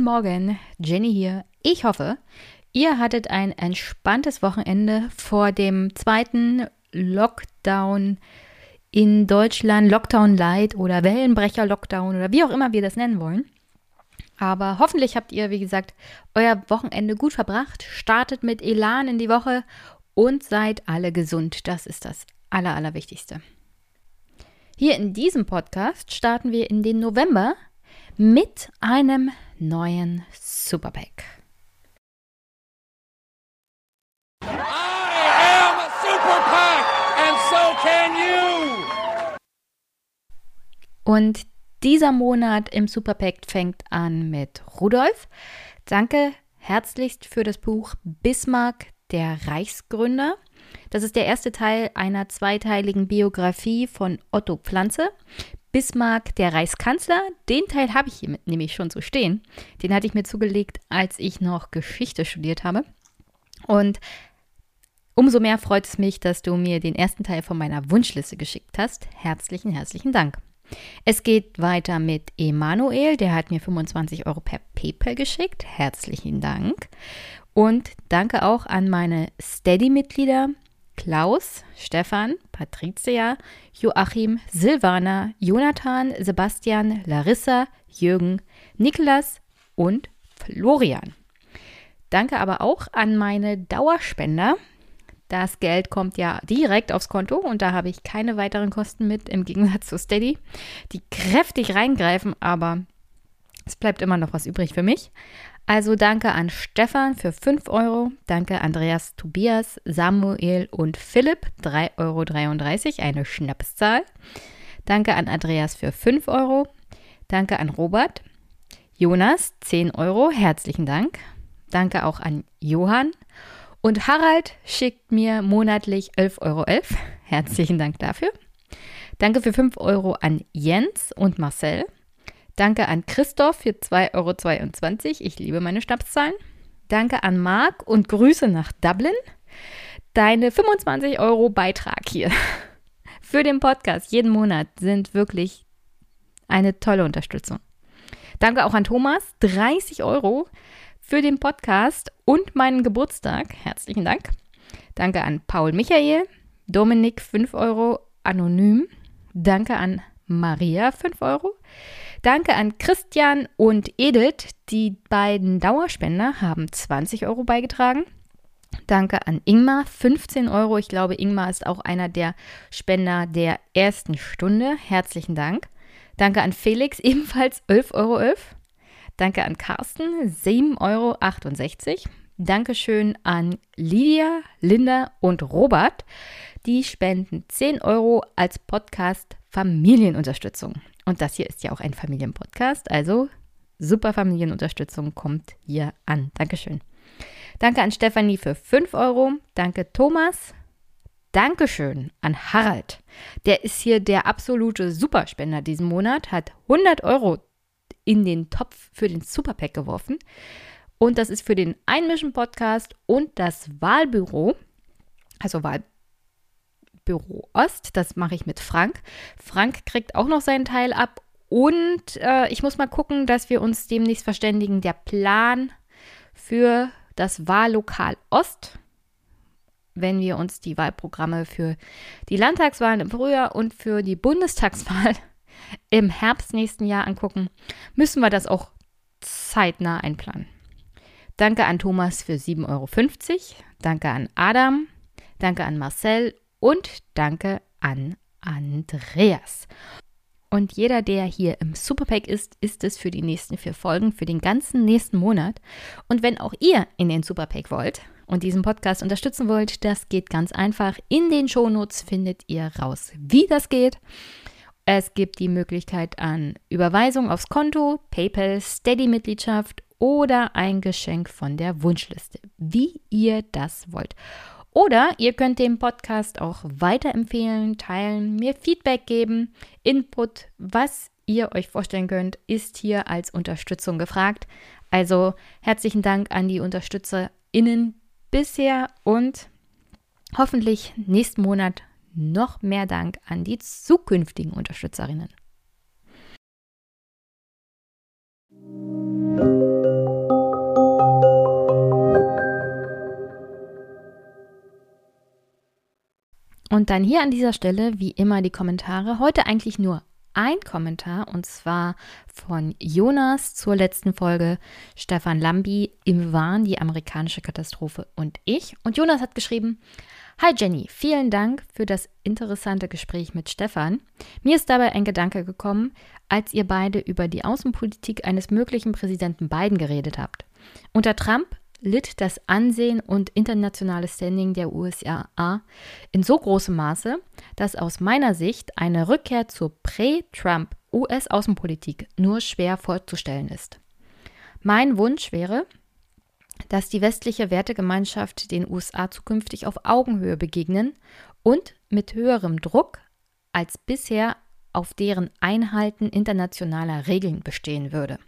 Guten Morgen, Jenny hier. Ich hoffe, ihr hattet ein entspanntes Wochenende vor dem zweiten Lockdown in Deutschland, Lockdown Light oder Wellenbrecher Lockdown oder wie auch immer wir das nennen wollen. Aber hoffentlich habt ihr, wie gesagt, euer Wochenende gut verbracht, startet mit Elan in die Woche und seid alle gesund. Das ist das Aller, Allerwichtigste. Hier in diesem Podcast starten wir in den November mit einem neuen Superpack. I am Superpack and so can you. Und dieser Monat im Superpack fängt an mit Rudolf. Danke herzlichst für das Buch Bismarck, der Reichsgründer. Das ist der erste Teil einer zweiteiligen Biografie von Otto Pflanze. Bismarck, der Reichskanzler, den Teil habe ich hier nämlich schon zu stehen. Den hatte ich mir zugelegt, als ich noch Geschichte studiert habe. Und umso mehr freut es mich, dass du mir den ersten Teil von meiner Wunschliste geschickt hast. Herzlichen, herzlichen Dank. Es geht weiter mit Emanuel, der hat mir 25 Euro per PayPal geschickt. Herzlichen Dank. Und danke auch an meine Steady-Mitglieder Klaus, Stefan, Patricia, Joachim, Silvana, Jonathan, Sebastian, Larissa, Jürgen, Niklas und Florian. Danke aber auch an meine Dauerspender. Das Geld kommt ja direkt aufs Konto und da habe ich keine weiteren Kosten mit im Gegensatz zu Steady, die kräftig reingreifen, aber es bleibt immer noch was übrig für mich. Also danke an Stefan für 5 Euro, danke Andreas, Tobias, Samuel und Philipp, 3,33 Euro, eine Schnapszahl. Danke an Andreas für 5 Euro, danke an Robert, Jonas, 10 Euro, herzlichen Dank. Danke auch an Johann. Und Harald schickt mir monatlich 11,11 Euro. Herzlichen Dank dafür. Danke für 5 Euro an Jens und Marcel. Danke an Christoph für 2,22 Euro. Ich liebe meine Schnapszahlen. Danke an Marc und Grüße nach Dublin. Deine 25 Euro Beitrag hier für den Podcast jeden Monat sind wirklich eine tolle Unterstützung. Danke auch an Thomas, 30 Euro für den Podcast und meinen Geburtstag. Herzlichen Dank. Danke an Paul Michael, Dominik, 5 Euro anonym. Danke an Maria, 5 Euro. Danke an Christian und Edith. Die beiden Dauerspender haben 20 Euro beigetragen. Danke an Ingmar, 15 Euro. Ich glaube, Ingmar ist auch einer der Spender der ersten Stunde. Herzlichen Dank. Danke an Felix, ebenfalls 11,11 Euro. Danke an Carsten, 7,68 Euro. Dankeschön an Lydia, Linda und Robert. Die spenden 10 Euro als Podcast Familienunterstützung. Und das hier ist ja auch ein Familienpodcast, also super Familienunterstützung kommt hier an. Dankeschön. Danke an Stefanie für 5 Euro. Danke Thomas. Dankeschön an Harald. Der ist hier der absolute Superspender diesen Monat, hat 100 Euro in den Topf für den Superpack geworfen. Und das ist für den Einmischen-Podcast und das Wahlbüro, also Wahl, Büro Ost. Das mache ich mit Frank. Frank kriegt auch noch seinen Teil ab. Und äh, ich muss mal gucken, dass wir uns demnächst verständigen. Der Plan für das Wahllokal Ost, wenn wir uns die Wahlprogramme für die Landtagswahlen im Frühjahr und für die Bundestagswahl im Herbst nächsten Jahr angucken, müssen wir das auch zeitnah einplanen. Danke an Thomas für 7,50 Euro. Danke an Adam. Danke an Marcel und danke an Andreas. Und jeder, der hier im Superpack ist, ist es für die nächsten vier Folgen, für den ganzen nächsten Monat. Und wenn auch ihr in den Superpack wollt und diesen Podcast unterstützen wollt, das geht ganz einfach. In den Shownotes findet ihr raus, wie das geht. Es gibt die Möglichkeit an Überweisung aufs Konto, PayPal, Steady-Mitgliedschaft oder ein Geschenk von der Wunschliste, wie ihr das wollt. Oder ihr könnt den Podcast auch weiterempfehlen, teilen, mir Feedback geben, Input, was ihr euch vorstellen könnt, ist hier als Unterstützung gefragt. Also herzlichen Dank an die UnterstützerInnen bisher und hoffentlich nächsten Monat noch mehr Dank an die zukünftigen Unterstützerinnen. Und dann hier an dieser Stelle, wie immer, die Kommentare. Heute eigentlich nur ein Kommentar und zwar von Jonas zur letzten Folge Stefan Lambi im Wahn, die amerikanische Katastrophe und ich. Und Jonas hat geschrieben, Hi Jenny, vielen Dank für das interessante Gespräch mit Stefan. Mir ist dabei ein Gedanke gekommen, als ihr beide über die Außenpolitik eines möglichen Präsidenten Biden geredet habt. Unter Trump litt das Ansehen und internationale Standing der USA in so großem Maße, dass aus meiner Sicht eine Rückkehr zur Prä-Trump US-Außenpolitik nur schwer vorzustellen ist. Mein Wunsch wäre, dass die westliche Wertegemeinschaft den USA zukünftig auf Augenhöhe begegnen und mit höherem Druck als bisher auf deren Einhalten internationaler Regeln bestehen würde.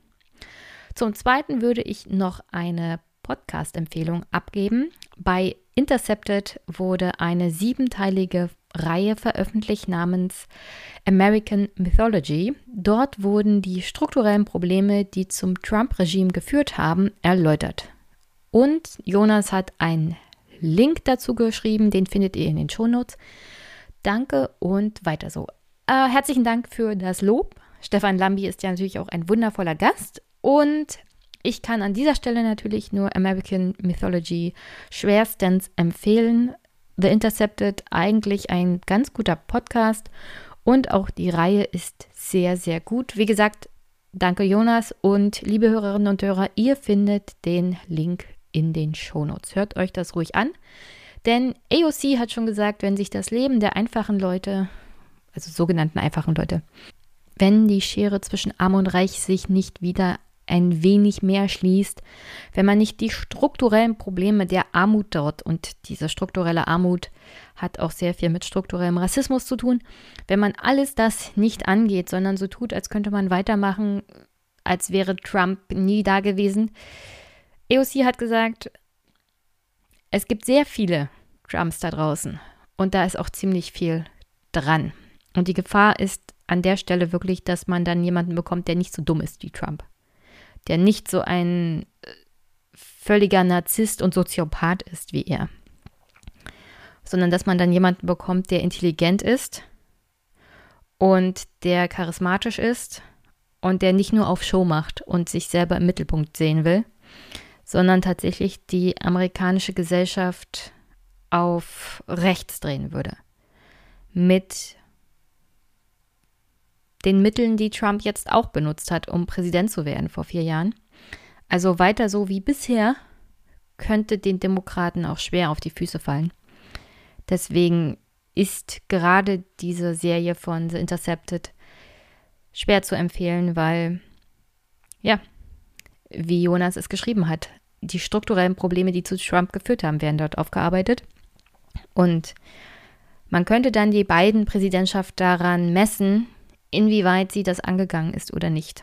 Zum Zweiten würde ich noch eine Podcast-Empfehlung abgeben. Bei Intercepted wurde eine siebenteilige Reihe veröffentlicht namens American Mythology. Dort wurden die strukturellen Probleme, die zum Trump-Regime geführt haben, erläutert. Und Jonas hat einen Link dazu geschrieben, den findet ihr in den Shownotes. Danke und weiter so. Äh, herzlichen Dank für das Lob. Stefan Lambi ist ja natürlich auch ein wundervoller Gast und ich kann an dieser Stelle natürlich nur American Mythology schwerstens empfehlen. The Intercepted eigentlich ein ganz guter Podcast und auch die Reihe ist sehr, sehr gut. Wie gesagt, danke Jonas und liebe Hörerinnen und Hörer, ihr findet den Link in den Shownotes. Hört euch das ruhig an, denn AOC hat schon gesagt, wenn sich das Leben der einfachen Leute, also sogenannten einfachen Leute, wenn die Schere zwischen Arm und Reich sich nicht wieder ein wenig mehr schließt, wenn man nicht die strukturellen Probleme der Armut dort und diese strukturelle Armut hat auch sehr viel mit strukturellem Rassismus zu tun, wenn man alles das nicht angeht, sondern so tut, als könnte man weitermachen, als wäre Trump nie da gewesen. EOC hat gesagt, es gibt sehr viele Trumps da draußen und da ist auch ziemlich viel dran. Und die Gefahr ist an der Stelle wirklich, dass man dann jemanden bekommt, der nicht so dumm ist wie Trump der nicht so ein äh, völliger Narzisst und Soziopath ist wie er, sondern dass man dann jemanden bekommt, der intelligent ist und der charismatisch ist und der nicht nur auf Show macht und sich selber im Mittelpunkt sehen will, sondern tatsächlich die amerikanische Gesellschaft auf rechts drehen würde. Mit den Mitteln, die Trump jetzt auch benutzt hat, um Präsident zu werden vor vier Jahren. Also weiter so wie bisher könnte den Demokraten auch schwer auf die Füße fallen. Deswegen ist gerade diese Serie von The Intercepted schwer zu empfehlen, weil, ja, wie Jonas es geschrieben hat, die strukturellen Probleme, die zu Trump geführt haben, werden dort aufgearbeitet. Und man könnte dann die beiden Präsidentschaft daran messen, inwieweit sie das angegangen ist oder nicht.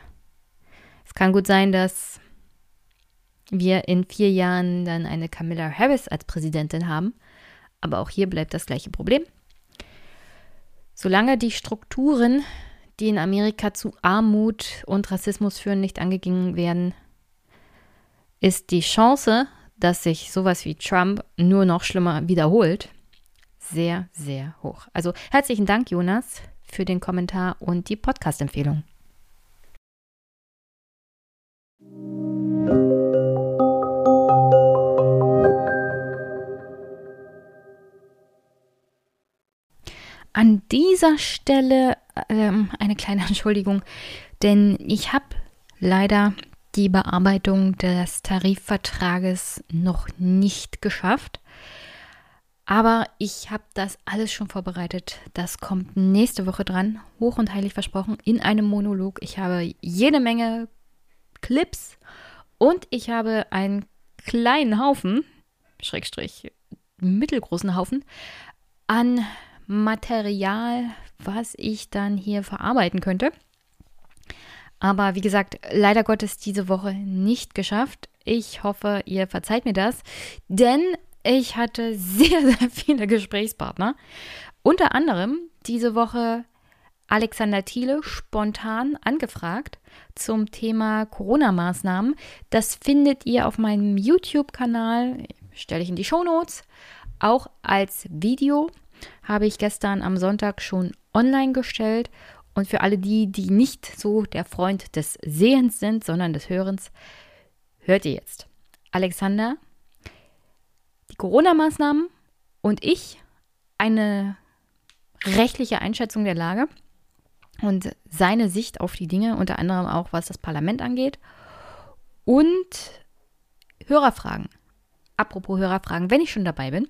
Es kann gut sein, dass wir in vier Jahren dann eine Camilla Harris als Präsidentin haben, aber auch hier bleibt das gleiche Problem. Solange die Strukturen, die in Amerika zu Armut und Rassismus führen, nicht angegangen werden, ist die Chance, dass sich sowas wie Trump nur noch schlimmer wiederholt, sehr, sehr hoch. Also herzlichen Dank, Jonas, für den Kommentar und die Podcast-Empfehlung. An dieser Stelle ähm, eine kleine Entschuldigung, denn ich habe leider die Bearbeitung des Tarifvertrages noch nicht geschafft. Aber ich habe das alles schon vorbereitet. Das kommt nächste Woche dran, hoch und heilig versprochen, in einem Monolog. Ich habe jede Menge Clips und ich habe einen kleinen Haufen, Schrägstrich, mittelgroßen Haufen, an Material, was ich dann hier verarbeiten könnte. Aber wie gesagt, leider Gottes diese Woche nicht geschafft. Ich hoffe, ihr verzeiht mir das, denn ich hatte sehr, sehr viele Gesprächspartner. Unter anderem diese Woche Alexander Thiele spontan angefragt zum Thema Corona-Maßnahmen. Das findet ihr auf meinem YouTube-Kanal, stelle ich in die Show Notes, auch als Video. habe ich gestern am Sonntag schon online gestellt. Und für alle die, die nicht so der Freund des Sehens sind, sondern des Hörens, hört ihr jetzt. Alexander, Corona-Maßnahmen und ich eine rechtliche Einschätzung der Lage und seine Sicht auf die Dinge, unter anderem auch was das Parlament angeht. Und Hörerfragen. Apropos Hörerfragen, wenn ich schon dabei bin,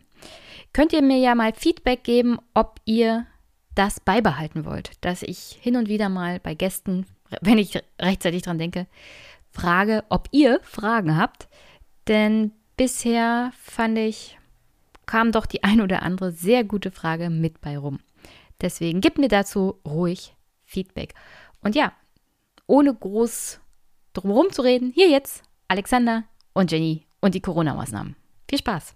könnt ihr mir ja mal Feedback geben, ob ihr das beibehalten wollt, dass ich hin und wieder mal bei Gästen, wenn ich rechtzeitig dran denke, frage, ob ihr Fragen habt. Denn bisher fand ich, kam doch die ein oder andere sehr gute Frage mit bei rum. Deswegen gebt mir dazu ruhig Feedback. Und ja, ohne groß drumherum zu reden, hier jetzt Alexander und Jenny und die Corona-Maßnahmen. Viel Spaß!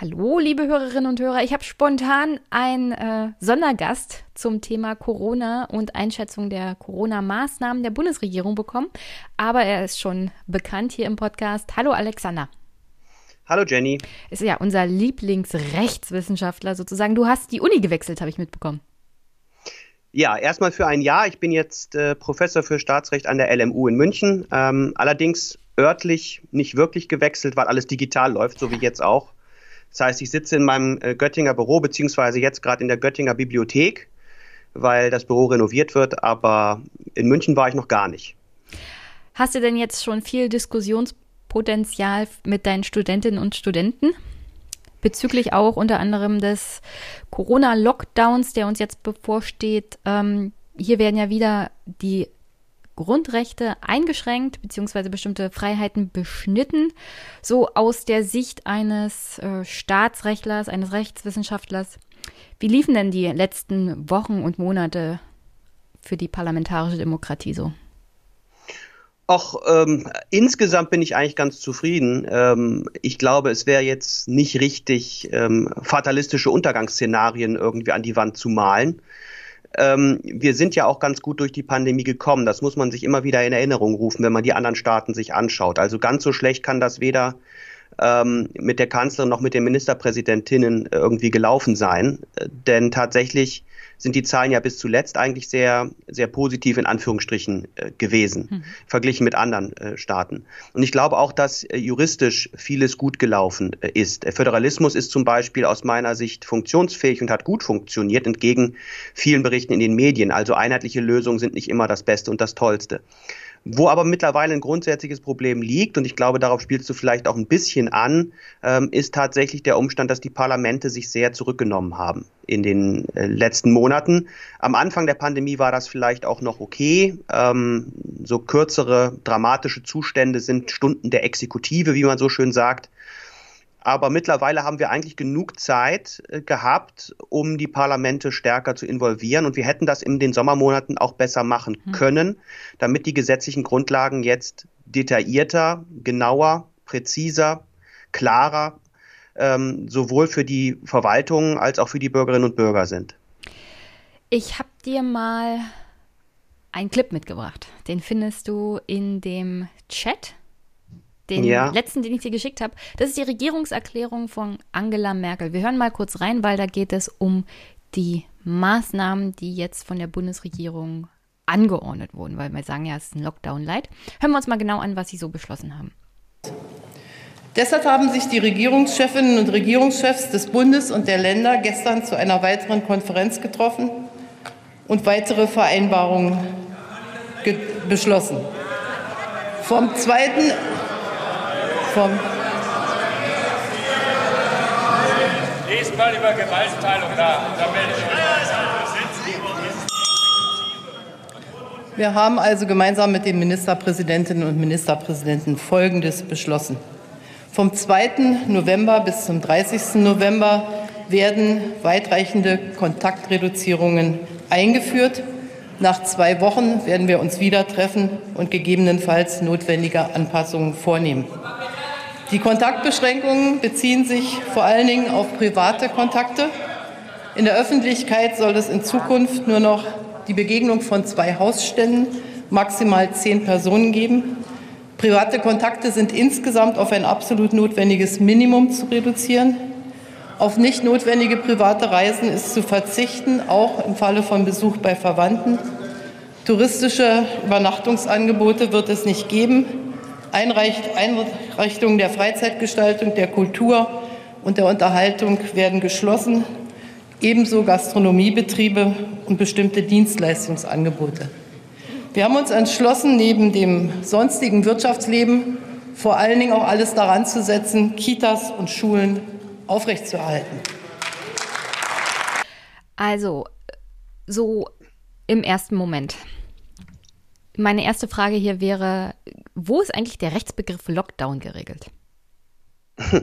Hallo, liebe Hörerinnen und Hörer. Ich habe spontan einen äh, Sondergast zum Thema Corona und Einschätzung der Corona-Maßnahmen der Bundesregierung bekommen. Aber er ist schon bekannt hier im Podcast. Hallo, Alexander. Hallo, Jenny. Ist ja unser Lieblingsrechtswissenschaftler sozusagen. Du hast die Uni gewechselt, habe ich mitbekommen. Ja, erstmal für ein Jahr. Ich bin jetzt äh, Professor für Staatsrecht an der LMU in München. Ähm, allerdings örtlich nicht wirklich gewechselt, weil alles digital läuft, so wie jetzt auch. Das heißt, ich sitze in meinem äh, Göttinger Büro, beziehungsweise jetzt gerade in der Göttinger Bibliothek, weil das Büro renoviert wird, aber in München war ich noch gar nicht. Hast du denn jetzt schon viel Diskussionspotenzial mit deinen Studentinnen und Studenten? Bezüglich auch unter anderem des Corona-Lockdowns, der uns jetzt bevorsteht. Ähm, hier werden ja wieder die Grundrechte eingeschränkt bzw. bestimmte Freiheiten beschnitten, so aus der Sicht eines äh, Staatsrechtlers, eines Rechtswissenschaftlers. Wie liefen denn die letzten Wochen und Monate für die parlamentarische Demokratie so? Auch ähm, insgesamt bin ich eigentlich ganz zufrieden. Ähm, ich glaube, es wäre jetzt nicht richtig, ähm, fatalistische Untergangsszenarien irgendwie an die Wand zu malen ähm, wir sind ja auch ganz gut durch die Pandemie gekommen. Das muss man sich immer wieder in Erinnerung rufen, wenn man die anderen Staaten sich anschaut. Also ganz so schlecht kann das weder ähm, mit der Kanzlerin noch mit den Ministerpräsidentinnen irgendwie gelaufen sein. Denn tatsächlich sind die Zahlen ja bis zuletzt eigentlich sehr, sehr positiv in Anführungsstrichen äh, gewesen, mhm. verglichen mit anderen äh, Staaten. Und ich glaube auch, dass äh, juristisch vieles gut gelaufen äh, ist. Der Föderalismus ist zum Beispiel aus meiner Sicht funktionsfähig und hat gut funktioniert, entgegen vielen Berichten in den Medien. Also einheitliche Lösungen sind nicht immer das Beste und das Tollste. Wo aber mittlerweile ein grundsätzliches Problem liegt, und ich glaube, darauf spielst du vielleicht auch ein bisschen an, ähm, ist tatsächlich der Umstand, dass die Parlamente sich sehr zurückgenommen haben in den äh, letzten Monaten. Am Anfang der Pandemie war das vielleicht auch noch okay. Ähm, so kürzere, dramatische Zustände sind Stunden der Exekutive, wie man so schön sagt. Aber mittlerweile haben wir eigentlich genug Zeit äh, gehabt, um die Parlamente stärker zu involvieren. Und wir hätten das in den Sommermonaten auch besser machen hm. können, damit die gesetzlichen Grundlagen jetzt detaillierter, genauer, präziser, klarer ähm, sowohl für die Verwaltung als auch für die Bürgerinnen und Bürger sind. Ich habe dir mal einen Clip mitgebracht. Den findest du in dem Chat den ja. letzten, den ich dir geschickt habe, das ist die Regierungserklärung von Angela Merkel. Wir hören mal kurz rein, weil da geht es um die Maßnahmen, die jetzt von der Bundesregierung angeordnet wurden, weil wir sagen ja, es ist ein Lockdown-Light. Hören wir uns mal genau an, was sie so beschlossen haben. Deshalb haben sich die Regierungschefinnen und Regierungschefs des Bundes und der Länder gestern zu einer weiteren Konferenz getroffen und weitere Vereinbarungen beschlossen. Vom 2 vom Lest mal über Gewaltteilung nach. Wir haben also gemeinsam mit den Ministerpräsidentinnen und Ministerpräsidenten Folgendes beschlossen. Vom 2. November bis zum 30. November werden weitreichende Kontaktreduzierungen eingeführt. Nach zwei Wochen werden wir uns wieder treffen und gegebenenfalls notwendige Anpassungen vornehmen. Die Kontaktbeschränkungen beziehen sich vor allen Dingen auf private Kontakte. In der Öffentlichkeit soll es in Zukunft nur noch die Begegnung von zwei Hausständen, maximal zehn Personen geben. Private Kontakte sind insgesamt auf ein absolut notwendiges Minimum zu reduzieren. Auf nicht notwendige private Reisen ist zu verzichten, auch im Falle von Besuch bei Verwandten. Touristische Übernachtungsangebote wird es nicht geben. Einrichtungen der Freizeitgestaltung, der Kultur und der Unterhaltung werden geschlossen, ebenso Gastronomiebetriebe und bestimmte Dienstleistungsangebote. Wir haben uns entschlossen, neben dem sonstigen Wirtschaftsleben vor allen Dingen auch alles daran zu setzen, Kitas und Schulen aufrechtzuerhalten. Also, so im ersten Moment. Meine erste Frage hier wäre, wo ist eigentlich der Rechtsbegriff Lockdown geregelt?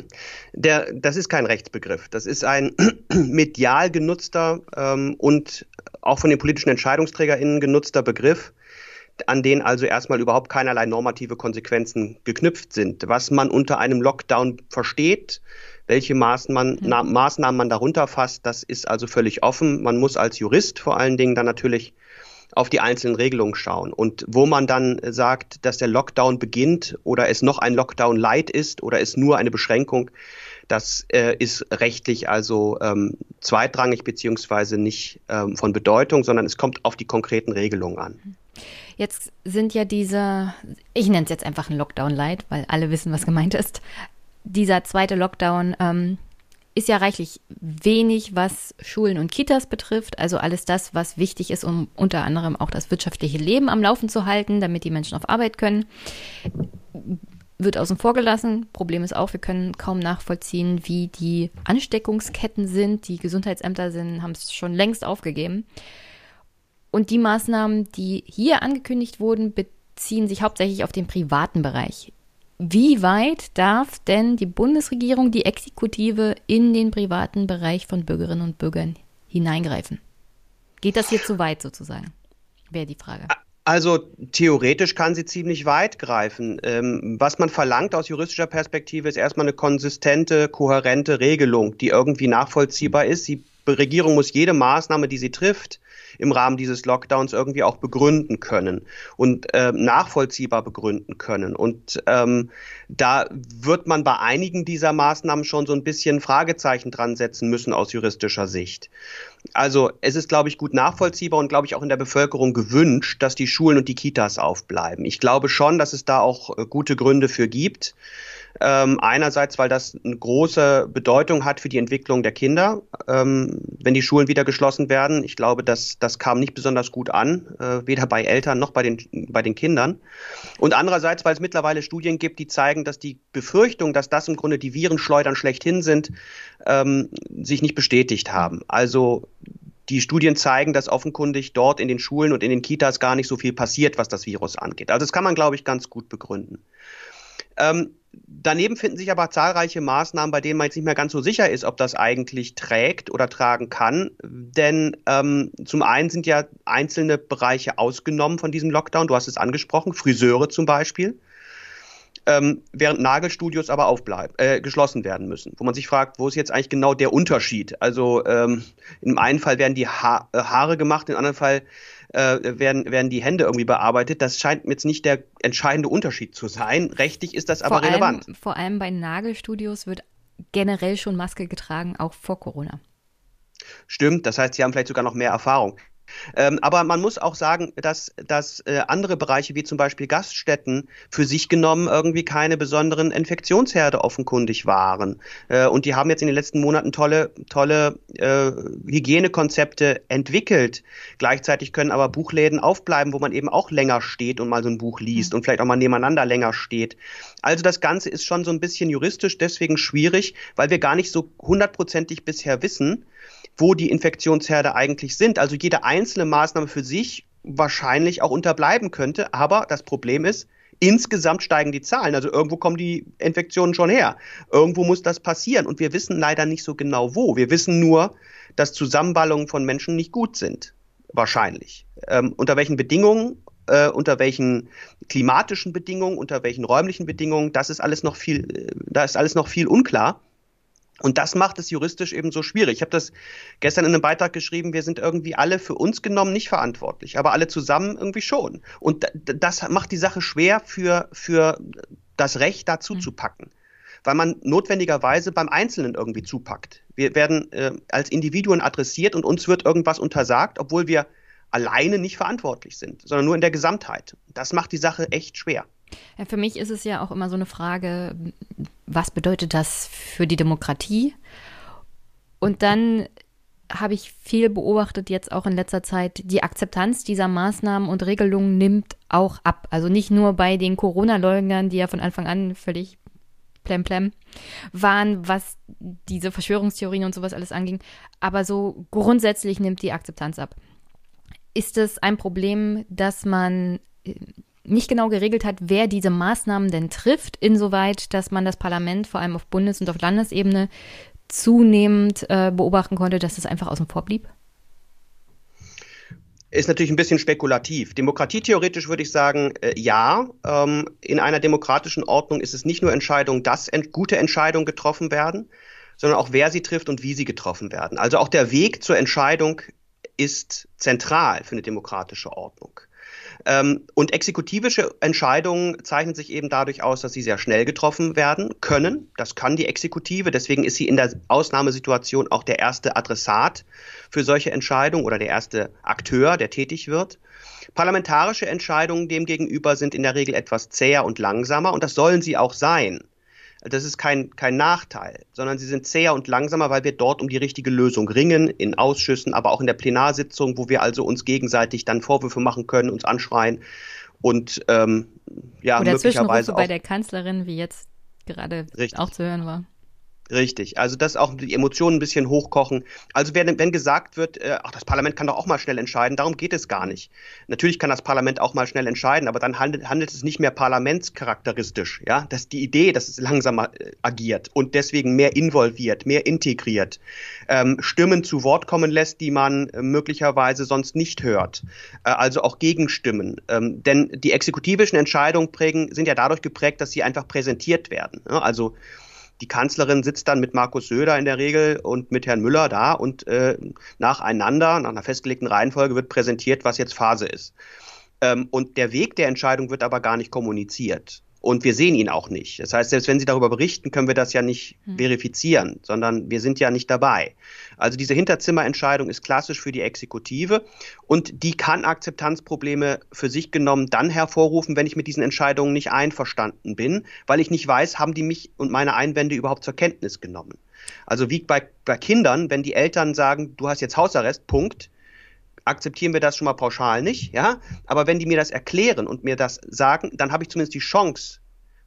Der, das ist kein Rechtsbegriff. Das ist ein medial genutzter ähm, und auch von den politischen EntscheidungsträgerInnen genutzter Begriff, an den also erstmal überhaupt keinerlei normative Konsequenzen geknüpft sind. Was man unter einem Lockdown versteht, welche Maßnahmen, mhm. na, Maßnahmen man darunter fasst, das ist also völlig offen. Man muss als Jurist vor allen Dingen dann natürlich auf die einzelnen Regelungen schauen. Und wo man dann sagt, dass der Lockdown beginnt oder es noch ein Lockdown light ist oder es nur eine Beschränkung, das äh, ist rechtlich also ähm, zweitrangig beziehungsweise nicht ähm, von Bedeutung, sondern es kommt auf die konkreten Regelungen an. Jetzt sind ja diese, ich nenne es jetzt einfach ein Lockdown Light, weil alle wissen, was gemeint ist. Dieser zweite Lockdown ähm, ist ja reichlich wenig, was Schulen und Kitas betrifft. Also alles das, was wichtig ist, um unter anderem auch das wirtschaftliche Leben am Laufen zu halten, damit die Menschen auf Arbeit können. Wird außen vor gelassen. Problem ist auch, wir können kaum nachvollziehen, wie die Ansteckungsketten sind. Die Gesundheitsämter haben es schon längst aufgegeben. Und die Maßnahmen, die hier angekündigt wurden, beziehen sich hauptsächlich auf den privaten Bereich. Wie weit darf denn die Bundesregierung, die Exekutive in den privaten Bereich von Bürgerinnen und Bürgern hineingreifen? Geht das hier zu weit sozusagen? Wäre die Frage. Also theoretisch kann sie ziemlich weit greifen. Ähm, was man verlangt aus juristischer Perspektive ist erstmal eine konsistente, kohärente Regelung, die irgendwie nachvollziehbar ist. Die Regierung muss jede Maßnahme, die sie trifft, im Rahmen dieses Lockdowns irgendwie auch begründen können und äh, nachvollziehbar begründen können. Und ähm, da wird man bei einigen dieser Maßnahmen schon so ein bisschen Fragezeichen dran setzen müssen aus juristischer Sicht. Also es ist, glaube ich, gut nachvollziehbar und, glaube ich, auch in der Bevölkerung gewünscht, dass die Schulen und die Kitas aufbleiben. Ich glaube schon, dass es da auch äh, gute Gründe für gibt. Ähm, einerseits, weil das eine große Bedeutung hat für die Entwicklung der Kinder, ähm, wenn die Schulen wieder geschlossen werden. Ich glaube, das, das kam nicht besonders gut an, äh, weder bei Eltern noch bei den, bei den Kindern. Und andererseits, weil es mittlerweile Studien gibt, die zeigen, dass die Befürchtung, dass das im Grunde die Virenschleudern schlechthin sind, ähm, sich nicht bestätigt haben. Also die Studien zeigen, dass offenkundig dort in den Schulen und in den Kitas gar nicht so viel passiert, was das Virus angeht. Also das kann man, glaube ich, ganz gut begründen. Ähm, daneben finden sich aber zahlreiche Maßnahmen, bei denen man jetzt nicht mehr ganz so sicher ist, ob das eigentlich trägt oder tragen kann. Denn ähm, zum einen sind ja einzelne Bereiche ausgenommen von diesem Lockdown. Du hast es angesprochen, Friseure zum Beispiel. Ähm, während Nagelstudios aber aufbleiben, äh, geschlossen werden müssen. Wo man sich fragt, wo ist jetzt eigentlich genau der Unterschied? Also ähm, im einen Fall werden die ha äh, Haare gemacht, im anderen Fall äh, werden, werden die Hände irgendwie bearbeitet. Das scheint mir jetzt nicht der entscheidende Unterschied zu sein. Rechtlich ist das aber vor relevant. Allem, vor allem bei Nagelstudios wird generell schon Maske getragen, auch vor Corona. Stimmt, das heißt, sie haben vielleicht sogar noch mehr Erfahrung. Ähm, aber man muss auch sagen, dass, dass äh, andere Bereiche wie zum Beispiel Gaststätten für sich genommen irgendwie keine besonderen Infektionsherde offenkundig waren. Äh, und die haben jetzt in den letzten Monaten tolle, tolle äh, Hygienekonzepte entwickelt. Gleichzeitig können aber Buchläden aufbleiben, wo man eben auch länger steht und mal so ein Buch liest mhm. und vielleicht auch mal nebeneinander länger steht. Also das Ganze ist schon so ein bisschen juristisch deswegen schwierig, weil wir gar nicht so hundertprozentig bisher wissen, wo die Infektionsherde eigentlich sind. Also jede einzelne Maßnahme für sich wahrscheinlich auch unterbleiben könnte. Aber das Problem ist, insgesamt steigen die Zahlen. Also irgendwo kommen die Infektionen schon her. Irgendwo muss das passieren. Und wir wissen leider nicht so genau wo. Wir wissen nur, dass Zusammenballungen von Menschen nicht gut sind. Wahrscheinlich. Ähm, unter welchen Bedingungen äh, unter welchen klimatischen Bedingungen, unter welchen räumlichen Bedingungen, das ist alles noch viel, äh, da ist alles noch viel unklar. Und das macht es juristisch eben so schwierig. Ich habe das gestern in einem Beitrag geschrieben, wir sind irgendwie alle für uns genommen nicht verantwortlich, aber alle zusammen irgendwie schon. Und das macht die Sache schwer für, für das Recht dazu mhm. zu packen, weil man notwendigerweise beim Einzelnen irgendwie zupackt. Wir werden äh, als Individuen adressiert und uns wird irgendwas untersagt, obwohl wir alleine nicht verantwortlich sind, sondern nur in der Gesamtheit. Das macht die Sache echt schwer. Ja, für mich ist es ja auch immer so eine Frage, was bedeutet das für die Demokratie? Und dann habe ich viel beobachtet, jetzt auch in letzter Zeit, die Akzeptanz dieser Maßnahmen und Regelungen nimmt auch ab. Also nicht nur bei den Corona-Leugnern, die ja von Anfang an völlig plemplem waren, was diese Verschwörungstheorien und sowas alles anging, aber so grundsätzlich nimmt die Akzeptanz ab. Ist es ein Problem, dass man äh, nicht genau geregelt hat, wer diese Maßnahmen denn trifft, insoweit, dass man das Parlament vor allem auf Bundes- und auf Landesebene zunehmend äh, beobachten konnte, dass das einfach außen vor blieb? Ist natürlich ein bisschen spekulativ. Demokratietheoretisch würde ich sagen, äh, ja. Ähm, in einer demokratischen Ordnung ist es nicht nur Entscheidung, dass ent gute Entscheidungen getroffen werden, sondern auch wer sie trifft und wie sie getroffen werden. Also auch der Weg zur Entscheidung ist zentral für eine demokratische Ordnung. Ähm, und exekutivische Entscheidungen zeichnen sich eben dadurch aus, dass sie sehr schnell getroffen werden können. Das kann die Exekutive. Deswegen ist sie in der Ausnahmesituation auch der erste Adressat für solche Entscheidungen oder der erste Akteur, der tätig wird. Parlamentarische Entscheidungen demgegenüber sind in der Regel etwas zäher und langsamer und das sollen sie auch sein. Das ist kein, kein Nachteil, sondern sie sind zäher und langsamer, weil wir dort um die richtige Lösung ringen, in Ausschüssen, aber auch in der Plenarsitzung, wo wir also uns gegenseitig dann Vorwürfe machen können, uns anschreien und ähm, ja, Oder möglicherweise auch bei der Kanzlerin, wie jetzt gerade richtig. auch zu hören war. Richtig, also dass auch die Emotionen ein bisschen hochkochen. Also wenn, wenn gesagt wird, äh, ach, das Parlament kann doch auch mal schnell entscheiden, darum geht es gar nicht. Natürlich kann das Parlament auch mal schnell entscheiden, aber dann handelt, handelt es nicht mehr parlamentscharakteristisch. Ja, das ist die Idee, dass es langsamer äh, agiert und deswegen mehr involviert, mehr integriert, ähm, Stimmen zu Wort kommen lässt, die man äh, möglicherweise sonst nicht hört. Äh, also auch Gegenstimmen. Ähm, denn die exekutivischen Entscheidungen prägen, sind ja dadurch geprägt, dass sie einfach präsentiert werden. Ja, also die Kanzlerin sitzt dann mit Markus Söder in der Regel und mit Herrn Müller da und äh, nacheinander, nach einer festgelegten Reihenfolge wird präsentiert, was jetzt Phase ist. Ähm, und der Weg der Entscheidung wird aber gar nicht kommuniziert und wir sehen ihn auch nicht. Das heißt, selbst wenn Sie darüber berichten, können wir das ja nicht hm. verifizieren, sondern wir sind ja nicht dabei. Also diese Hinterzimmerentscheidung ist klassisch für die Exekutive und die kann Akzeptanzprobleme für sich genommen dann hervorrufen, wenn ich mit diesen Entscheidungen nicht einverstanden bin, weil ich nicht weiß, haben die mich und meine Einwände überhaupt zur Kenntnis genommen. Also wie bei, bei Kindern, wenn die Eltern sagen, du hast jetzt Hausarrest, Punkt, akzeptieren wir das schon mal pauschal nicht, ja. Aber wenn die mir das erklären und mir das sagen, dann habe ich zumindest die Chance,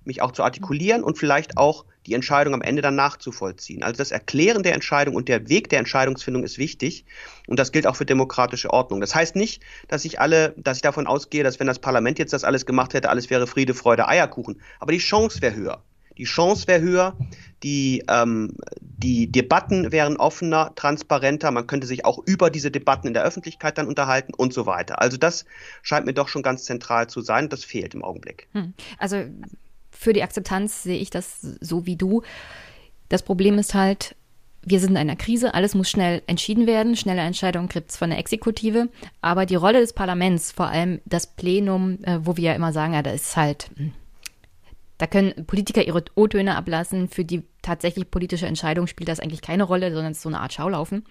mich auch zu artikulieren und vielleicht auch die Entscheidung am Ende dann nachzuvollziehen. Also das Erklären der Entscheidung und der Weg der Entscheidungsfindung ist wichtig und das gilt auch für demokratische Ordnung. Das heißt nicht, dass ich alle, dass ich davon ausgehe, dass wenn das Parlament jetzt das alles gemacht hätte, alles wäre Friede, Freude, Eierkuchen. Aber die Chance wäre höher. Die Chance wäre höher, die, ähm, die Debatten wären offener, transparenter, man könnte sich auch über diese Debatten in der Öffentlichkeit dann unterhalten und so weiter. Also das scheint mir doch schon ganz zentral zu sein. Das fehlt im Augenblick. Hm. Also für die Akzeptanz sehe ich das so wie du. Das Problem ist halt, wir sind in einer Krise, alles muss schnell entschieden werden, schnelle Entscheidungen gibt es von der Exekutive, aber die Rolle des Parlaments, vor allem das Plenum, äh, wo wir ja immer sagen, ja, da ist halt hm, da können Politiker ihre O-Töne ablassen. Für die tatsächlich politische Entscheidung spielt das eigentlich keine Rolle, sondern es ist so eine Art Schaulaufen.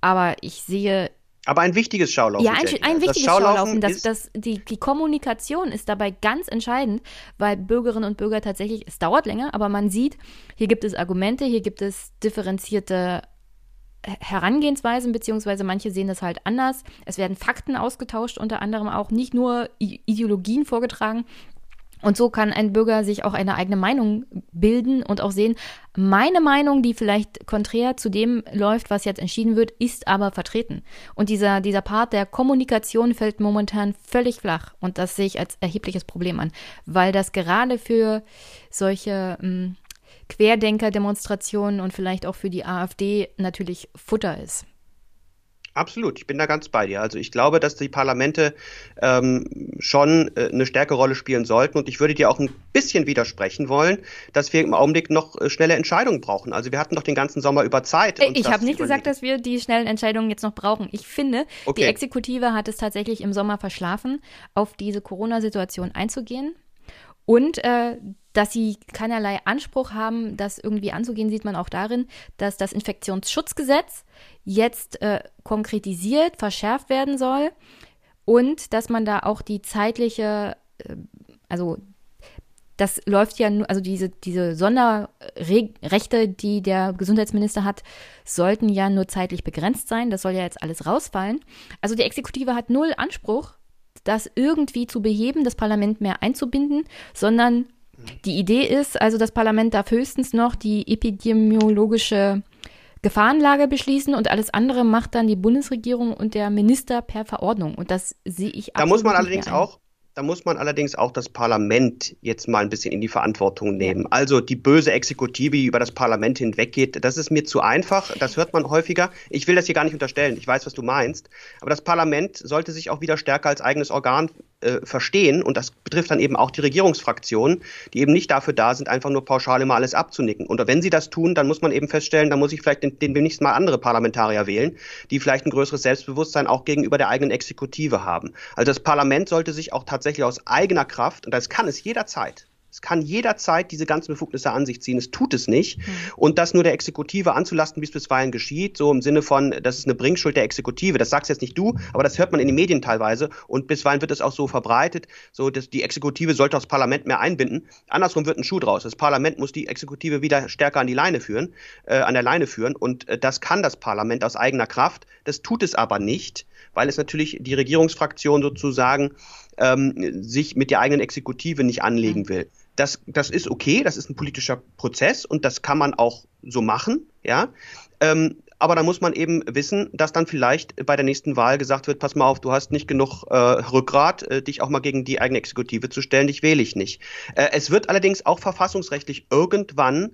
Aber ich sehe aber ein wichtiges Schaulaufen. Ja, ein, ein wichtiges das Schaulaufen. Das, das, die, die Kommunikation ist dabei ganz entscheidend, weil Bürgerinnen und Bürger tatsächlich, es dauert länger, aber man sieht, hier gibt es Argumente, hier gibt es differenzierte Herangehensweisen, beziehungsweise manche sehen das halt anders. Es werden Fakten ausgetauscht, unter anderem auch nicht nur Ideologien vorgetragen, und so kann ein Bürger sich auch eine eigene Meinung bilden und auch sehen, meine Meinung, die vielleicht konträr zu dem läuft, was jetzt entschieden wird, ist aber vertreten. Und dieser, dieser Part der Kommunikation fällt momentan völlig flach. Und das sehe ich als erhebliches Problem an, weil das gerade für solche hm, Querdenker-Demonstrationen und vielleicht auch für die AfD natürlich Futter ist. Absolut, ich bin da ganz bei dir. Also ich glaube, dass die Parlamente ähm, schon äh, eine stärkere Rolle spielen sollten und ich würde dir auch ein bisschen widersprechen wollen, dass wir im Augenblick noch äh, schnelle Entscheidungen brauchen. Also wir hatten doch den ganzen Sommer über Zeit. Äh, ich habe nicht gesagt, dass wir die schnellen Entscheidungen jetzt noch brauchen. Ich finde, okay. die Exekutive hat es tatsächlich im Sommer verschlafen, auf diese Corona-Situation einzugehen. Und äh, dass sie keinerlei Anspruch haben, das irgendwie anzugehen, sieht man auch darin, dass das Infektionsschutzgesetz jetzt äh, konkretisiert, verschärft werden soll und dass man da auch die zeitliche, äh, also das läuft ja nur, also diese, diese Sonderrechte, die der Gesundheitsminister hat, sollten ja nur zeitlich begrenzt sein. Das soll ja jetzt alles rausfallen. Also die Exekutive hat null Anspruch, das irgendwie zu beheben, das Parlament mehr einzubinden, sondern die Idee ist also, das Parlament darf höchstens noch die epidemiologische Gefahrenlage beschließen und alles andere macht dann die Bundesregierung und der Minister per Verordnung. Und das sehe ich. Da muss man allerdings auch da muss man allerdings auch das Parlament jetzt mal ein bisschen in die Verantwortung nehmen. Also die böse Exekutive, die über das Parlament hinweggeht, das ist mir zu einfach. Das hört man häufiger. Ich will das hier gar nicht unterstellen. Ich weiß, was du meinst. Aber das Parlament sollte sich auch wieder stärker als eigenes Organ äh, verstehen. Und das betrifft dann eben auch die Regierungsfraktionen, die eben nicht dafür da sind, einfach nur pauschal immer alles abzunicken. Und wenn sie das tun, dann muss man eben feststellen, dann muss ich vielleicht den, den mal andere Parlamentarier wählen, die vielleicht ein größeres Selbstbewusstsein auch gegenüber der eigenen Exekutive haben. Also das Parlament sollte sich auch tatsächlich aus eigener Kraft, und das kann es jederzeit, es kann jederzeit diese ganzen Befugnisse an sich ziehen. Es tut es nicht. Mhm. Und das nur der Exekutive anzulasten, wie es bisweilen geschieht, so im Sinne von, das ist eine Bringschuld der Exekutive. Das sagst jetzt nicht du, aber das hört man in den Medien teilweise. Und bisweilen wird es auch so verbreitet, so dass die Exekutive sollte das Parlament mehr einbinden. Andersrum wird ein Schuh draus. Das Parlament muss die Exekutive wieder stärker an die Leine führen, äh, an der Leine führen. Und äh, das kann das Parlament aus eigener Kraft. Das tut es aber nicht, weil es natürlich die Regierungsfraktion sozusagen ähm, sich mit der eigenen Exekutive nicht anlegen mhm. will. Das, das ist okay, das ist ein politischer Prozess und das kann man auch so machen, ja. Ähm, aber da muss man eben wissen, dass dann vielleicht bei der nächsten Wahl gesagt wird, pass mal auf, du hast nicht genug äh, Rückgrat, äh, dich auch mal gegen die eigene Exekutive zu stellen, dich wähle ich nicht. Äh, es wird allerdings auch verfassungsrechtlich irgendwann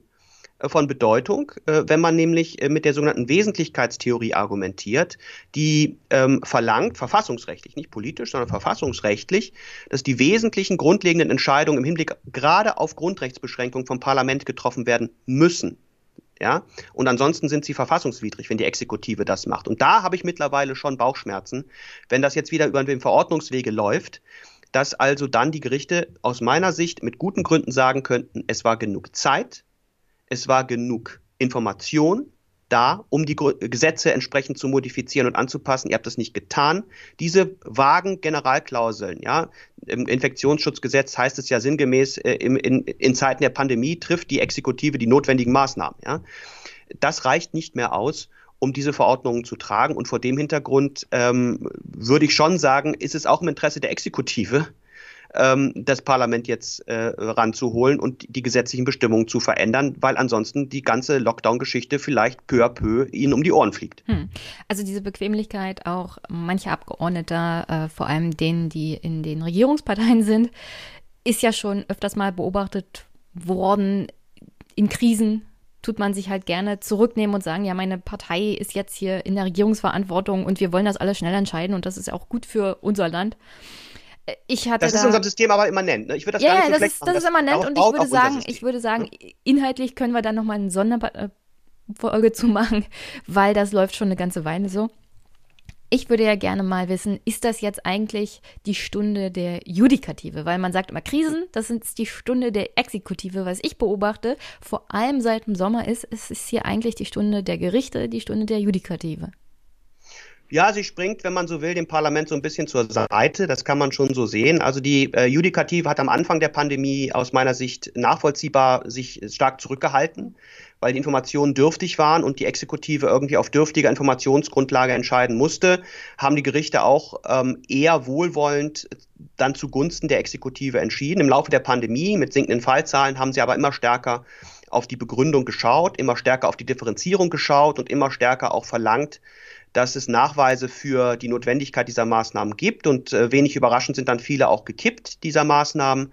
von Bedeutung, äh, wenn man nämlich äh, mit der sogenannten Wesentlichkeitstheorie argumentiert, die ähm, verlangt, verfassungsrechtlich, nicht politisch, sondern verfassungsrechtlich, dass die wesentlichen grundlegenden Entscheidungen im Hinblick gerade auf Grundrechtsbeschränkung vom Parlament getroffen werden müssen. Ja, und ansonsten sind sie verfassungswidrig, wenn die Exekutive das macht. Und da habe ich mittlerweile schon Bauchschmerzen, wenn das jetzt wieder über den Verordnungswege läuft, dass also dann die Gerichte aus meiner Sicht mit guten Gründen sagen könnten, es war genug Zeit, es war genug Information da, um die Gesetze entsprechend zu modifizieren und anzupassen. Ihr habt das nicht getan. Diese vagen Generalklauseln, ja, im Infektionsschutzgesetz heißt es ja sinngemäß, äh, in, in, in Zeiten der Pandemie trifft die Exekutive die notwendigen Maßnahmen, ja. Das reicht nicht mehr aus, um diese Verordnungen zu tragen. Und vor dem Hintergrund ähm, würde ich schon sagen, ist es auch im Interesse der Exekutive, ähm, das Parlament jetzt äh, ranzuholen und die gesetzlichen Bestimmungen zu verändern, weil ansonsten die ganze Lockdown-Geschichte vielleicht peu à peu ihnen um die Ohren fliegt. Hm. Also diese Bequemlichkeit auch mancher Abgeordneter, äh, vor allem denen, die in den Regierungsparteien sind, ist ja schon öfters mal beobachtet worden in Krisen tut man sich halt gerne zurücknehmen und sagen, ja, meine Partei ist jetzt hier in der Regierungsverantwortung und wir wollen das alles schnell entscheiden und das ist auch gut für unser Land ich hatte das ist da, unserem System aber immanent. Ne? Ich würde das ja, gar nicht so das, ist, das ist immanent und ich würde sagen, ich würde sagen, inhaltlich können wir dann noch mal eine Sonderfolge zu machen, weil das läuft schon eine ganze Weile so. Ich würde ja gerne mal wissen, ist das jetzt eigentlich die Stunde der Judikative? Weil man sagt immer Krisen, das ist die Stunde der Exekutive. Was ich beobachte, vor allem seit dem Sommer ist, es ist hier eigentlich die Stunde der Gerichte, die Stunde der Judikative. Ja, sie springt, wenn man so will, dem Parlament so ein bisschen zur Seite. Das kann man schon so sehen. Also die äh, Judikative hat am Anfang der Pandemie aus meiner Sicht nachvollziehbar sich stark zurückgehalten, weil die Informationen dürftig waren und die Exekutive irgendwie auf dürftiger Informationsgrundlage entscheiden musste, haben die Gerichte auch ähm, eher wohlwollend dann zugunsten der Exekutive entschieden. Im Laufe der Pandemie mit sinkenden Fallzahlen haben sie aber immer stärker auf die Begründung geschaut, immer stärker auf die Differenzierung geschaut und immer stärker auch verlangt, dass es Nachweise für die Notwendigkeit dieser Maßnahmen gibt und äh, wenig überraschend sind dann viele auch gekippt dieser Maßnahmen.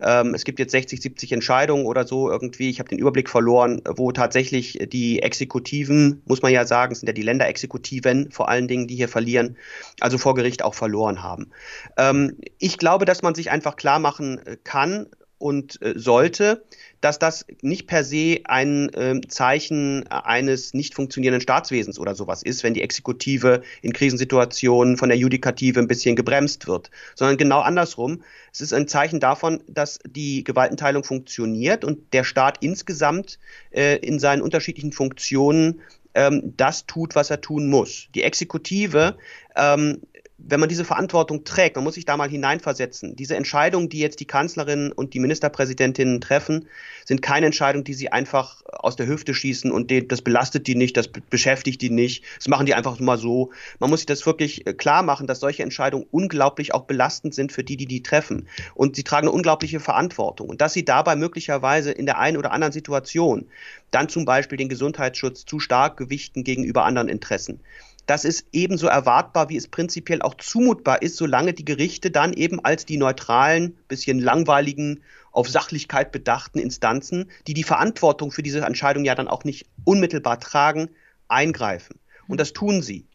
Ähm, es gibt jetzt 60, 70 Entscheidungen oder so irgendwie. Ich habe den Überblick verloren, wo tatsächlich die Exekutiven, muss man ja sagen, sind ja die Länderexekutiven vor allen Dingen, die hier verlieren, also vor Gericht auch verloren haben. Ähm, ich glaube, dass man sich einfach klar machen kann, und äh, sollte, dass das nicht per se ein äh, Zeichen eines nicht funktionierenden Staatswesens oder sowas ist, wenn die Exekutive in Krisensituationen von der Judikative ein bisschen gebremst wird, sondern genau andersrum. Es ist ein Zeichen davon, dass die Gewaltenteilung funktioniert und der Staat insgesamt äh, in seinen unterschiedlichen Funktionen ähm, das tut, was er tun muss. Die Exekutive ähm, wenn man diese Verantwortung trägt, man muss sich da mal hineinversetzen. Diese Entscheidungen, die jetzt die Kanzlerin und die Ministerpräsidentinnen treffen, sind keine Entscheidungen, die sie einfach aus der Hüfte schießen und das belastet die nicht, das beschäftigt die nicht. Das machen die einfach mal so. Man muss sich das wirklich äh, klar machen, dass solche Entscheidungen unglaublich auch belastend sind für die, die die treffen. Und sie tragen eine unglaubliche Verantwortung. Und dass sie dabei möglicherweise in der einen oder anderen Situation dann zum Beispiel den Gesundheitsschutz zu stark gewichten gegenüber anderen Interessen das ist ebenso erwartbar, wie es prinzipiell auch zumutbar ist, solange die Gerichte dann eben als die neutralen, bisschen langweiligen, auf Sachlichkeit bedachten Instanzen, die die Verantwortung für diese Entscheidung ja dann auch nicht unmittelbar tragen, eingreifen. Und das tun sie.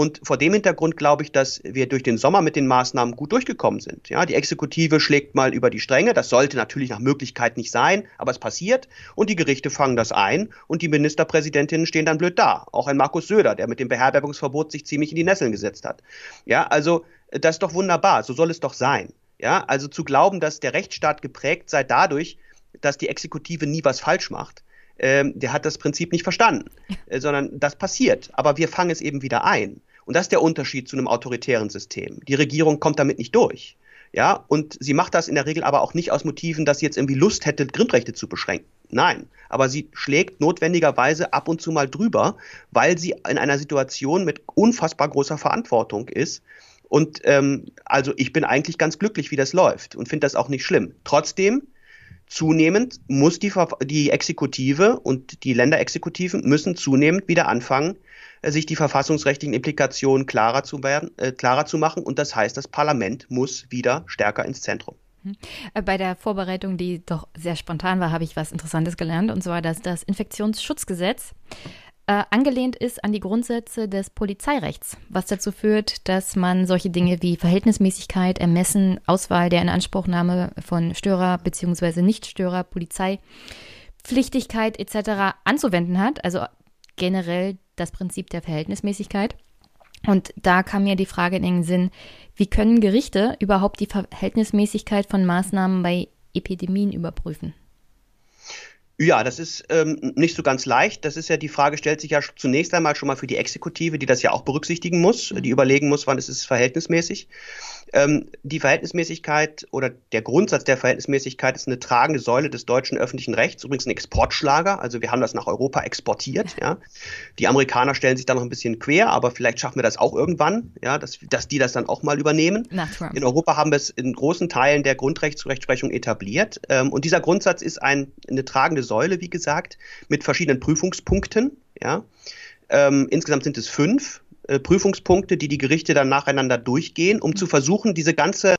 Und vor dem Hintergrund glaube ich, dass wir durch den Sommer mit den Maßnahmen gut durchgekommen sind. Ja, die Exekutive schlägt mal über die Stränge. Das sollte natürlich nach Möglichkeit nicht sein, aber es passiert. Und die Gerichte fangen das ein und die Ministerpräsidentinnen stehen dann blöd da. Auch ein Markus Söder, der mit dem Beherbergungsverbot sich ziemlich in die Nesseln gesetzt hat. Ja, also das ist doch wunderbar. So soll es doch sein. Ja, also zu glauben, dass der Rechtsstaat geprägt sei dadurch, dass die Exekutive nie was falsch macht, ähm, der hat das Prinzip nicht verstanden, äh, sondern das passiert. Aber wir fangen es eben wieder ein. Und das ist der Unterschied zu einem autoritären System. Die Regierung kommt damit nicht durch. Ja, und sie macht das in der Regel aber auch nicht aus Motiven, dass sie jetzt irgendwie Lust hätte, Grundrechte zu beschränken. Nein, aber sie schlägt notwendigerweise ab und zu mal drüber, weil sie in einer Situation mit unfassbar großer Verantwortung ist. Und ähm, also ich bin eigentlich ganz glücklich, wie das läuft und finde das auch nicht schlimm. Trotzdem, zunehmend muss die, die Exekutive und die Länderexekutiven müssen zunehmend wieder anfangen, sich die verfassungsrechtlichen Implikationen klarer zu, werden, äh, klarer zu machen. Und das heißt, das Parlament muss wieder stärker ins Zentrum. Mhm. Äh, bei der Vorbereitung, die doch sehr spontan war, habe ich was Interessantes gelernt, und zwar, dass das Infektionsschutzgesetz äh, angelehnt ist an die Grundsätze des Polizeirechts, was dazu führt, dass man solche Dinge wie Verhältnismäßigkeit, Ermessen, Auswahl der Inanspruchnahme von Störer bzw. Nichtstörer, Polizeipflichtigkeit etc. anzuwenden hat, also generell das Prinzip der Verhältnismäßigkeit. Und da kam mir die Frage in den Sinn, wie können Gerichte überhaupt die Verhältnismäßigkeit von Maßnahmen bei Epidemien überprüfen? Ja, das ist ähm, nicht so ganz leicht. Das ist ja die Frage, stellt sich ja zunächst einmal schon mal für die Exekutive, die das ja auch berücksichtigen muss, die überlegen muss, wann ist es verhältnismäßig. Ähm, die Verhältnismäßigkeit oder der Grundsatz der Verhältnismäßigkeit ist eine tragende Säule des deutschen öffentlichen Rechts, übrigens ein Exportschlager. Also wir haben das nach Europa exportiert. Ja. Die Amerikaner stellen sich da noch ein bisschen quer, aber vielleicht schaffen wir das auch irgendwann, ja, dass, dass die das dann auch mal übernehmen. In Europa haben wir es in großen Teilen der Grundrechtsrechtsprechung etabliert. Ähm, und dieser Grundsatz ist ein, eine tragende Säule, wie gesagt, mit verschiedenen Prüfungspunkten. Ja. Ähm, insgesamt sind es fünf. Äh, Prüfungspunkte, die die Gerichte dann nacheinander durchgehen, um zu versuchen, diese ganze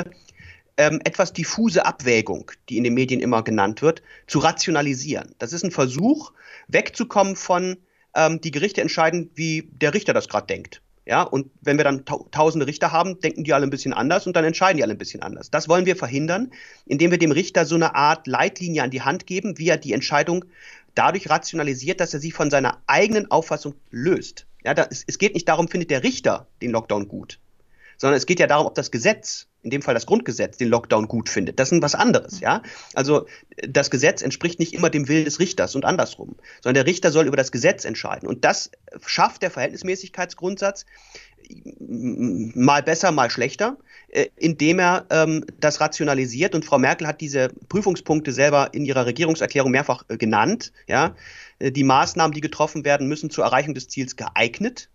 ähm, etwas diffuse Abwägung, die in den Medien immer genannt wird, zu rationalisieren. Das ist ein Versuch, wegzukommen von, ähm, die Gerichte entscheiden, wie der Richter das gerade denkt. Ja, und wenn wir dann tausende Richter haben, denken die alle ein bisschen anders und dann entscheiden die alle ein bisschen anders. Das wollen wir verhindern, indem wir dem Richter so eine Art Leitlinie an die Hand geben, wie er die Entscheidung dadurch rationalisiert, dass er sie von seiner eigenen Auffassung löst. Ja, da, es, es geht nicht darum, findet der Richter den Lockdown gut, sondern es geht ja darum, ob das Gesetz, in dem Fall das Grundgesetz, den Lockdown gut findet. Das ist was anderes, ja. Also das Gesetz entspricht nicht immer dem Willen des Richters und andersrum, sondern der Richter soll über das Gesetz entscheiden. Und das schafft der Verhältnismäßigkeitsgrundsatz mal besser, mal schlechter, indem er ähm, das rationalisiert. Und Frau Merkel hat diese Prüfungspunkte selber in ihrer Regierungserklärung mehrfach äh, genannt. Ja, äh, die Maßnahmen, die getroffen werden, müssen zur Erreichung des Ziels geeignet,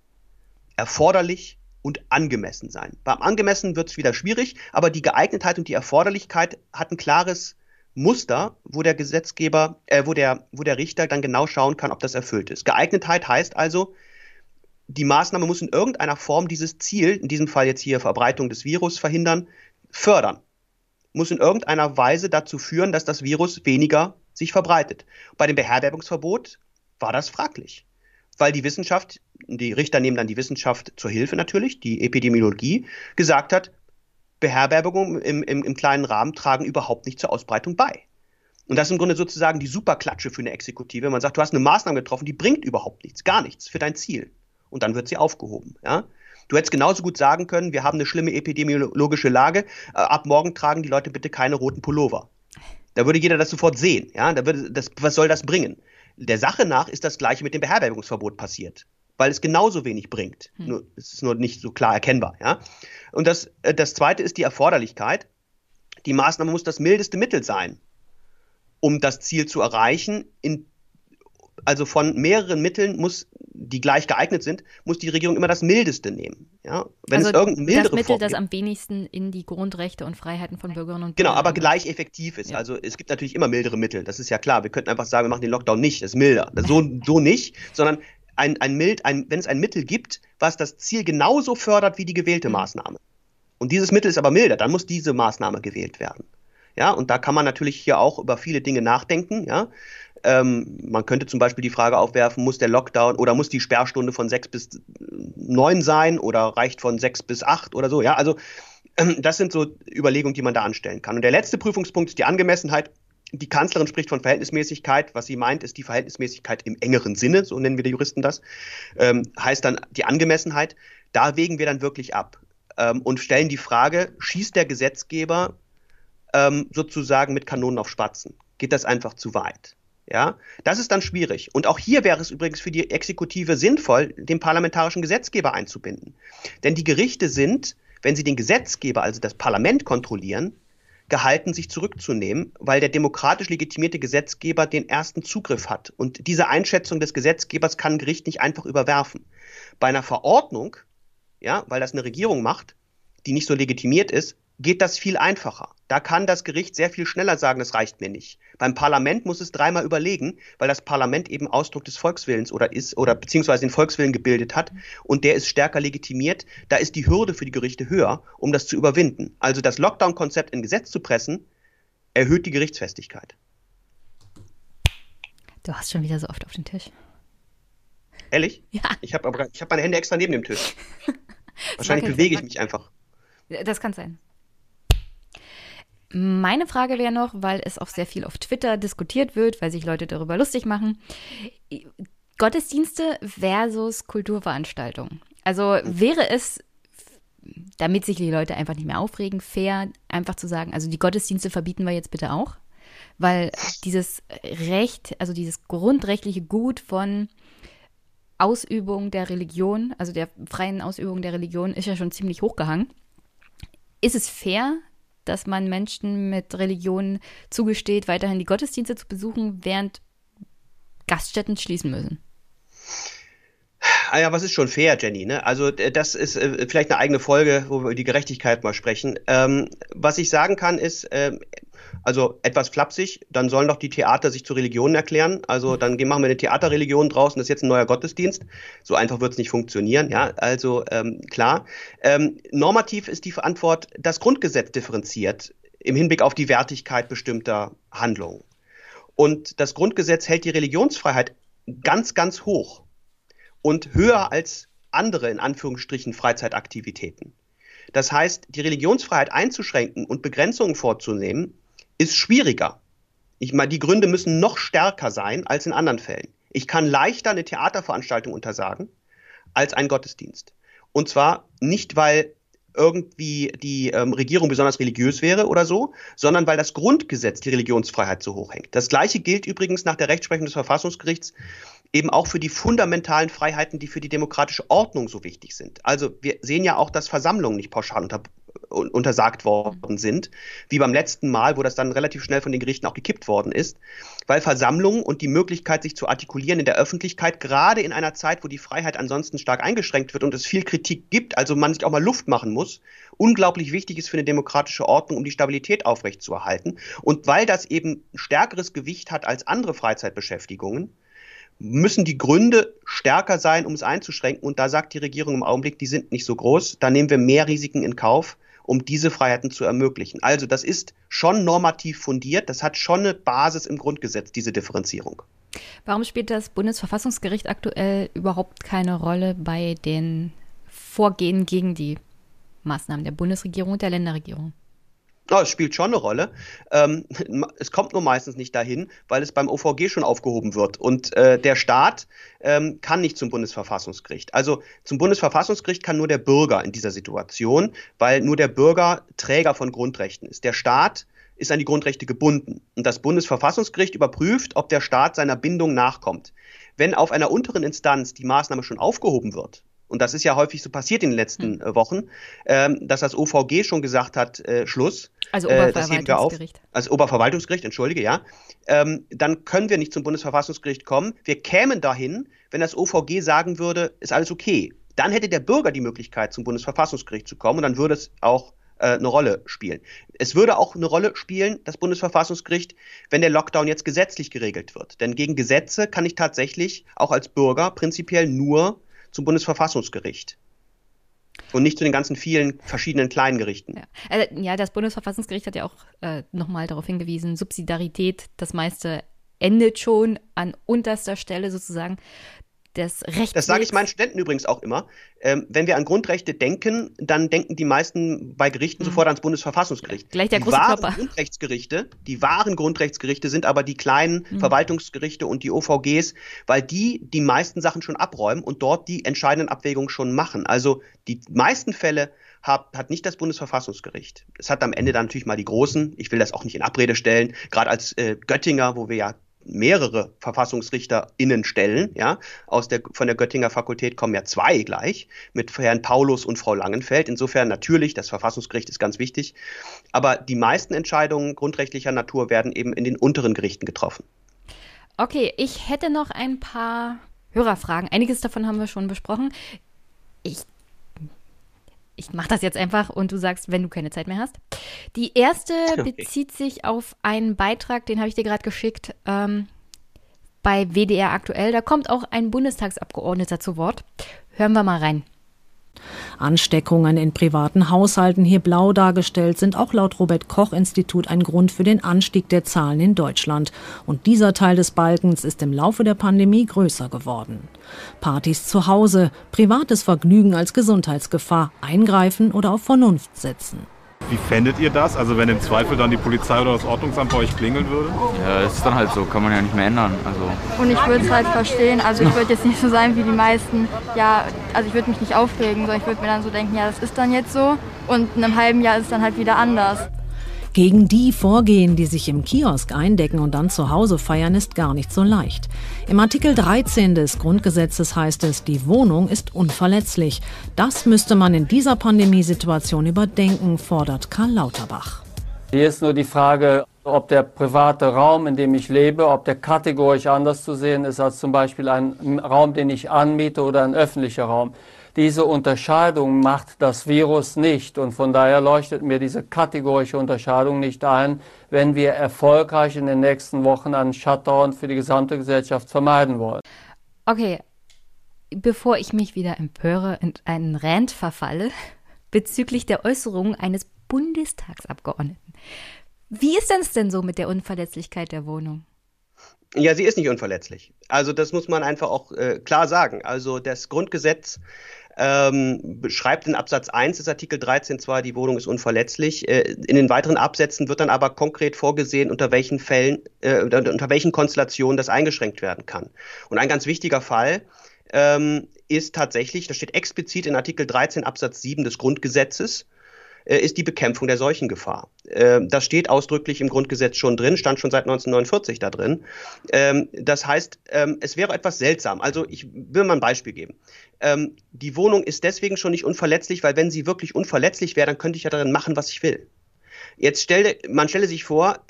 erforderlich und angemessen sein. Beim angemessen wird es wieder schwierig, aber die Geeignetheit und die Erforderlichkeit hat ein klares Muster, wo der Gesetzgeber, äh, wo der, wo der Richter dann genau schauen kann, ob das erfüllt ist. Geeignetheit heißt also, die Maßnahme muss in irgendeiner Form dieses Ziel, in diesem Fall jetzt hier Verbreitung des Virus verhindern, fördern muss in irgendeiner Weise dazu führen, dass das Virus weniger sich verbreitet. Bei dem Beherbergungsverbot war das fraglich, weil die Wissenschaft, die Richter nehmen dann die Wissenschaft zur Hilfe natürlich, die Epidemiologie, gesagt hat, Beherbergungen im, im, im kleinen Rahmen tragen überhaupt nicht zur Ausbreitung bei. Und das ist im Grunde sozusagen die Superklatsche für eine Exekutive. Man sagt, du hast eine Maßnahme getroffen, die bringt überhaupt nichts, gar nichts für dein Ziel. Und dann wird sie aufgehoben. Ja? Du hättest genauso gut sagen können, wir haben eine schlimme epidemiologische Lage, äh, ab morgen tragen die Leute bitte keine roten Pullover. Da würde jeder das sofort sehen. Ja? Da würde das, was soll das bringen? Der Sache nach ist das gleiche mit dem Beherbergungsverbot passiert, weil es genauso wenig bringt. Hm. Nur, es ist nur nicht so klar erkennbar. Ja? Und das, äh, das Zweite ist die Erforderlichkeit. Die Maßnahme muss das mildeste Mittel sein, um das Ziel zu erreichen, in also von mehreren Mitteln muss, die gleich geeignet sind, muss die Regierung immer das Mildeste nehmen. Ja? Wenn also es irgendeine mildere das Mittel, Form das am wenigsten in die Grundrechte und Freiheiten von Bürgerinnen und Bürgern. Genau, aber gleich effektiv ist. Ja. Also es gibt natürlich immer mildere Mittel, das ist ja klar. Wir könnten einfach sagen, wir machen den Lockdown nicht, das ist milder. So, so nicht, sondern ein, ein Mild, ein, wenn es ein Mittel gibt, was das Ziel genauso fördert wie die gewählte mhm. Maßnahme. Und dieses Mittel ist aber milder, dann muss diese Maßnahme gewählt werden. Ja, und da kann man natürlich hier auch über viele Dinge nachdenken. Ja, ähm, man könnte zum Beispiel die Frage aufwerfen, muss der Lockdown oder muss die Sperrstunde von sechs bis neun sein oder reicht von sechs bis acht oder so. Ja, also ähm, das sind so Überlegungen, die man da anstellen kann. Und der letzte Prüfungspunkt ist die Angemessenheit. Die Kanzlerin spricht von Verhältnismäßigkeit. Was sie meint, ist die Verhältnismäßigkeit im engeren Sinne, so nennen wir die Juristen das. Ähm, heißt dann die Angemessenheit. Da wägen wir dann wirklich ab ähm, und stellen die Frage, schießt der Gesetzgeber ähm, sozusagen mit Kanonen auf Spatzen? Geht das einfach zu weit? Ja, das ist dann schwierig. Und auch hier wäre es übrigens für die Exekutive sinnvoll, den parlamentarischen Gesetzgeber einzubinden. Denn die Gerichte sind, wenn sie den Gesetzgeber, also das Parlament kontrollieren, gehalten, sich zurückzunehmen, weil der demokratisch legitimierte Gesetzgeber den ersten Zugriff hat. Und diese Einschätzung des Gesetzgebers kann ein Gericht nicht einfach überwerfen. Bei einer Verordnung, ja, weil das eine Regierung macht, die nicht so legitimiert ist, geht das viel einfacher. Da kann das Gericht sehr viel schneller sagen, das reicht mir nicht. Beim Parlament muss es dreimal überlegen, weil das Parlament eben Ausdruck des Volkswillens oder ist oder beziehungsweise den Volkswillen gebildet hat und der ist stärker legitimiert. Da ist die Hürde für die Gerichte höher, um das zu überwinden. Also das Lockdown-Konzept in Gesetz zu pressen, erhöht die Gerichtsfestigkeit. Du hast schon wieder so oft auf den Tisch. Ehrlich? Ja. Ich habe habe meine Hände extra neben dem Tisch. Wahrscheinlich bewege ich mich einfach. Das kann sein. Meine Frage wäre noch, weil es auch sehr viel auf Twitter diskutiert wird, weil sich Leute darüber lustig machen. Gottesdienste versus Kulturveranstaltungen. Also wäre es, damit sich die Leute einfach nicht mehr aufregen, fair, einfach zu sagen, also die Gottesdienste verbieten wir jetzt bitte auch? Weil dieses Recht, also dieses grundrechtliche Gut von Ausübung der Religion, also der freien Ausübung der Religion, ist ja schon ziemlich hochgehangen. Ist es fair, dass man Menschen mit Religion zugesteht, weiterhin die Gottesdienste zu besuchen, während Gaststätten schließen müssen. Ah ja, was ist schon fair, Jenny? Ne? Also das ist äh, vielleicht eine eigene Folge, wo wir über die Gerechtigkeit mal sprechen. Ähm, was ich sagen kann, ist, äh, also etwas flapsig, dann sollen doch die Theater sich zu Religionen erklären. Also dann machen wir eine Theaterreligion draußen, das ist jetzt ein neuer Gottesdienst. So einfach wird es nicht funktionieren, ja. Also ähm, klar. Ähm, normativ ist die Antwort, das Grundgesetz differenziert im Hinblick auf die Wertigkeit bestimmter Handlungen. Und das Grundgesetz hält die Religionsfreiheit ganz, ganz hoch und höher als andere in Anführungsstrichen Freizeitaktivitäten. Das heißt, die Religionsfreiheit einzuschränken und Begrenzungen vorzunehmen, ist schwieriger. Ich meine, die Gründe müssen noch stärker sein als in anderen Fällen. Ich kann leichter eine Theaterveranstaltung untersagen als ein Gottesdienst. Und zwar nicht, weil irgendwie die ähm, Regierung besonders religiös wäre oder so, sondern weil das Grundgesetz die Religionsfreiheit so hoch hängt. Das gleiche gilt übrigens nach der Rechtsprechung des Verfassungsgerichts eben auch für die fundamentalen Freiheiten, die für die demokratische Ordnung so wichtig sind. Also wir sehen ja auch, dass Versammlungen nicht pauschal unter, untersagt worden sind, wie beim letzten Mal, wo das dann relativ schnell von den Gerichten auch gekippt worden ist, weil Versammlungen und die Möglichkeit, sich zu artikulieren in der Öffentlichkeit, gerade in einer Zeit, wo die Freiheit ansonsten stark eingeschränkt wird und es viel Kritik gibt, also man sich auch mal Luft machen muss, unglaublich wichtig ist für eine demokratische Ordnung, um die Stabilität aufrechtzuerhalten. Und weil das eben stärkeres Gewicht hat als andere Freizeitbeschäftigungen, müssen die Gründe stärker sein, um es einzuschränken. Und da sagt die Regierung im Augenblick, die sind nicht so groß. Da nehmen wir mehr Risiken in Kauf um diese Freiheiten zu ermöglichen. Also das ist schon normativ fundiert, das hat schon eine Basis im Grundgesetz, diese Differenzierung. Warum spielt das Bundesverfassungsgericht aktuell überhaupt keine Rolle bei den Vorgehen gegen die Maßnahmen der Bundesregierung und der Länderregierung? Oh, es spielt schon eine Rolle. Ähm, es kommt nur meistens nicht dahin, weil es beim OVG schon aufgehoben wird. Und äh, der Staat ähm, kann nicht zum Bundesverfassungsgericht. Also zum Bundesverfassungsgericht kann nur der Bürger in dieser Situation, weil nur der Bürger Träger von Grundrechten ist. Der Staat ist an die Grundrechte gebunden. Und das Bundesverfassungsgericht überprüft, ob der Staat seiner Bindung nachkommt. Wenn auf einer unteren Instanz die Maßnahme schon aufgehoben wird, und das ist ja häufig so passiert in den letzten hm. Wochen, ähm, dass das OVG schon gesagt hat, äh, Schluss. Also Oberverwaltungsgericht. Äh, also Oberverwaltungsgericht, entschuldige, ja. Ähm, dann können wir nicht zum Bundesverfassungsgericht kommen. Wir kämen dahin, wenn das OVG sagen würde, ist alles okay. Dann hätte der Bürger die Möglichkeit, zum Bundesverfassungsgericht zu kommen und dann würde es auch äh, eine Rolle spielen. Es würde auch eine Rolle spielen, das Bundesverfassungsgericht, wenn der Lockdown jetzt gesetzlich geregelt wird. Denn gegen Gesetze kann ich tatsächlich auch als Bürger prinzipiell nur zum Bundesverfassungsgericht. Und nicht zu den ganzen vielen verschiedenen kleinen Gerichten. Ja, also, ja das Bundesverfassungsgericht hat ja auch äh, nochmal darauf hingewiesen, Subsidiarität, das meiste endet schon an unterster Stelle sozusagen des Rechts. Das sage ich meinen Studenten übrigens auch immer. Ähm, wenn wir an Grundrechte denken, dann denken die meisten bei Gerichten mhm. sofort ans Bundesverfassungsgericht. Gleich der die große wahren Körper. Grundrechtsgerichte, die wahren Grundrechtsgerichte sind aber die kleinen mhm. Verwaltungsgerichte und die OVGs, weil die die meisten Sachen schon abräumen und dort die entscheidenden Abwägungen schon machen. Also die meisten Fälle hat, hat nicht das Bundesverfassungsgericht. Es hat am Ende dann natürlich mal die Großen, ich will das auch nicht in Abrede stellen, gerade als äh, Göttinger, wo wir ja mehrere VerfassungsrichterInnen stellen, ja. Aus der, von der Göttinger Fakultät kommen ja zwei gleich, mit Herrn Paulus und Frau Langenfeld. Insofern natürlich, das Verfassungsgericht ist ganz wichtig. Aber die meisten Entscheidungen grundrechtlicher Natur werden eben in den unteren Gerichten getroffen. Okay, ich hätte noch ein paar Hörerfragen. Einiges davon haben wir schon besprochen. Ich ich mache das jetzt einfach und du sagst, wenn du keine Zeit mehr hast. Die erste okay. bezieht sich auf einen Beitrag, den habe ich dir gerade geschickt, ähm, bei WDR aktuell. Da kommt auch ein Bundestagsabgeordneter zu Wort. Hören wir mal rein. Ansteckungen in privaten Haushalten, hier blau dargestellt, sind auch laut Robert Koch Institut ein Grund für den Anstieg der Zahlen in Deutschland. Und dieser Teil des Balkens ist im Laufe der Pandemie größer geworden. Partys zu Hause, privates Vergnügen als Gesundheitsgefahr, eingreifen oder auf Vernunft setzen. Wie fändet ihr das? Also wenn im Zweifel dann die Polizei oder das Ordnungsamt bei euch klingeln würde? Ja, das ist dann halt so, kann man ja nicht mehr ändern. Also. Und ich würde es halt verstehen, also ich würde jetzt nicht so sein wie die meisten, ja, also ich würde mich nicht aufregen, sondern ich würde mir dann so denken, ja, das ist dann jetzt so und in einem halben Jahr ist es dann halt wieder anders. Gegen die vorgehen, die sich im Kiosk eindecken und dann zu Hause feiern, ist gar nicht so leicht. Im Artikel 13 des Grundgesetzes heißt es, die Wohnung ist unverletzlich. Das müsste man in dieser Pandemiesituation überdenken, fordert Karl Lauterbach. Hier ist nur die Frage, ob der private Raum, in dem ich lebe, ob der kategorisch anders zu sehen ist als zum Beispiel ein Raum, den ich anmiete oder ein öffentlicher Raum. Diese Unterscheidung macht das Virus nicht und von daher leuchtet mir diese kategorische Unterscheidung nicht ein, wenn wir erfolgreich in den nächsten Wochen einen Shutdown für die gesamte Gesellschaft vermeiden wollen. Okay, bevor ich mich wieder empöre und einen Rant verfalle bezüglich der Äußerungen eines Bundestagsabgeordneten. Wie ist es denn so mit der Unverletzlichkeit der Wohnung? Ja, sie ist nicht unverletzlich. Also das muss man einfach auch äh, klar sagen. Also das Grundgesetz ähm, beschreibt in Absatz 1 des Artikel 13 zwar, die Wohnung ist unverletzlich. Äh, in den weiteren Absätzen wird dann aber konkret vorgesehen, unter welchen Fällen, äh, unter welchen Konstellationen das eingeschränkt werden kann. Und ein ganz wichtiger Fall ähm, ist tatsächlich, das steht explizit in Artikel 13 Absatz 7 des Grundgesetzes, äh, ist die Bekämpfung der Seuchengefahr. Ähm, das steht ausdrücklich im Grundgesetz schon drin, stand schon seit 1949 da drin. Ähm, das heißt, ähm, es wäre etwas seltsam. Also ich will mal ein Beispiel geben. Die Wohnung ist deswegen schon nicht unverletzlich, weil wenn sie wirklich unverletzlich wäre, dann könnte ich ja darin machen, was ich will. Jetzt stelle, man stelle sich vor,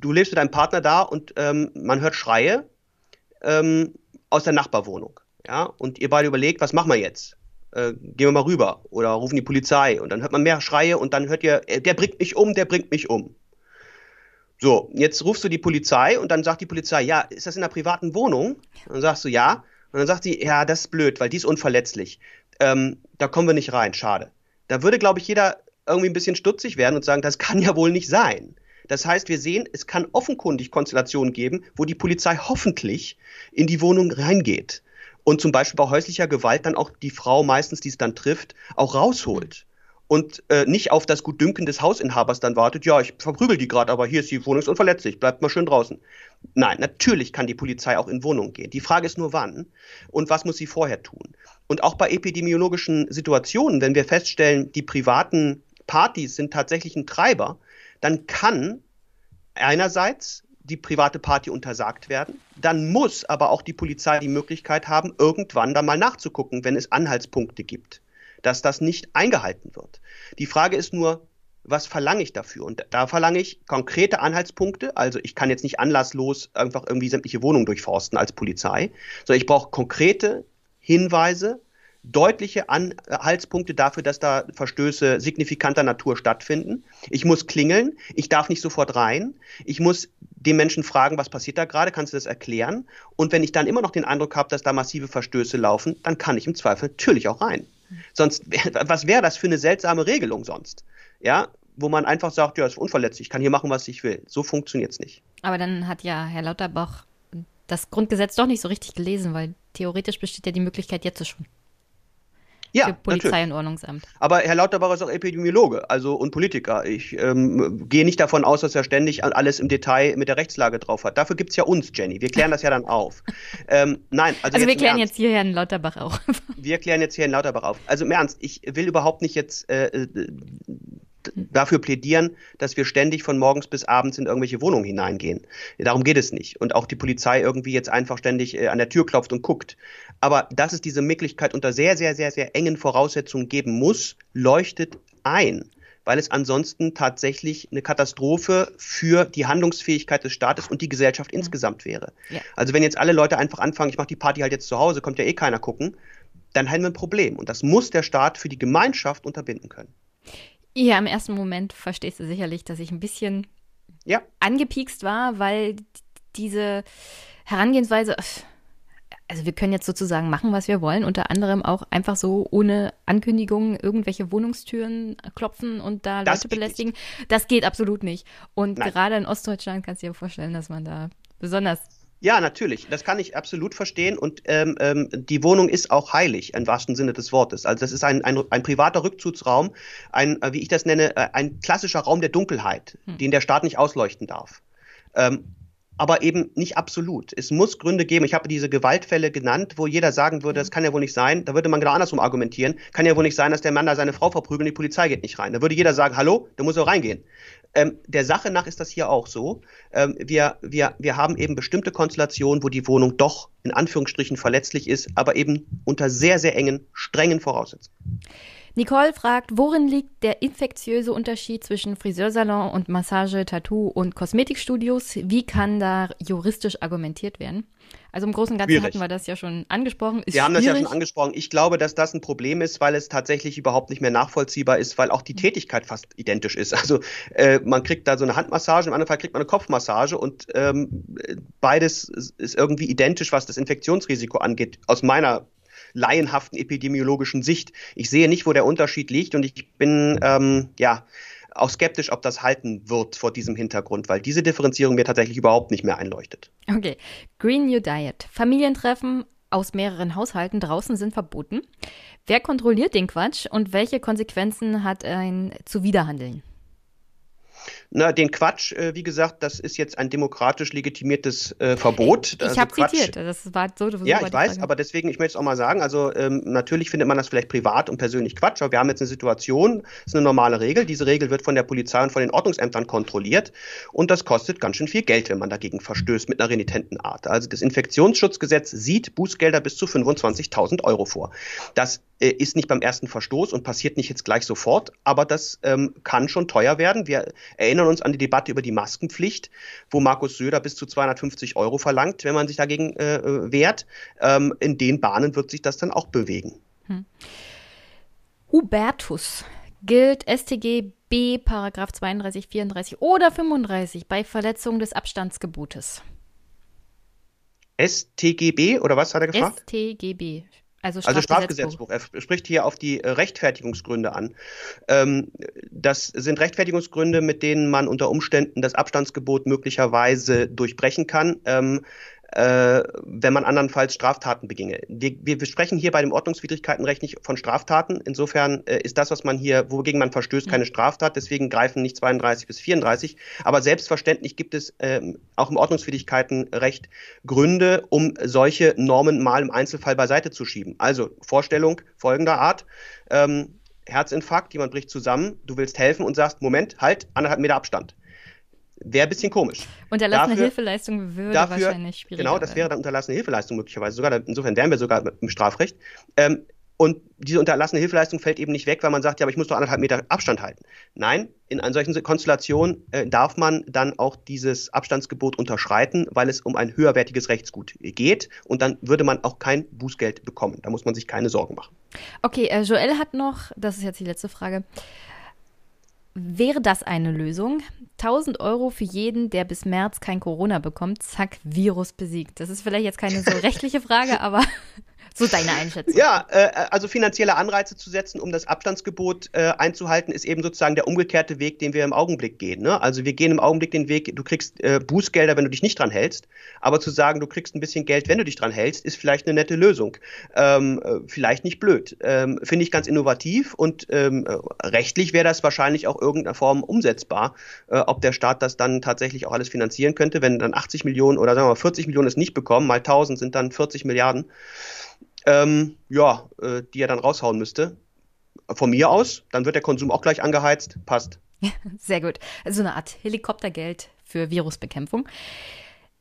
du lebst mit deinem Partner da und man hört Schreie aus der Nachbarwohnung. Ja, und ihr beide überlegt, was machen wir jetzt? äh, gehen wir mal rüber oder rufen die Polizei und dann hört man mehr Schreie und dann hört ihr, äh, der bringt mich um, der bringt mich um. So, jetzt rufst du die Polizei und dann sagt die Polizei, ja, ist das in einer privaten Wohnung? Dann sagst du ja. Und dann sagt sie, ja, das ist blöd, weil die ist unverletzlich. Ähm, da kommen wir nicht rein, schade. Da würde, glaube ich, jeder irgendwie ein bisschen stutzig werden und sagen, das kann ja wohl nicht sein. Das heißt, wir sehen, es kann offenkundig Konstellationen geben, wo die Polizei hoffentlich in die Wohnung reingeht und zum Beispiel bei häuslicher Gewalt dann auch die Frau meistens, die es dann trifft, auch rausholt und äh, nicht auf das Gutdünken des Hausinhabers dann wartet, ja, ich verprügel die gerade, aber hier ist die Wohnung unverletzlich, bleibt mal schön draußen. Nein, natürlich kann die Polizei auch in Wohnungen gehen. Die Frage ist nur wann und was muss sie vorher tun. Und auch bei epidemiologischen Situationen, wenn wir feststellen, die privaten Partys sind tatsächlich ein Treiber, dann kann einerseits die private Party untersagt werden. Dann muss aber auch die Polizei die Möglichkeit haben, irgendwann da mal nachzugucken, wenn es Anhaltspunkte gibt, dass das nicht eingehalten wird. Die Frage ist nur, was verlange ich dafür? Und da verlange ich konkrete Anhaltspunkte. Also ich kann jetzt nicht anlasslos einfach irgendwie sämtliche Wohnungen durchforsten als Polizei, sondern ich brauche konkrete Hinweise, deutliche Anhaltspunkte dafür, dass da Verstöße signifikanter Natur stattfinden. Ich muss klingeln, ich darf nicht sofort rein, ich muss den Menschen fragen, was passiert da gerade, kannst du das erklären? Und wenn ich dann immer noch den Eindruck habe, dass da massive Verstöße laufen, dann kann ich im Zweifel natürlich auch rein. Sonst, was wäre das für eine seltsame Regelung sonst? Ja, wo man einfach sagt, ja, ist unverletzlich, ich kann hier machen, was ich will. So funktioniert es nicht. Aber dann hat ja Herr Lauterbach das Grundgesetz doch nicht so richtig gelesen, weil theoretisch besteht ja die Möglichkeit jetzt schon ja, für Polizei natürlich. und Ordnungsamt. Aber Herr Lauterbach ist auch Epidemiologe also und Politiker. Ich ähm, gehe nicht davon aus, dass er ständig alles im Detail mit der Rechtslage drauf hat. Dafür gibt es ja uns, Jenny. Wir klären das ja dann auf. ähm, nein, also, also wir klären jetzt hier Herrn Lauterbach auf. wir klären jetzt hier Herrn Lauterbach auf. Also im Ernst, ich will überhaupt nicht jetzt äh, äh dafür plädieren, dass wir ständig von morgens bis abends in irgendwelche Wohnungen hineingehen. Darum geht es nicht. Und auch die Polizei irgendwie jetzt einfach ständig äh, an der Tür klopft und guckt. Aber dass es diese Möglichkeit unter sehr, sehr, sehr, sehr engen Voraussetzungen geben muss, leuchtet ein weil es ansonsten tatsächlich eine Katastrophe für die Handlungsfähigkeit des Staates und die Gesellschaft insgesamt wäre. Ja. Also wenn jetzt alle Leute einfach anfangen, ich mache die Party halt jetzt zu Hause, kommt ja eh keiner gucken, dann haben wir ein Problem. Und das muss der Staat für die Gemeinschaft unterbinden können. Ja, im ersten Moment verstehst du sicherlich, dass ich ein bisschen ja. angepiekst war, weil diese Herangehensweise, also wir können jetzt sozusagen machen, was wir wollen, unter anderem auch einfach so ohne Ankündigung irgendwelche Wohnungstüren klopfen und da das Leute belästigen. Nicht. Das geht absolut nicht. Und Nein. gerade in Ostdeutschland kannst du dir vorstellen, dass man da besonders ja, natürlich. Das kann ich absolut verstehen. Und ähm, ähm, die Wohnung ist auch heilig, im wahrsten Sinne des Wortes. Also das ist ein, ein, ein privater Rückzugsraum, ein, äh, wie ich das nenne, äh, ein klassischer Raum der Dunkelheit, hm. den der Staat nicht ausleuchten darf. Ähm, aber eben nicht absolut. Es muss Gründe geben. Ich habe diese Gewaltfälle genannt, wo jeder sagen würde, das kann ja wohl nicht sein. Da würde man genau andersrum argumentieren. Kann ja wohl nicht sein, dass der Mann da seine Frau verprügelt und die Polizei geht nicht rein. Da würde jeder sagen, hallo, da muss er reingehen. Ähm, der Sache nach ist das hier auch so. Ähm, wir, wir, wir haben eben bestimmte Konstellationen, wo die Wohnung doch in Anführungsstrichen verletzlich ist, aber eben unter sehr, sehr engen, strengen Voraussetzungen. Nicole fragt, worin liegt der infektiöse Unterschied zwischen Friseursalon und Massage, Tattoo und Kosmetikstudios? Wie kann da juristisch argumentiert werden? Also im Großen und Ganzen schwierig. hatten wir das ja schon angesprochen. Ist wir haben das ja schon angesprochen. Ich glaube, dass das ein Problem ist, weil es tatsächlich überhaupt nicht mehr nachvollziehbar ist, weil auch die Tätigkeit fast identisch ist. Also äh, man kriegt da so eine Handmassage, im anderen Fall kriegt man eine Kopfmassage und ähm, beides ist irgendwie identisch, was das Infektionsrisiko angeht, aus meiner laienhaften epidemiologischen Sicht. Ich sehe nicht, wo der Unterschied liegt und ich bin ähm, ja auch skeptisch, ob das halten wird vor diesem Hintergrund, weil diese Differenzierung mir tatsächlich überhaupt nicht mehr einleuchtet. Okay. Green New Diet. Familientreffen aus mehreren Haushalten draußen sind verboten. Wer kontrolliert den Quatsch und welche Konsequenzen hat ein Zuwiderhandeln? Na, den Quatsch, äh, wie gesagt, das ist jetzt ein demokratisch legitimiertes äh, Verbot. Ich also habe zitiert, das war so. so ja, ich weiß, Frage. aber deswegen, ich möchte es auch mal sagen, also ähm, natürlich findet man das vielleicht privat und persönlich Quatsch, aber wir haben jetzt eine Situation, das ist eine normale Regel, diese Regel wird von der Polizei und von den Ordnungsämtern kontrolliert und das kostet ganz schön viel Geld, wenn man dagegen verstößt mit einer renitenten Art. Also das Infektionsschutzgesetz sieht Bußgelder bis zu 25.000 Euro vor. Das ist nicht beim ersten Verstoß und passiert nicht jetzt gleich sofort, aber das ähm, kann schon teuer werden. Wir erinnern uns an die Debatte über die Maskenpflicht, wo Markus Söder bis zu 250 Euro verlangt, wenn man sich dagegen äh, wehrt. Ähm, in den Bahnen wird sich das dann auch bewegen. Hm. Hubertus gilt StG B Paragraph 32, 34 oder 35 bei Verletzung des Abstandsgebotes. StGB oder was hat er gefragt? StGB Also Strafgesetzbuch. Also Strafgesetzbuch. Er spricht hier auf die äh, Rechtfertigungsgründe an. Ähm, das sind Rechtfertigungsgründe, mit denen man unter Umständen das Abstandsgebot möglicherweise durchbrechen kann. Ähm, äh, wenn man andernfalls Straftaten beginge. Wir, wir sprechen hier bei dem Ordnungswidrigkeitenrecht nicht von Straftaten. Insofern äh, ist das, was man hier, wogegen man verstößt, keine Straftat. Deswegen greifen nicht 32 bis 34. Aber selbstverständlich gibt es ähm, auch im Ordnungswidrigkeitenrecht Gründe, um solche Normen mal im Einzelfall beiseite zu schieben. Also Vorstellung folgender Art. Ähm, Herzinfarkt, jemand bricht zusammen, du willst helfen und sagst, Moment, halt, anderthalb Meter Abstand wäre ein bisschen komisch. Unterlassene dafür, Hilfeleistung würde dafür, wahrscheinlich schwierig Genau, das wäre dann unterlassene Hilfeleistung möglicherweise sogar. Insofern wären wir sogar im Strafrecht. Ähm, und diese unterlassene Hilfeleistung fällt eben nicht weg, weil man sagt, ja, aber ich muss doch anderthalb Meter Abstand halten. Nein, in einer solchen Konstellation äh, darf man dann auch dieses Abstandsgebot unterschreiten, weil es um ein höherwertiges Rechtsgut geht. Und dann würde man auch kein Bußgeld bekommen. Da muss man sich keine Sorgen machen. Okay, äh, Joel hat noch, das ist jetzt die letzte Frage, Wäre das eine Lösung? 1000 Euro für jeden, der bis März kein Corona bekommt, zack, Virus besiegt. Das ist vielleicht jetzt keine so rechtliche Frage, aber so deine Einschätzung. Ja, äh, also finanzielle Anreize zu setzen, um das Abstandsgebot äh, einzuhalten, ist eben sozusagen der umgekehrte Weg, den wir im Augenblick gehen. Ne? Also wir gehen im Augenblick den Weg, du kriegst äh, Bußgelder, wenn du dich nicht dran hältst, aber zu sagen, du kriegst ein bisschen Geld, wenn du dich dran hältst, ist vielleicht eine nette Lösung. Ähm, äh, vielleicht nicht blöd. Ähm, Finde ich ganz innovativ und ähm, rechtlich wäre das wahrscheinlich auch irgendeiner Form umsetzbar, äh, ob der Staat das dann tatsächlich auch alles finanzieren könnte, wenn dann 80 Millionen oder sagen wir mal 40 Millionen es nicht bekommen, mal 1000 sind dann 40 Milliarden ähm, ja, äh, die er dann raushauen müsste. Von mir aus, dann wird der Konsum auch gleich angeheizt, passt. Sehr gut. Also eine Art Helikoptergeld für Virusbekämpfung.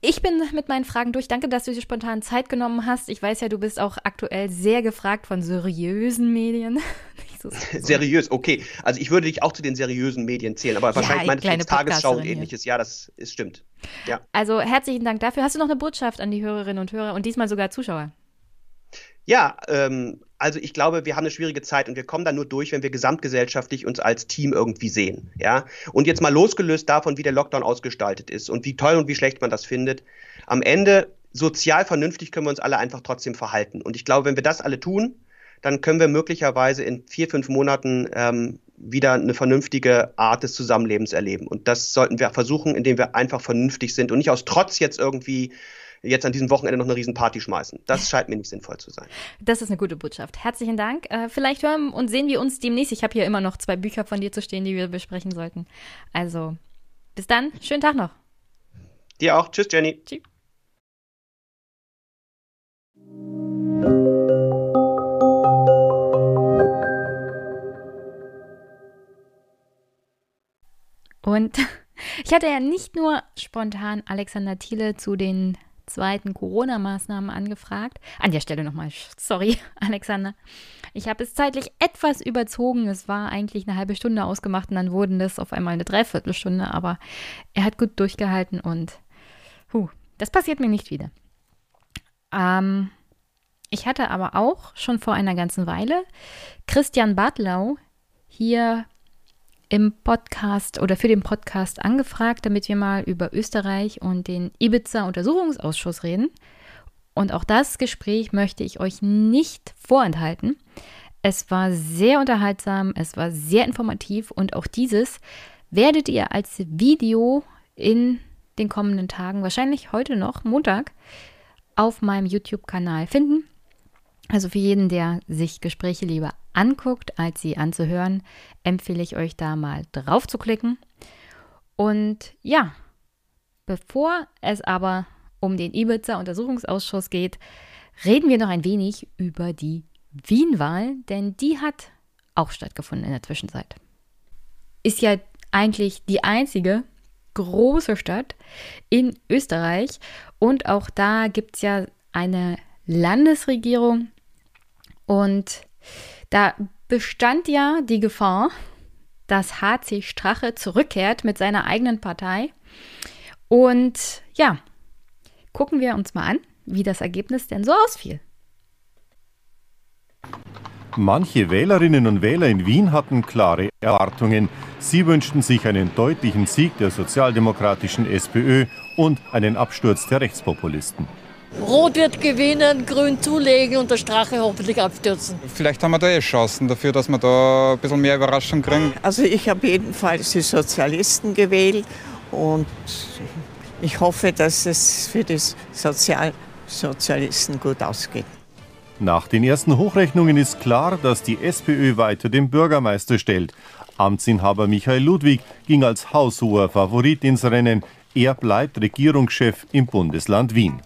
Ich bin mit meinen Fragen durch. Danke, dass du dir spontan Zeit genommen hast. Ich weiß ja, du bist auch aktuell sehr gefragt von seriösen Medien. So Seriös, okay. Also ich würde dich auch zu den seriösen Medien zählen, aber wahrscheinlich ja, meine Tagesschau und ähnliches. Ja, das ist stimmt. Ja. Also herzlichen Dank dafür. Hast du noch eine Botschaft an die Hörerinnen und Hörer und diesmal sogar Zuschauer? Ja, ähm, also ich glaube, wir haben eine schwierige Zeit und wir kommen da nur durch, wenn wir gesamtgesellschaftlich uns als Team irgendwie sehen. Ja, und jetzt mal losgelöst davon, wie der Lockdown ausgestaltet ist und wie toll und wie schlecht man das findet. Am Ende sozial vernünftig können wir uns alle einfach trotzdem verhalten. Und ich glaube, wenn wir das alle tun, dann können wir möglicherweise in vier, fünf Monaten ähm, wieder eine vernünftige Art des Zusammenlebens erleben. Und das sollten wir versuchen, indem wir einfach vernünftig sind und nicht aus Trotz jetzt irgendwie jetzt an diesem Wochenende noch eine Riesenparty schmeißen. Das scheint mir nicht sinnvoll zu sein. Das ist eine gute Botschaft. Herzlichen Dank. Äh, vielleicht hören und sehen wir uns demnächst. Ich habe hier immer noch zwei Bücher von dir zu stehen, die wir besprechen sollten. Also, bis dann. Schönen Tag noch. Dir auch. Tschüss, Jenny. Tschüss. Und ich hatte ja nicht nur spontan Alexander Thiele zu den zweiten Corona-Maßnahmen angefragt. An der Stelle nochmal, sorry, Alexander. Ich habe es zeitlich etwas überzogen. Es war eigentlich eine halbe Stunde ausgemacht und dann wurden das auf einmal eine Dreiviertelstunde. Aber er hat gut durchgehalten und huh, das passiert mir nicht wieder. Ähm, ich hatte aber auch schon vor einer ganzen Weile Christian Bartlau hier im Podcast oder für den Podcast angefragt, damit wir mal über Österreich und den Ibiza-Untersuchungsausschuss reden. Und auch das Gespräch möchte ich euch nicht vorenthalten. Es war sehr unterhaltsam, es war sehr informativ und auch dieses werdet ihr als Video in den kommenden Tagen, wahrscheinlich heute noch, Montag, auf meinem YouTube-Kanal finden. Also für jeden, der sich Gespräche lieber anguckt, als sie anzuhören, empfehle ich euch da mal drauf zu klicken. Und ja, bevor es aber um den Ibiza-Untersuchungsausschuss geht, reden wir noch ein wenig über die Wien-Wahl, denn die hat auch stattgefunden in der Zwischenzeit. Ist ja eigentlich die einzige große Stadt in Österreich und auch da gibt es ja eine Landesregierung und da bestand ja die Gefahr, dass HC Strache zurückkehrt mit seiner eigenen Partei. Und ja, gucken wir uns mal an, wie das Ergebnis denn so ausfiel. Manche Wählerinnen und Wähler in Wien hatten klare Erwartungen. Sie wünschten sich einen deutlichen Sieg der sozialdemokratischen SPÖ und einen Absturz der Rechtspopulisten. Rot wird gewinnen, Grün zulegen und der Strache hoffentlich abstürzen. Vielleicht haben wir da eh Chancen dafür, dass wir da ein bisschen mehr Überraschung kriegen. Also ich habe jedenfalls die Sozialisten gewählt und ich hoffe, dass es für die Sozialsozialisten gut ausgeht. Nach den ersten Hochrechnungen ist klar, dass die SPÖ weiter den Bürgermeister stellt. Amtsinhaber Michael Ludwig ging als haushoher Favorit ins Rennen. Er bleibt Regierungschef im Bundesland Wien.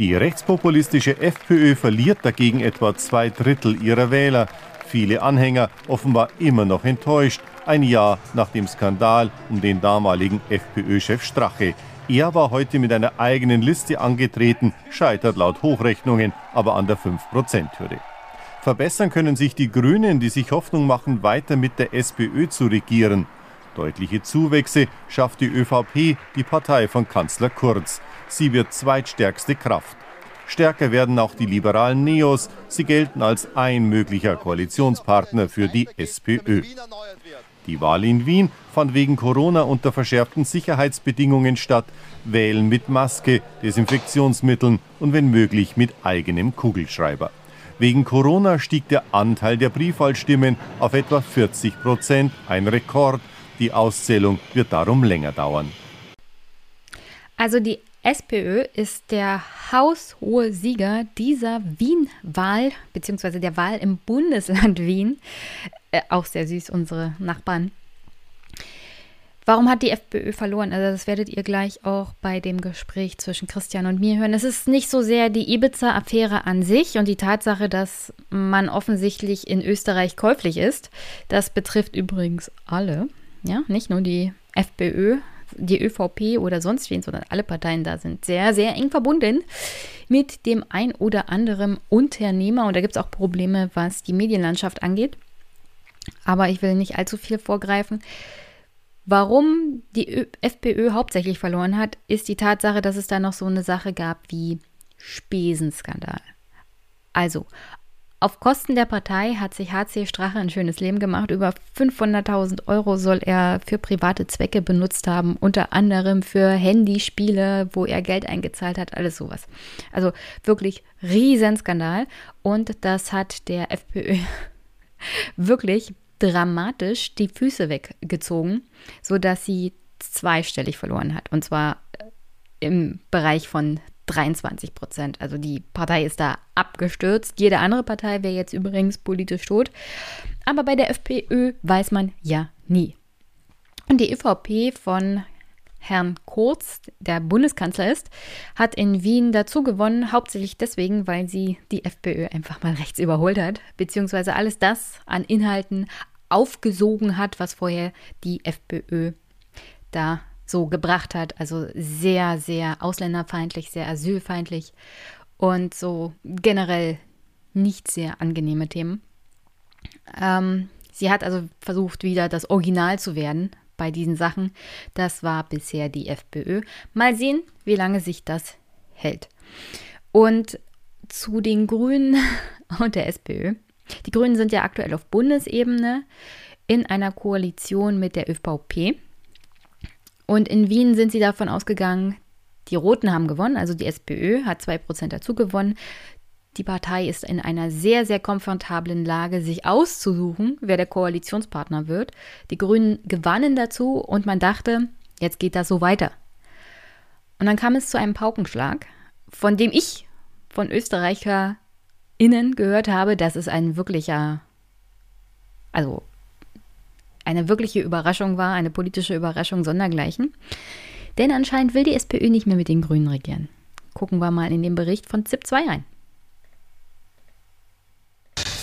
Die rechtspopulistische FPÖ verliert dagegen etwa zwei Drittel ihrer Wähler. Viele Anhänger offenbar immer noch enttäuscht, ein Jahr nach dem Skandal um den damaligen FPÖ-Chef Strache. Er war heute mit einer eigenen Liste angetreten, scheitert laut Hochrechnungen aber an der 5%-Hürde. Verbessern können sich die Grünen, die sich Hoffnung machen, weiter mit der SPÖ zu regieren. Deutliche Zuwächse schafft die ÖVP, die Partei von Kanzler Kurz. Sie wird zweitstärkste Kraft. Stärker werden auch die liberalen Neos. Sie gelten als ein möglicher Koalitionspartner für die SPÖ. Die Wahl in Wien fand wegen Corona unter verschärften Sicherheitsbedingungen statt. Wählen mit Maske, Desinfektionsmitteln und wenn möglich mit eigenem Kugelschreiber. Wegen Corona stieg der Anteil der Briefwahlstimmen auf etwa 40 Prozent, ein Rekord. Die Auszählung wird darum länger dauern. Also die SPÖ ist der haushohe Sieger dieser Wien-Wahl, beziehungsweise der Wahl im Bundesland Wien. Äh, auch sehr süß, unsere Nachbarn. Warum hat die FPÖ verloren? Also das werdet ihr gleich auch bei dem Gespräch zwischen Christian und mir hören. Es ist nicht so sehr die Ibiza-Affäre an sich und die Tatsache, dass man offensichtlich in Österreich käuflich ist. Das betrifft übrigens alle, ja, nicht nur die FPÖ, die ÖVP oder sonst wen, sondern alle Parteien da sind sehr, sehr eng verbunden mit dem ein oder anderen Unternehmer. Und da gibt es auch Probleme, was die Medienlandschaft angeht. Aber ich will nicht allzu viel vorgreifen. Warum die FPÖ hauptsächlich verloren hat, ist die Tatsache, dass es da noch so eine Sache gab wie Spesenskandal. Also, auf Kosten der Partei hat sich HC Strache ein schönes Leben gemacht. Über 500.000 Euro soll er für private Zwecke benutzt haben, unter anderem für Handyspiele, wo er Geld eingezahlt hat, alles sowas. Also wirklich Riesenskandal. Und das hat der FPÖ wirklich dramatisch die Füße weggezogen, sodass sie zweistellig verloren hat. Und zwar im Bereich von 23 Prozent. Also die Partei ist da abgestürzt. Jede andere Partei wäre jetzt übrigens politisch tot. Aber bei der FPÖ weiß man ja nie. Und die ÖVP von Herrn Kurz, der Bundeskanzler ist, hat in Wien dazu gewonnen, hauptsächlich deswegen, weil sie die FPÖ einfach mal rechts überholt hat, beziehungsweise alles das an Inhalten aufgesogen hat, was vorher die FPÖ da so gebracht hat. Also sehr, sehr ausländerfeindlich, sehr asylfeindlich und so generell nicht sehr angenehme Themen. Ähm, sie hat also versucht, wieder das Original zu werden bei diesen Sachen. Das war bisher die FPÖ. Mal sehen, wie lange sich das hält. Und zu den Grünen und der SPÖ. Die Grünen sind ja aktuell auf Bundesebene in einer Koalition mit der ÖVP. Und in Wien sind sie davon ausgegangen, die Roten haben gewonnen, also die SPÖ hat 2% dazu gewonnen. Die Partei ist in einer sehr, sehr komfortablen Lage, sich auszusuchen, wer der Koalitionspartner wird. Die Grünen gewannen dazu und man dachte, jetzt geht das so weiter. Und dann kam es zu einem Paukenschlag, von dem ich von ÖsterreicherInnen gehört habe, dass es ein wirklicher, also eine wirkliche Überraschung war, eine politische Überraschung sondergleichen. Denn anscheinend will die SPÖ nicht mehr mit den Grünen regieren. Gucken wir mal in den Bericht von ZIP 2 rein.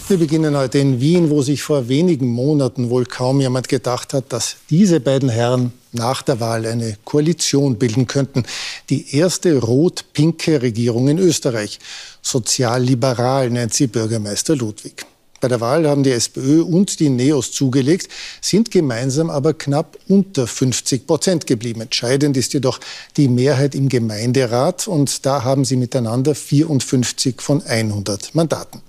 Wir beginnen heute in Wien, wo sich vor wenigen Monaten wohl kaum jemand gedacht hat, dass diese beiden Herren nach der Wahl eine Koalition bilden könnten. Die erste rot-pinke Regierung in Österreich. Sozialliberal nennt sie Bürgermeister Ludwig. Bei der Wahl haben die SPÖ und die NEOS zugelegt, sind gemeinsam aber knapp unter 50 Prozent geblieben. Entscheidend ist jedoch die Mehrheit im Gemeinderat und da haben sie miteinander 54 von 100 Mandaten.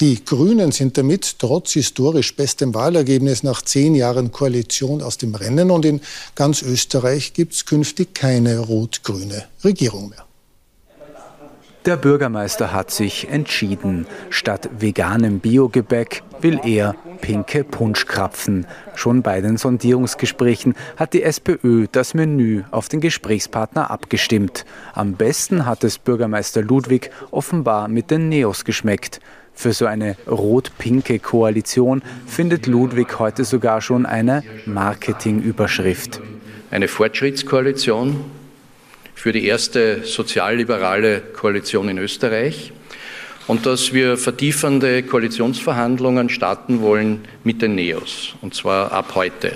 Die Grünen sind damit trotz historisch bestem Wahlergebnis nach zehn Jahren Koalition aus dem Rennen und in ganz Österreich gibt es künftig keine rot-grüne Regierung mehr. Der Bürgermeister hat sich entschieden. Statt veganem Biogebäck will er pinke Punschkrapfen. Schon bei den Sondierungsgesprächen hat die SPÖ das Menü auf den Gesprächspartner abgestimmt. Am besten hat es Bürgermeister Ludwig offenbar mit den Neos geschmeckt. Für so eine rot-pinke Koalition findet Ludwig heute sogar schon eine Marketingüberschrift. Eine Fortschrittskoalition, für die erste sozialliberale Koalition in Österreich und dass wir vertiefende Koalitionsverhandlungen starten wollen mit den Neos, und zwar ab heute.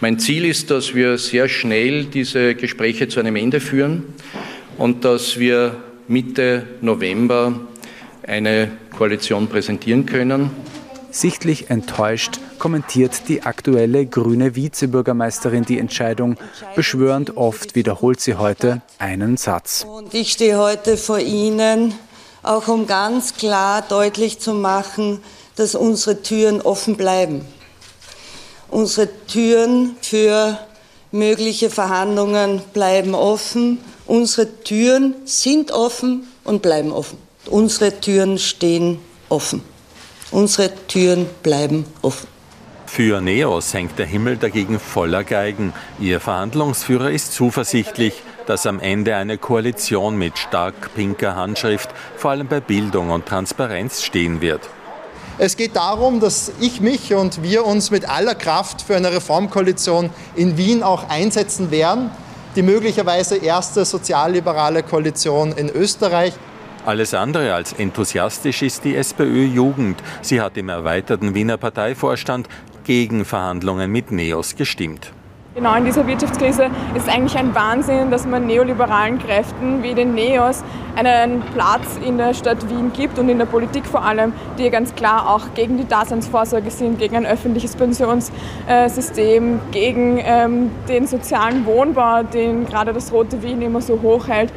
Mein Ziel ist, dass wir sehr schnell diese Gespräche zu einem Ende führen und dass wir Mitte November eine Koalition präsentieren können. Sichtlich enttäuscht kommentiert die aktuelle grüne Vizebürgermeisterin die Entscheidung. Beschwörend oft wiederholt sie heute einen Satz. Und ich stehe heute vor Ihnen, auch um ganz klar deutlich zu machen, dass unsere Türen offen bleiben. Unsere Türen für mögliche Verhandlungen bleiben offen. Unsere Türen sind offen und bleiben offen. Unsere Türen stehen offen. Unsere Türen bleiben offen. Für Neos hängt der Himmel dagegen voller Geigen. Ihr Verhandlungsführer ist zuversichtlich, dass am Ende eine Koalition mit stark pinker Handschrift vor allem bei Bildung und Transparenz stehen wird. Es geht darum, dass ich mich und wir uns mit aller Kraft für eine Reformkoalition in Wien auch einsetzen werden. Die möglicherweise erste sozialliberale Koalition in Österreich. Alles andere als enthusiastisch ist die SPÖ-Jugend. Sie hat im erweiterten Wiener Parteivorstand gegen Verhandlungen mit Neos gestimmt. Genau in dieser Wirtschaftskrise ist es eigentlich ein Wahnsinn, dass man neoliberalen Kräften wie den Neos einen Platz in der Stadt Wien gibt und in der Politik vor allem, die ganz klar auch gegen die Daseinsvorsorge sind, gegen ein öffentliches Pensionssystem, gegen ähm, den sozialen Wohnbau, den gerade das Rote Wien immer so hoch hält.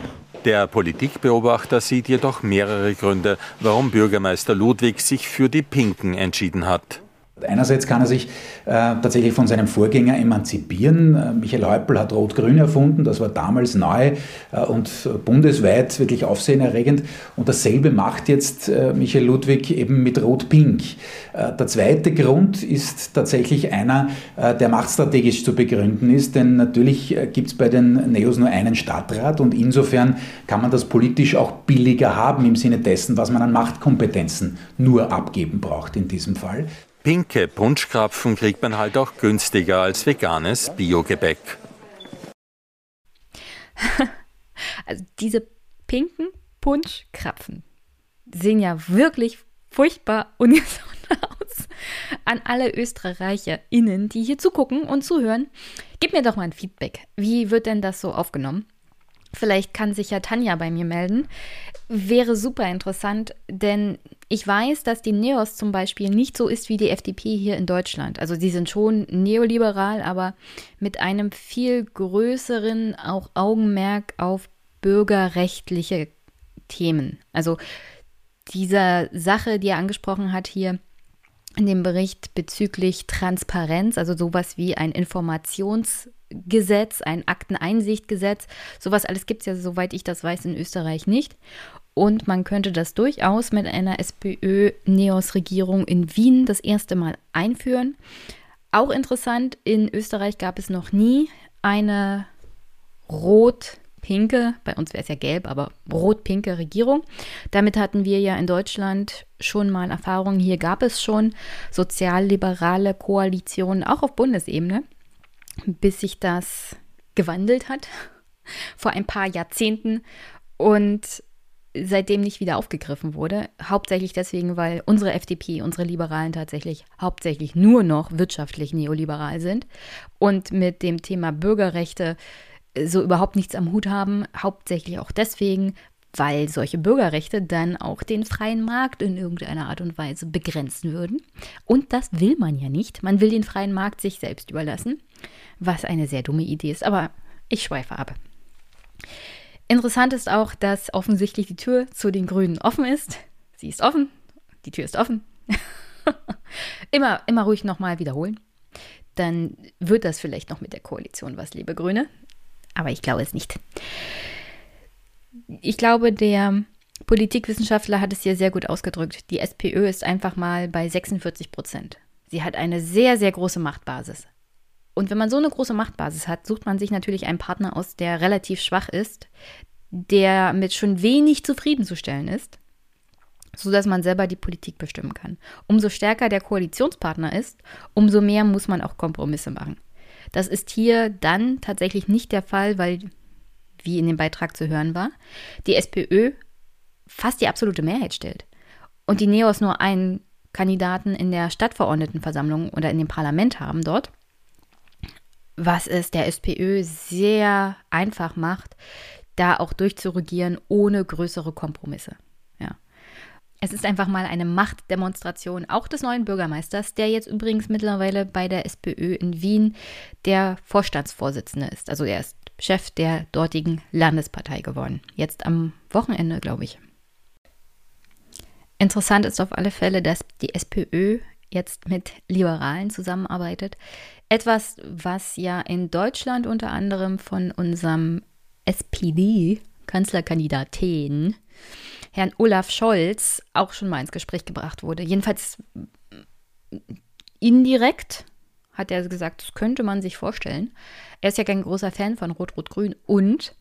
Der Politikbeobachter sieht jedoch mehrere Gründe, warum Bürgermeister Ludwig sich für die Pinken entschieden hat. Einerseits kann er sich äh, tatsächlich von seinem Vorgänger emanzipieren. Äh, Michael Häupl hat Rot-Grün erfunden, das war damals neu äh, und bundesweit wirklich aufsehenerregend. Und dasselbe macht jetzt äh, Michael Ludwig eben mit Rot-Pink. Äh, der zweite Grund ist tatsächlich einer, äh, der machtstrategisch zu begründen ist, denn natürlich gibt es bei den Neos nur einen Stadtrat und insofern kann man das politisch auch billiger haben im Sinne dessen, was man an Machtkompetenzen nur abgeben braucht in diesem Fall. Pinke Punschkrapfen kriegt man halt auch günstiger als veganes Biogebäck. Also diese pinken Punschkrapfen sehen ja wirklich furchtbar ungesund aus. An alle ÖsterreicherInnen, die hier zugucken und zuhören, gib mir doch mal ein Feedback. Wie wird denn das so aufgenommen? Vielleicht kann sich ja Tanja bei mir melden. Wäre super interessant, denn ich weiß, dass die Neos zum Beispiel nicht so ist wie die FDP hier in Deutschland. Also sie sind schon neoliberal, aber mit einem viel größeren auch Augenmerk auf bürgerrechtliche Themen. Also dieser Sache, die er angesprochen hat hier, in dem Bericht bezüglich Transparenz, also sowas wie ein Informationsgesetz, ein Akteneinsichtgesetz. Sowas alles gibt es ja, soweit ich das weiß, in Österreich nicht. Und man könnte das durchaus mit einer SPÖ-Neos-Regierung in Wien das erste Mal einführen. Auch interessant, in Österreich gab es noch nie eine rot pinke, bei uns wäre es ja gelb, aber rot-pinke Regierung. Damit hatten wir ja in Deutschland schon mal Erfahrungen. Hier gab es schon sozialliberale Koalitionen, auch auf Bundesebene, bis sich das gewandelt hat vor ein paar Jahrzehnten und seitdem nicht wieder aufgegriffen wurde. Hauptsächlich deswegen, weil unsere FDP, unsere Liberalen tatsächlich hauptsächlich nur noch wirtschaftlich neoliberal sind und mit dem Thema Bürgerrechte so überhaupt nichts am Hut haben, hauptsächlich auch deswegen, weil solche Bürgerrechte dann auch den freien Markt in irgendeiner Art und Weise begrenzen würden. Und das will man ja nicht. Man will den freien Markt sich selbst überlassen, was eine sehr dumme Idee ist. Aber ich schweife ab. Interessant ist auch, dass offensichtlich die Tür zu den Grünen offen ist. Sie ist offen, die Tür ist offen. immer, immer ruhig nochmal wiederholen. Dann wird das vielleicht noch mit der Koalition was, liebe Grüne aber ich glaube es nicht. Ich glaube, der Politikwissenschaftler hat es hier sehr gut ausgedrückt. Die SPÖ ist einfach mal bei 46 Prozent. Sie hat eine sehr, sehr große Machtbasis. Und wenn man so eine große Machtbasis hat, sucht man sich natürlich einen Partner aus, der relativ schwach ist, der mit schon wenig zufriedenzustellen ist, sodass man selber die Politik bestimmen kann. Umso stärker der Koalitionspartner ist, umso mehr muss man auch Kompromisse machen. Das ist hier dann tatsächlich nicht der Fall, weil, wie in dem Beitrag zu hören war, die SPÖ fast die absolute Mehrheit stellt und die Neos nur einen Kandidaten in der Stadtverordnetenversammlung oder in dem Parlament haben dort, was es der SPÖ sehr einfach macht, da auch durchzuregieren ohne größere Kompromisse. Ja. Es ist einfach mal eine Machtdemonstration auch des neuen Bürgermeisters, der jetzt übrigens mittlerweile bei der SPÖ in Wien der Vorstandsvorsitzende ist. Also er ist Chef der dortigen Landespartei geworden. Jetzt am Wochenende, glaube ich. Interessant ist auf alle Fälle, dass die SPÖ jetzt mit Liberalen zusammenarbeitet. Etwas, was ja in Deutschland unter anderem von unserem SPD-Kanzlerkandidaten, Herrn Olaf Scholz, auch schon mal ins Gespräch gebracht wurde. Jedenfalls indirekt hat er gesagt, das könnte man sich vorstellen. Er ist ja kein großer Fan von Rot-Rot-Grün und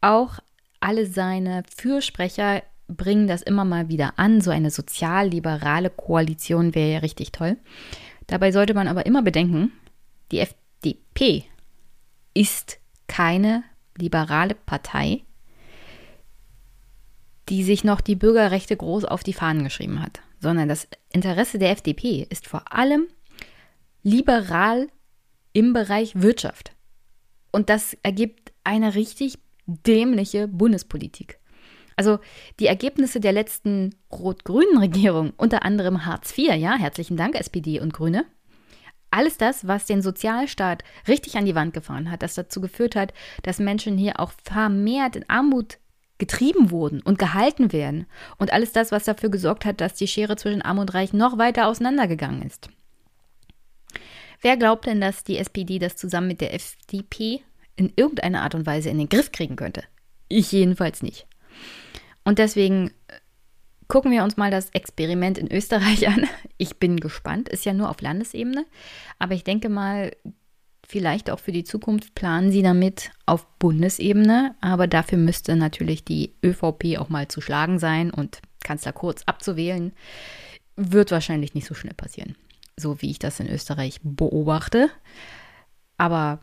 auch alle seine Fürsprecher bringen das immer mal wieder an. So eine sozialliberale Koalition wäre ja richtig toll. Dabei sollte man aber immer bedenken, die FDP ist keine liberale Partei, die sich noch die Bürgerrechte groß auf die Fahnen geschrieben hat, sondern das Interesse der FDP ist vor allem liberal im Bereich Wirtschaft. Und das ergibt eine richtig dämliche Bundespolitik. Also die Ergebnisse der letzten rot-grünen Regierung, unter anderem Hartz IV, ja, herzlichen Dank SPD und Grüne. Alles das, was den Sozialstaat richtig an die Wand gefahren hat, das dazu geführt hat, dass Menschen hier auch vermehrt in Armut getrieben wurden und gehalten werden. Und alles das, was dafür gesorgt hat, dass die Schere zwischen Arm und Reich noch weiter auseinandergegangen ist. Wer glaubt denn, dass die SPD das zusammen mit der FDP in irgendeiner Art und Weise in den Griff kriegen könnte? Ich jedenfalls nicht. Und deswegen gucken wir uns mal das Experiment in Österreich an. Ich bin gespannt, ist ja nur auf Landesebene, aber ich denke mal, vielleicht auch für die Zukunft planen sie damit auf Bundesebene, aber dafür müsste natürlich die ÖVP auch mal zu schlagen sein und Kanzler Kurz abzuwählen, wird wahrscheinlich nicht so schnell passieren, so wie ich das in Österreich beobachte. Aber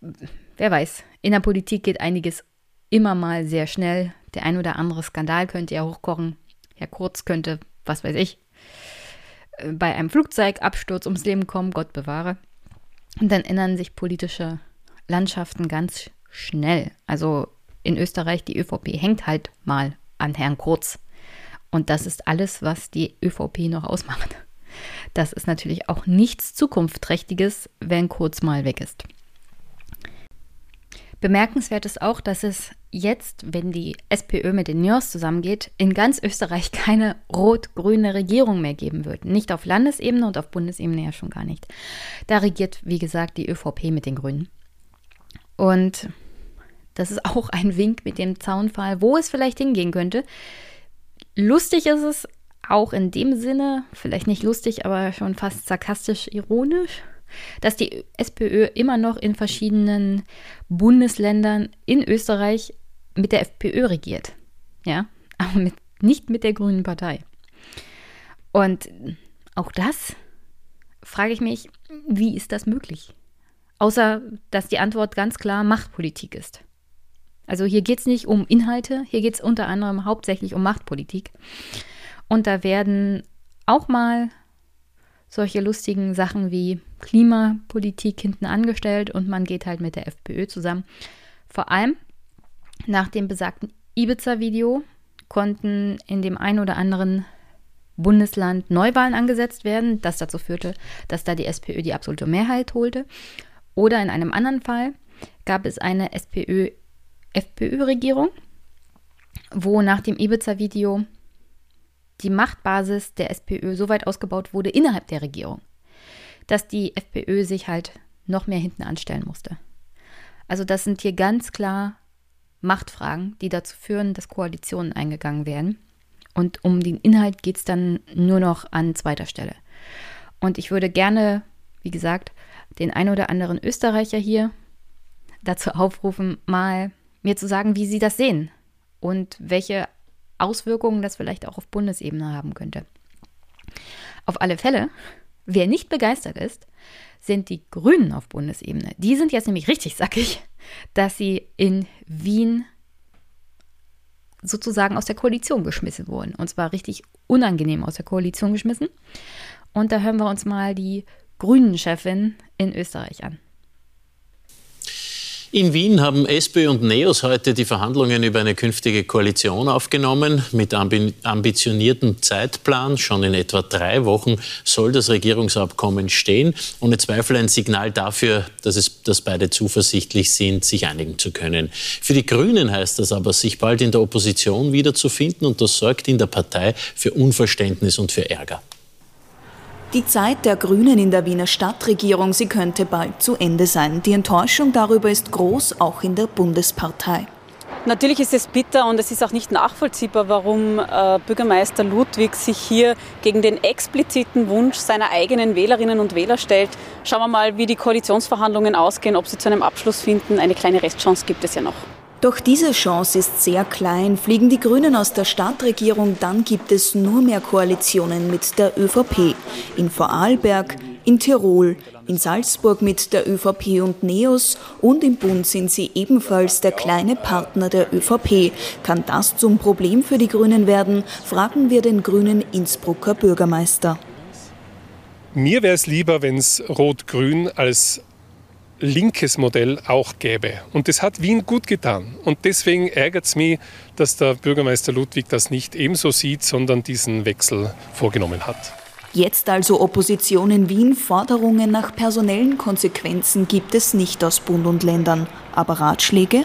wer weiß, in der Politik geht einiges immer mal sehr schnell. Der ein oder andere Skandal könnte ja hochkochen. Herr Kurz könnte, was weiß ich, äh, bei einem Flugzeugabsturz ums Leben kommen, Gott bewahre. Und dann ändern sich politische Landschaften ganz schnell. Also in Österreich, die ÖVP hängt halt mal an Herrn Kurz. Und das ist alles, was die ÖVP noch ausmacht. Das ist natürlich auch nichts Zukunftsträchtiges, wenn Kurz mal weg ist. Bemerkenswert ist auch, dass es jetzt, wenn die SPÖ mit den NIOS zusammengeht, in ganz Österreich keine rot-grüne Regierung mehr geben wird. Nicht auf Landesebene und auf Bundesebene ja schon gar nicht. Da regiert, wie gesagt, die ÖVP mit den Grünen. Und das ist auch ein Wink mit dem Zaunfall, wo es vielleicht hingehen könnte. Lustig ist es auch in dem Sinne, vielleicht nicht lustig, aber schon fast sarkastisch ironisch, dass die SPÖ immer noch in verschiedenen Bundesländern in Österreich mit der FPÖ regiert. Ja, aber mit, nicht mit der Grünen Partei. Und auch das frage ich mich, wie ist das möglich? Außer, dass die Antwort ganz klar Machtpolitik ist. Also hier geht es nicht um Inhalte, hier geht es unter anderem hauptsächlich um Machtpolitik. Und da werden auch mal solche lustigen Sachen wie Klimapolitik hinten angestellt und man geht halt mit der FPÖ zusammen. Vor allem nach dem besagten Ibiza-Video konnten in dem einen oder anderen Bundesland Neuwahlen angesetzt werden, das dazu führte, dass da die SPÖ die absolute Mehrheit holte. Oder in einem anderen Fall gab es eine SPÖ-FPÖ-Regierung, wo nach dem Ibiza-Video die Machtbasis der SPÖ so weit ausgebaut wurde innerhalb der Regierung, dass die FPÖ sich halt noch mehr hinten anstellen musste. Also das sind hier ganz klar Machtfragen, die dazu führen, dass Koalitionen eingegangen werden. Und um den Inhalt geht es dann nur noch an zweiter Stelle. Und ich würde gerne, wie gesagt, den ein oder anderen Österreicher hier dazu aufrufen, mal mir zu sagen, wie sie das sehen und welche Auswirkungen das vielleicht auch auf Bundesebene haben könnte. Auf alle Fälle, wer nicht begeistert ist, sind die Grünen auf Bundesebene. Die sind jetzt nämlich richtig sackig, dass sie in Wien sozusagen aus der Koalition geschmissen wurden. Und zwar richtig unangenehm aus der Koalition geschmissen. Und da hören wir uns mal die Grünen-Chefin in Österreich an. In Wien haben SPÖ und NEOS heute die Verhandlungen über eine künftige Koalition aufgenommen. Mit ambitioniertem Zeitplan, schon in etwa drei Wochen, soll das Regierungsabkommen stehen. Ohne Zweifel ein Signal dafür, dass, es, dass beide zuversichtlich sind, sich einigen zu können. Für die Grünen heißt das aber, sich bald in der Opposition wiederzufinden und das sorgt in der Partei für Unverständnis und für Ärger. Die Zeit der Grünen in der Wiener Stadtregierung, sie könnte bald zu Ende sein. Die Enttäuschung darüber ist groß, auch in der Bundespartei. Natürlich ist es bitter und es ist auch nicht nachvollziehbar, warum äh, Bürgermeister Ludwig sich hier gegen den expliziten Wunsch seiner eigenen Wählerinnen und Wähler stellt. Schauen wir mal, wie die Koalitionsverhandlungen ausgehen, ob sie zu einem Abschluss finden. Eine kleine Restchance gibt es ja noch. Doch diese Chance ist sehr klein. Fliegen die Grünen aus der Stadtregierung, dann gibt es nur mehr Koalitionen mit der ÖVP. In Vorarlberg, in Tirol, in Salzburg mit der ÖVP und NEOS und im Bund sind sie ebenfalls der kleine Partner der ÖVP. Kann das zum Problem für die Grünen werden? Fragen wir den grünen Innsbrucker Bürgermeister. Mir wäre es lieber, wenn es Rot-Grün als linkes Modell auch gäbe. Und das hat Wien gut getan. Und deswegen ärgert es mich, dass der Bürgermeister Ludwig das nicht ebenso sieht, sondern diesen Wechsel vorgenommen hat. Jetzt also Opposition in Wien. Forderungen nach personellen Konsequenzen gibt es nicht aus Bund und Ländern. Aber Ratschläge?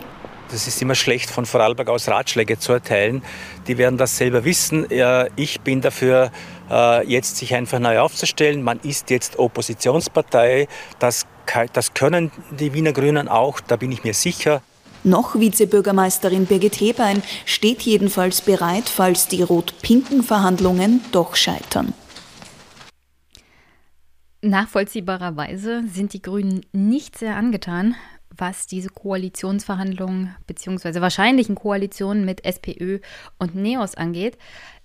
Das ist immer schlecht, von Vorarlberg aus Ratschläge zu erteilen. Die werden das selber wissen. Ich bin dafür, äh, jetzt sich einfach neu aufzustellen. Man ist jetzt Oppositionspartei. Das das können die Wiener Grünen auch, da bin ich mir sicher. Noch Vizebürgermeisterin Birgit Hebein steht jedenfalls bereit, falls die rot-pinken Verhandlungen doch scheitern. Nachvollziehbarerweise sind die Grünen nicht sehr angetan, was diese Koalitionsverhandlungen bzw. wahrscheinlichen Koalitionen mit SPÖ und NEOS angeht.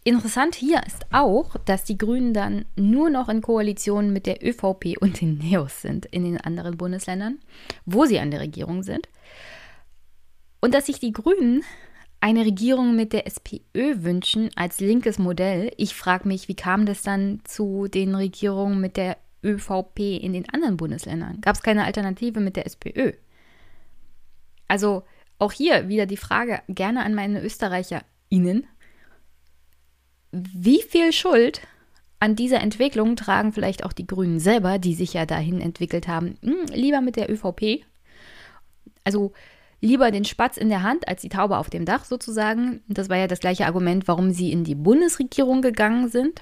Interessant hier ist auch, dass die Grünen dann nur noch in Koalition mit der ÖVP und den NEOS sind in den anderen Bundesländern, wo sie an der Regierung sind. Und dass sich die Grünen eine Regierung mit der SPÖ wünschen als linkes Modell. Ich frage mich, wie kam das dann zu den Regierungen mit der ÖVP in den anderen Bundesländern? Gab es keine Alternative mit der SPÖ? Also auch hier wieder die Frage gerne an meine ÖsterreicherInnen wie viel Schuld an dieser Entwicklung tragen vielleicht auch die Grünen selber, die sich ja dahin entwickelt haben, hm, lieber mit der ÖVP, also lieber den Spatz in der Hand als die Taube auf dem Dach sozusagen. Das war ja das gleiche Argument, warum sie in die Bundesregierung gegangen sind,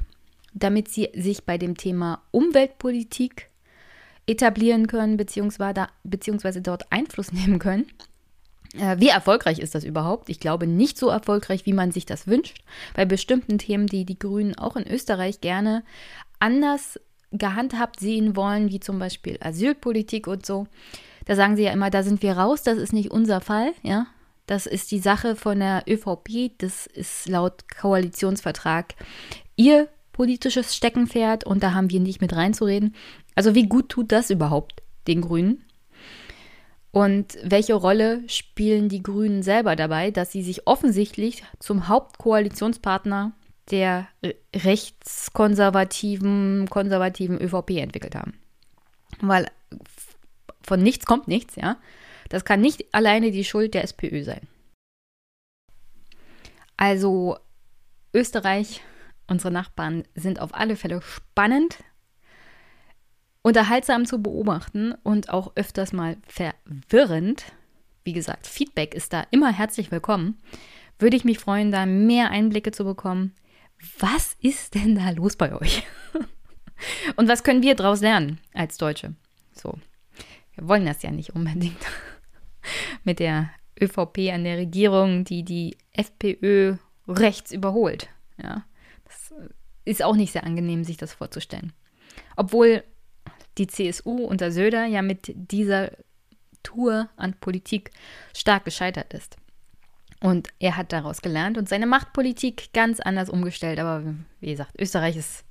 damit sie sich bei dem Thema Umweltpolitik etablieren können, beziehungsweise, beziehungsweise dort Einfluss nehmen können. Äh, wie erfolgreich ist das überhaupt? Ich glaube nicht so erfolgreich, wie man sich das wünscht. Bei bestimmten Themen, die die Grünen auch in Österreich gerne anders gehandhabt sehen wollen, wie zum Beispiel Asylpolitik und so. Da sagen sie ja immer, da sind wir raus, das ist nicht unser Fall, ja. Das ist die Sache von der ÖVP, das ist laut Koalitionsvertrag ihr politisches Steckenpferd und da haben wir nicht mit reinzureden. Also wie gut tut das überhaupt den Grünen? Und welche Rolle spielen die Grünen selber dabei, dass sie sich offensichtlich zum Hauptkoalitionspartner der rechtskonservativen, konservativen ÖVP entwickelt haben? Weil von nichts kommt nichts, ja. Das kann nicht alleine die Schuld der SPÖ sein. Also Österreich, unsere Nachbarn sind auf alle Fälle spannend unterhaltsam zu beobachten und auch öfters mal verwirrend. Wie gesagt, Feedback ist da immer herzlich willkommen. Würde ich mich freuen, da mehr Einblicke zu bekommen. Was ist denn da los bei euch? und was können wir daraus lernen als Deutsche? So, wir wollen das ja nicht unbedingt mit der ÖVP an der Regierung, die die FPÖ rechts überholt. Ja, das ist auch nicht sehr angenehm, sich das vorzustellen. Obwohl die CSU unter Söder ja mit dieser Tour an Politik stark gescheitert ist. Und er hat daraus gelernt und seine Machtpolitik ganz anders umgestellt. Aber wie gesagt, Österreich ist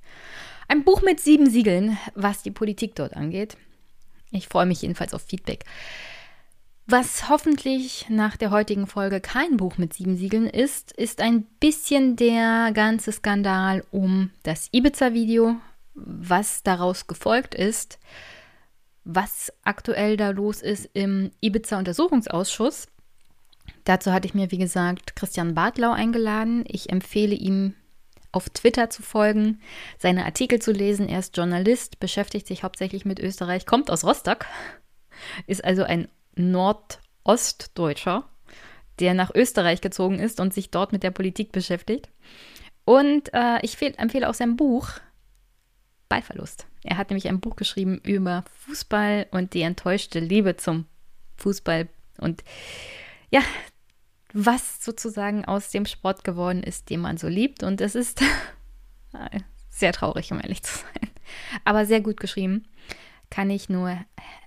ein Buch mit sieben Siegeln, was die Politik dort angeht. Ich freue mich jedenfalls auf Feedback. Was hoffentlich nach der heutigen Folge kein Buch mit sieben Siegeln ist, ist ein bisschen der ganze Skandal um das Ibiza-Video, was daraus gefolgt ist, was aktuell da los ist im Ibiza-Untersuchungsausschuss. Dazu hatte ich mir, wie gesagt, Christian Bartlau eingeladen. Ich empfehle ihm, auf Twitter zu folgen, seine Artikel zu lesen. Er ist Journalist, beschäftigt sich hauptsächlich mit Österreich, kommt aus Rostock, ist also ein Nordostdeutscher, der nach Österreich gezogen ist und sich dort mit der Politik beschäftigt. Und äh, ich empfehle auch sein Buch Ballverlust. Er hat nämlich ein Buch geschrieben über Fußball und die enttäuschte Liebe zum Fußball. Und ja, was sozusagen aus dem Sport geworden ist, den man so liebt. Und es ist sehr traurig, um ehrlich zu sein. Aber sehr gut geschrieben. Kann ich nur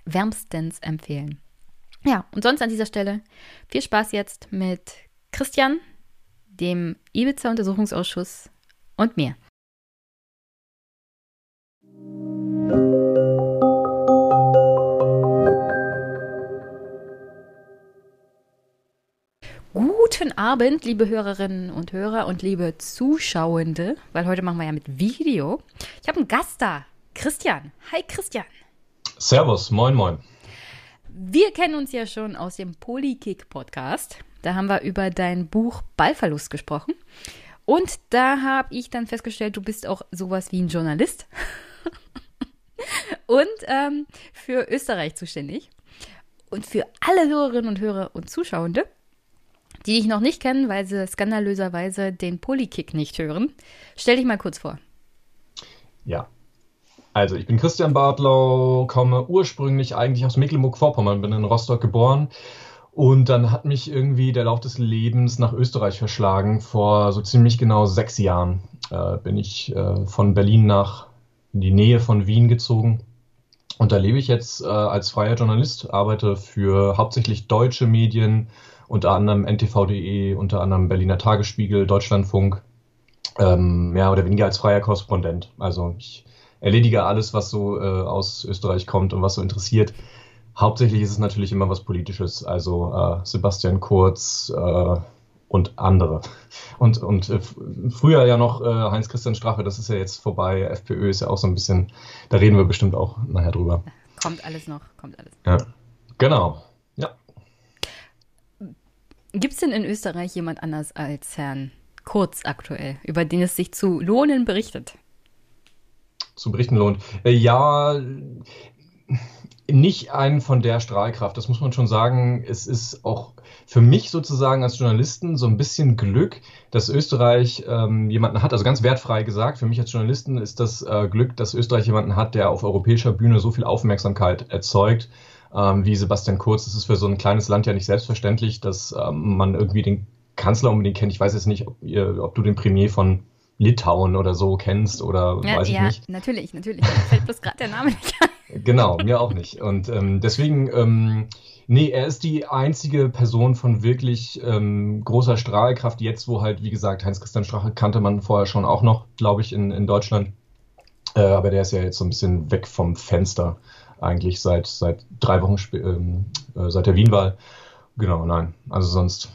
wärmstens empfehlen. Ja, und sonst an dieser Stelle viel Spaß jetzt mit Christian, dem Ibiza-Untersuchungsausschuss und mir. Guten Abend, liebe Hörerinnen und Hörer und liebe Zuschauende, weil heute machen wir ja mit Video. Ich habe einen Gast da, Christian. Hi Christian. Servus, moin moin. Wir kennen uns ja schon aus dem Polykick Podcast. Da haben wir über dein Buch Ballverlust gesprochen. Und da habe ich dann festgestellt, du bist auch sowas wie ein Journalist. und ähm, für Österreich zuständig. Und für alle Hörerinnen und Hörer und Zuschauende, die dich noch nicht kennen, weil sie skandalöserweise den Polykick nicht hören, stell dich mal kurz vor. Ja, also, ich bin Christian Bartlau, komme ursprünglich eigentlich aus Mecklenburg-Vorpommern, bin in Rostock geboren. Und dann hat mich irgendwie der Lauf des Lebens nach Österreich verschlagen. Vor so ziemlich genau sechs Jahren äh, bin ich äh, von Berlin nach in die Nähe von Wien gezogen. Und da lebe ich jetzt äh, als freier Journalist, arbeite für hauptsächlich deutsche Medien, unter anderem ntv.de, unter anderem Berliner Tagesspiegel, Deutschlandfunk, ähm, mehr oder weniger als freier Korrespondent. Also ich erledige alles, was so äh, aus Österreich kommt und was so interessiert. Hauptsächlich ist es natürlich immer was Politisches, also äh, Sebastian Kurz äh, und andere. Und, und äh, früher ja noch äh, Heinz-Christian Strache, das ist ja jetzt vorbei. FPÖ ist ja auch so ein bisschen, da reden wir bestimmt auch nachher drüber. Kommt alles noch, kommt alles. Ja, genau. Gibt es denn in Österreich jemand anders als Herrn Kurz aktuell, über den es sich zu lohnen berichtet? zu berichten lohnt. Äh, ja, nicht einen von der Strahlkraft, das muss man schon sagen. Es ist auch für mich sozusagen als Journalisten so ein bisschen Glück, dass Österreich ähm, jemanden hat, also ganz wertfrei gesagt, für mich als Journalisten ist das äh, Glück, dass Österreich jemanden hat, der auf europäischer Bühne so viel Aufmerksamkeit erzeugt ähm, wie Sebastian Kurz. Das ist für so ein kleines Land ja nicht selbstverständlich, dass ähm, man irgendwie den Kanzler unbedingt kennt. Ich weiß jetzt nicht, ob, ihr, ob du den Premier von Litauen oder so kennst oder ja, weiß ich ja, nicht. Natürlich, natürlich. Mir fällt bloß gerade der Name nicht ein. Genau, mir auch nicht. Und ähm, deswegen, ähm, nee, er ist die einzige Person von wirklich ähm, großer Strahlkraft jetzt, wo halt, wie gesagt, Heinz-Christian Strache kannte man vorher schon auch noch, glaube ich, in, in Deutschland. Äh, aber der ist ja jetzt so ein bisschen weg vom Fenster, eigentlich seit, seit drei Wochen, ähm, äh, seit der Wienwahl. Genau, nein. Also sonst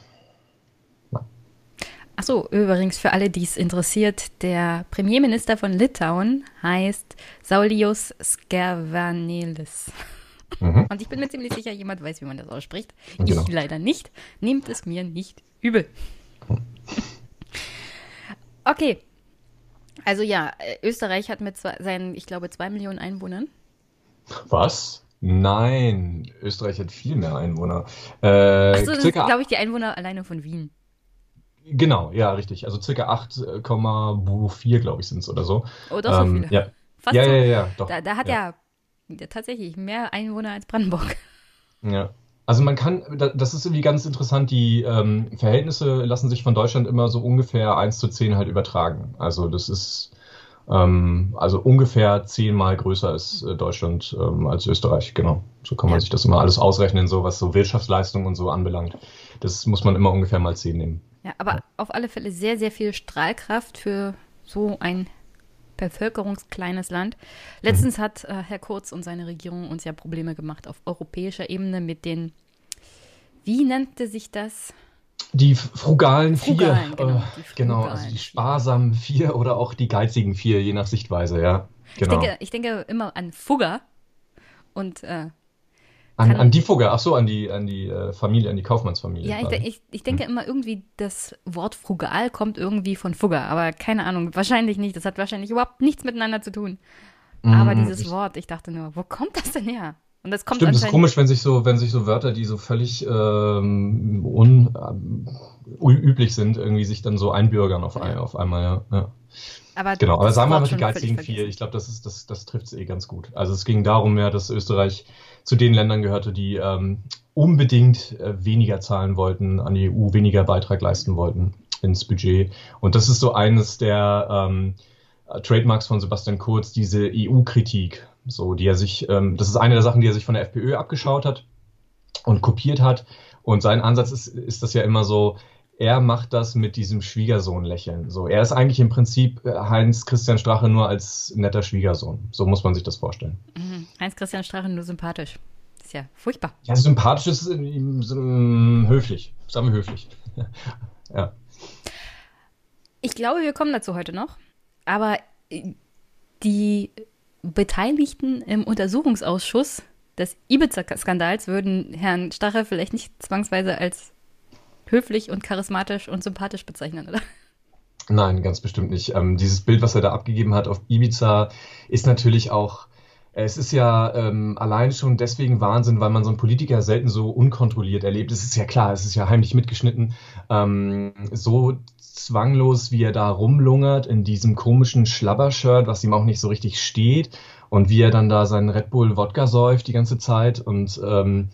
Achso, übrigens für alle, die es interessiert, der Premierminister von Litauen heißt Saulius Skervanelis. Mhm. Und ich bin mir ziemlich sicher, jemand weiß, wie man das ausspricht. Genau. Ich leider nicht. Nehmt es mir nicht übel. Okay. Also ja, Österreich hat mit zwei, seinen, ich glaube, zwei Millionen Einwohnern. Was? Nein, Österreich hat viel mehr Einwohner. Äh, Achso, das ist, glaube ich, die Einwohner alleine von Wien. Genau, ja, richtig. Also circa 8,4, glaube ich, sind es oder so. Oh, doch ähm, so viele. Ja. Fast ja, so. ja, ja, doch. Da, da hat ja. ja tatsächlich mehr Einwohner als Brandenburg. Ja. Also man kann, das ist irgendwie ganz interessant, die ähm, Verhältnisse lassen sich von Deutschland immer so ungefähr 1 zu 10 halt übertragen. Also das ist also ungefähr zehnmal größer ist äh, Deutschland ähm, als Österreich, genau. So kann man sich das immer alles ausrechnen, so was so Wirtschaftsleistung und so anbelangt. Das muss man immer ungefähr mal zehn nehmen. Ja, aber ja. auf alle Fälle sehr, sehr viel Strahlkraft für so ein bevölkerungskleines Land. Letztens mhm. hat äh, Herr Kurz und seine Regierung uns ja Probleme gemacht auf europäischer Ebene mit den, wie nannte sich das? Die frugalen, frugalen vier. Genau, äh, die genau, also die sparsamen vier oder auch die geizigen vier, je nach Sichtweise, ja. Genau. Ich, denke, ich denke immer an Fugger und äh, an, an, die Fugger, ach so, an die, an die äh, Familie, an die Kaufmannsfamilie. Ja, ich, ich, ich, denke hm. immer irgendwie, das Wort frugal kommt irgendwie von Fugger, aber keine Ahnung, wahrscheinlich nicht. Das hat wahrscheinlich überhaupt nichts miteinander zu tun. Mm, aber dieses ich, Wort, ich dachte nur, wo kommt das denn her? Und das kommt Stimmt, das ist komisch, wenn sich so, wenn sich so Wörter, die so völlig ähm, unüblich äh, sind, irgendwie sich dann so einbürgern auf, ein, auf einmal, ja. ja. Aber genau, aber sagen wir mal die geizigen vier. Ich glaube, das, ist, das, das trifft es eh ganz gut. Also es ging darum ja, dass Österreich zu den Ländern gehörte, die ähm, unbedingt äh, weniger zahlen wollten, an die EU weniger Beitrag leisten wollten ins Budget. Und das ist so eines der ähm, Trademarks von Sebastian Kurz, diese EU-Kritik so, die er sich, ähm, das ist eine der Sachen, die er sich von der FPÖ abgeschaut hat und kopiert hat. Und sein Ansatz ist, ist das ja immer so, er macht das mit diesem Schwiegersohn-Lächeln. So, er ist eigentlich im Prinzip äh, Heinz Christian Strache nur als netter Schwiegersohn. So muss man sich das vorstellen. Mhm. Heinz Christian Strache nur sympathisch. Ist ja furchtbar. Ja, sympathisch ist äh, höflich. Sagen wir höflich. ja. Ich glaube, wir kommen dazu heute noch. Aber äh, die Beteiligten im Untersuchungsausschuss des Ibiza-Skandals würden Herrn Stacher vielleicht nicht zwangsweise als höflich und charismatisch und sympathisch bezeichnen, oder? Nein, ganz bestimmt nicht. Ähm, dieses Bild, was er da abgegeben hat auf Ibiza, ist natürlich auch es ist ja ähm, allein schon deswegen Wahnsinn, weil man so einen Politiker selten so unkontrolliert erlebt. Es ist ja klar, es ist ja heimlich mitgeschnitten. Ähm, so zwanglos, wie er da rumlungert in diesem komischen Schlabbershirt, was ihm auch nicht so richtig steht. Und wie er dann da seinen Red Bull Wodka säuft die ganze Zeit. Und ähm,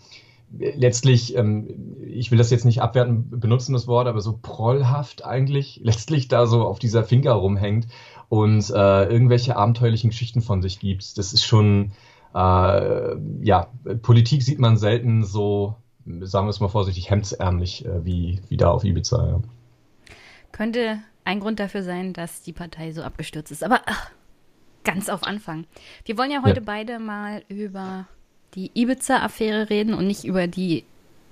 letztlich, ähm, ich will das jetzt nicht abwerten benutzen, das Wort, aber so prollhaft eigentlich, letztlich da so auf dieser Finger rumhängt und äh, irgendwelche abenteuerlichen Geschichten von sich gibt. Das ist schon, äh, ja, Politik sieht man selten so, sagen wir es mal vorsichtig, hemdsärmlich äh, wie, wie da auf Ibiza. Ja. Könnte ein Grund dafür sein, dass die Partei so abgestürzt ist. Aber ach, ganz auf Anfang. Wir wollen ja heute ja. beide mal über die Ibiza-Affäre reden und nicht über die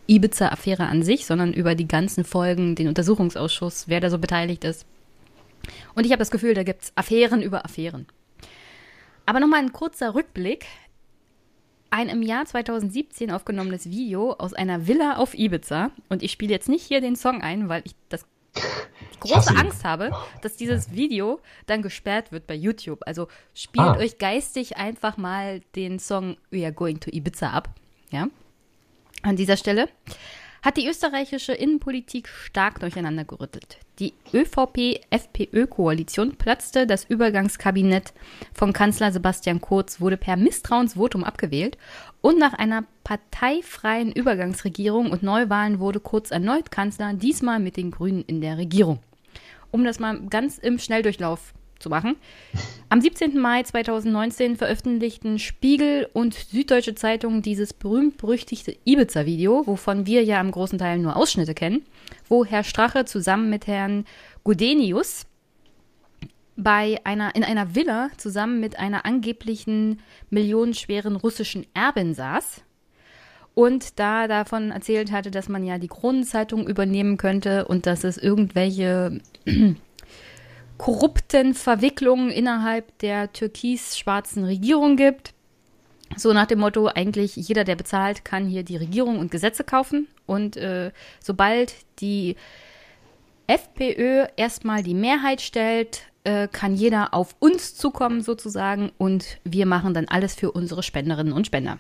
Ibiza-Affäre an sich, sondern über die ganzen Folgen, den Untersuchungsausschuss, wer da so beteiligt ist. Und ich habe das Gefühl, da gibt es Affären über Affären. Aber nochmal ein kurzer Rückblick. Ein im Jahr 2017 aufgenommenes Video aus einer Villa auf Ibiza. Und ich spiele jetzt nicht hier den Song ein, weil ich das große Angst habe, dass dieses Video dann gesperrt wird bei YouTube. Also spielt ah. euch geistig einfach mal den Song We are going to Ibiza ab. Ja. An dieser Stelle hat die österreichische Innenpolitik stark durcheinander gerüttelt. Die ÖVP-FPÖ-Koalition platzte, das Übergangskabinett von Kanzler Sebastian Kurz wurde per Misstrauensvotum abgewählt und nach einer parteifreien Übergangsregierung und Neuwahlen wurde Kurz erneut Kanzler, diesmal mit den Grünen in der Regierung. Um das mal ganz im Schnelldurchlauf zu machen. Am 17. Mai 2019 veröffentlichten Spiegel und Süddeutsche Zeitung dieses berühmt-berüchtigte Ibiza-Video, wovon wir ja im großen Teil nur Ausschnitte kennen, wo Herr Strache zusammen mit Herrn Gudenius bei einer, in einer Villa zusammen mit einer angeblichen millionenschweren russischen Erbin saß und da davon erzählt hatte, dass man ja die Kronenzeitung übernehmen könnte und dass es irgendwelche korrupten Verwicklungen innerhalb der türkis-schwarzen Regierung gibt. So nach dem Motto, eigentlich jeder, der bezahlt, kann hier die Regierung und Gesetze kaufen. Und äh, sobald die FPÖ erstmal die Mehrheit stellt, äh, kann jeder auf uns zukommen sozusagen und wir machen dann alles für unsere Spenderinnen und Spender.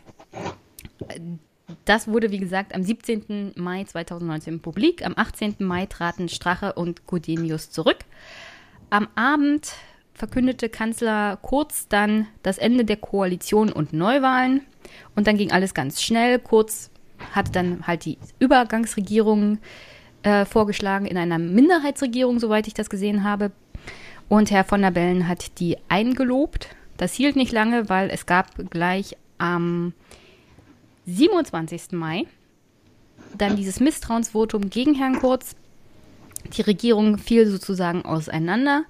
Das wurde, wie gesagt, am 17. Mai 2019 publik. Am 18. Mai traten Strache und Godenius zurück. Am Abend verkündete Kanzler Kurz dann das Ende der Koalition und Neuwahlen. Und dann ging alles ganz schnell. Kurz hat dann halt die Übergangsregierung äh, vorgeschlagen in einer Minderheitsregierung, soweit ich das gesehen habe. Und Herr von der Bellen hat die eingelobt. Das hielt nicht lange, weil es gab gleich am 27. Mai dann dieses Misstrauensvotum gegen Herrn Kurz. Die Regierung fiel sozusagen auseinander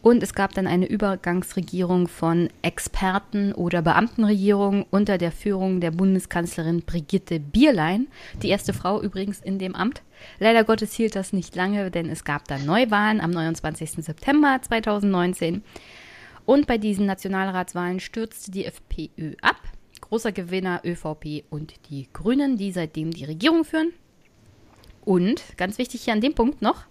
und es gab dann eine Übergangsregierung von Experten oder Beamtenregierung unter der Führung der Bundeskanzlerin Brigitte Bierlein, die erste Frau übrigens in dem Amt. Leider Gottes hielt das nicht lange, denn es gab dann Neuwahlen am 29. September 2019. Und bei diesen Nationalratswahlen stürzte die FPÖ ab. Großer Gewinner ÖVP und die Grünen, die seitdem die Regierung führen. Und ganz wichtig hier an dem Punkt noch,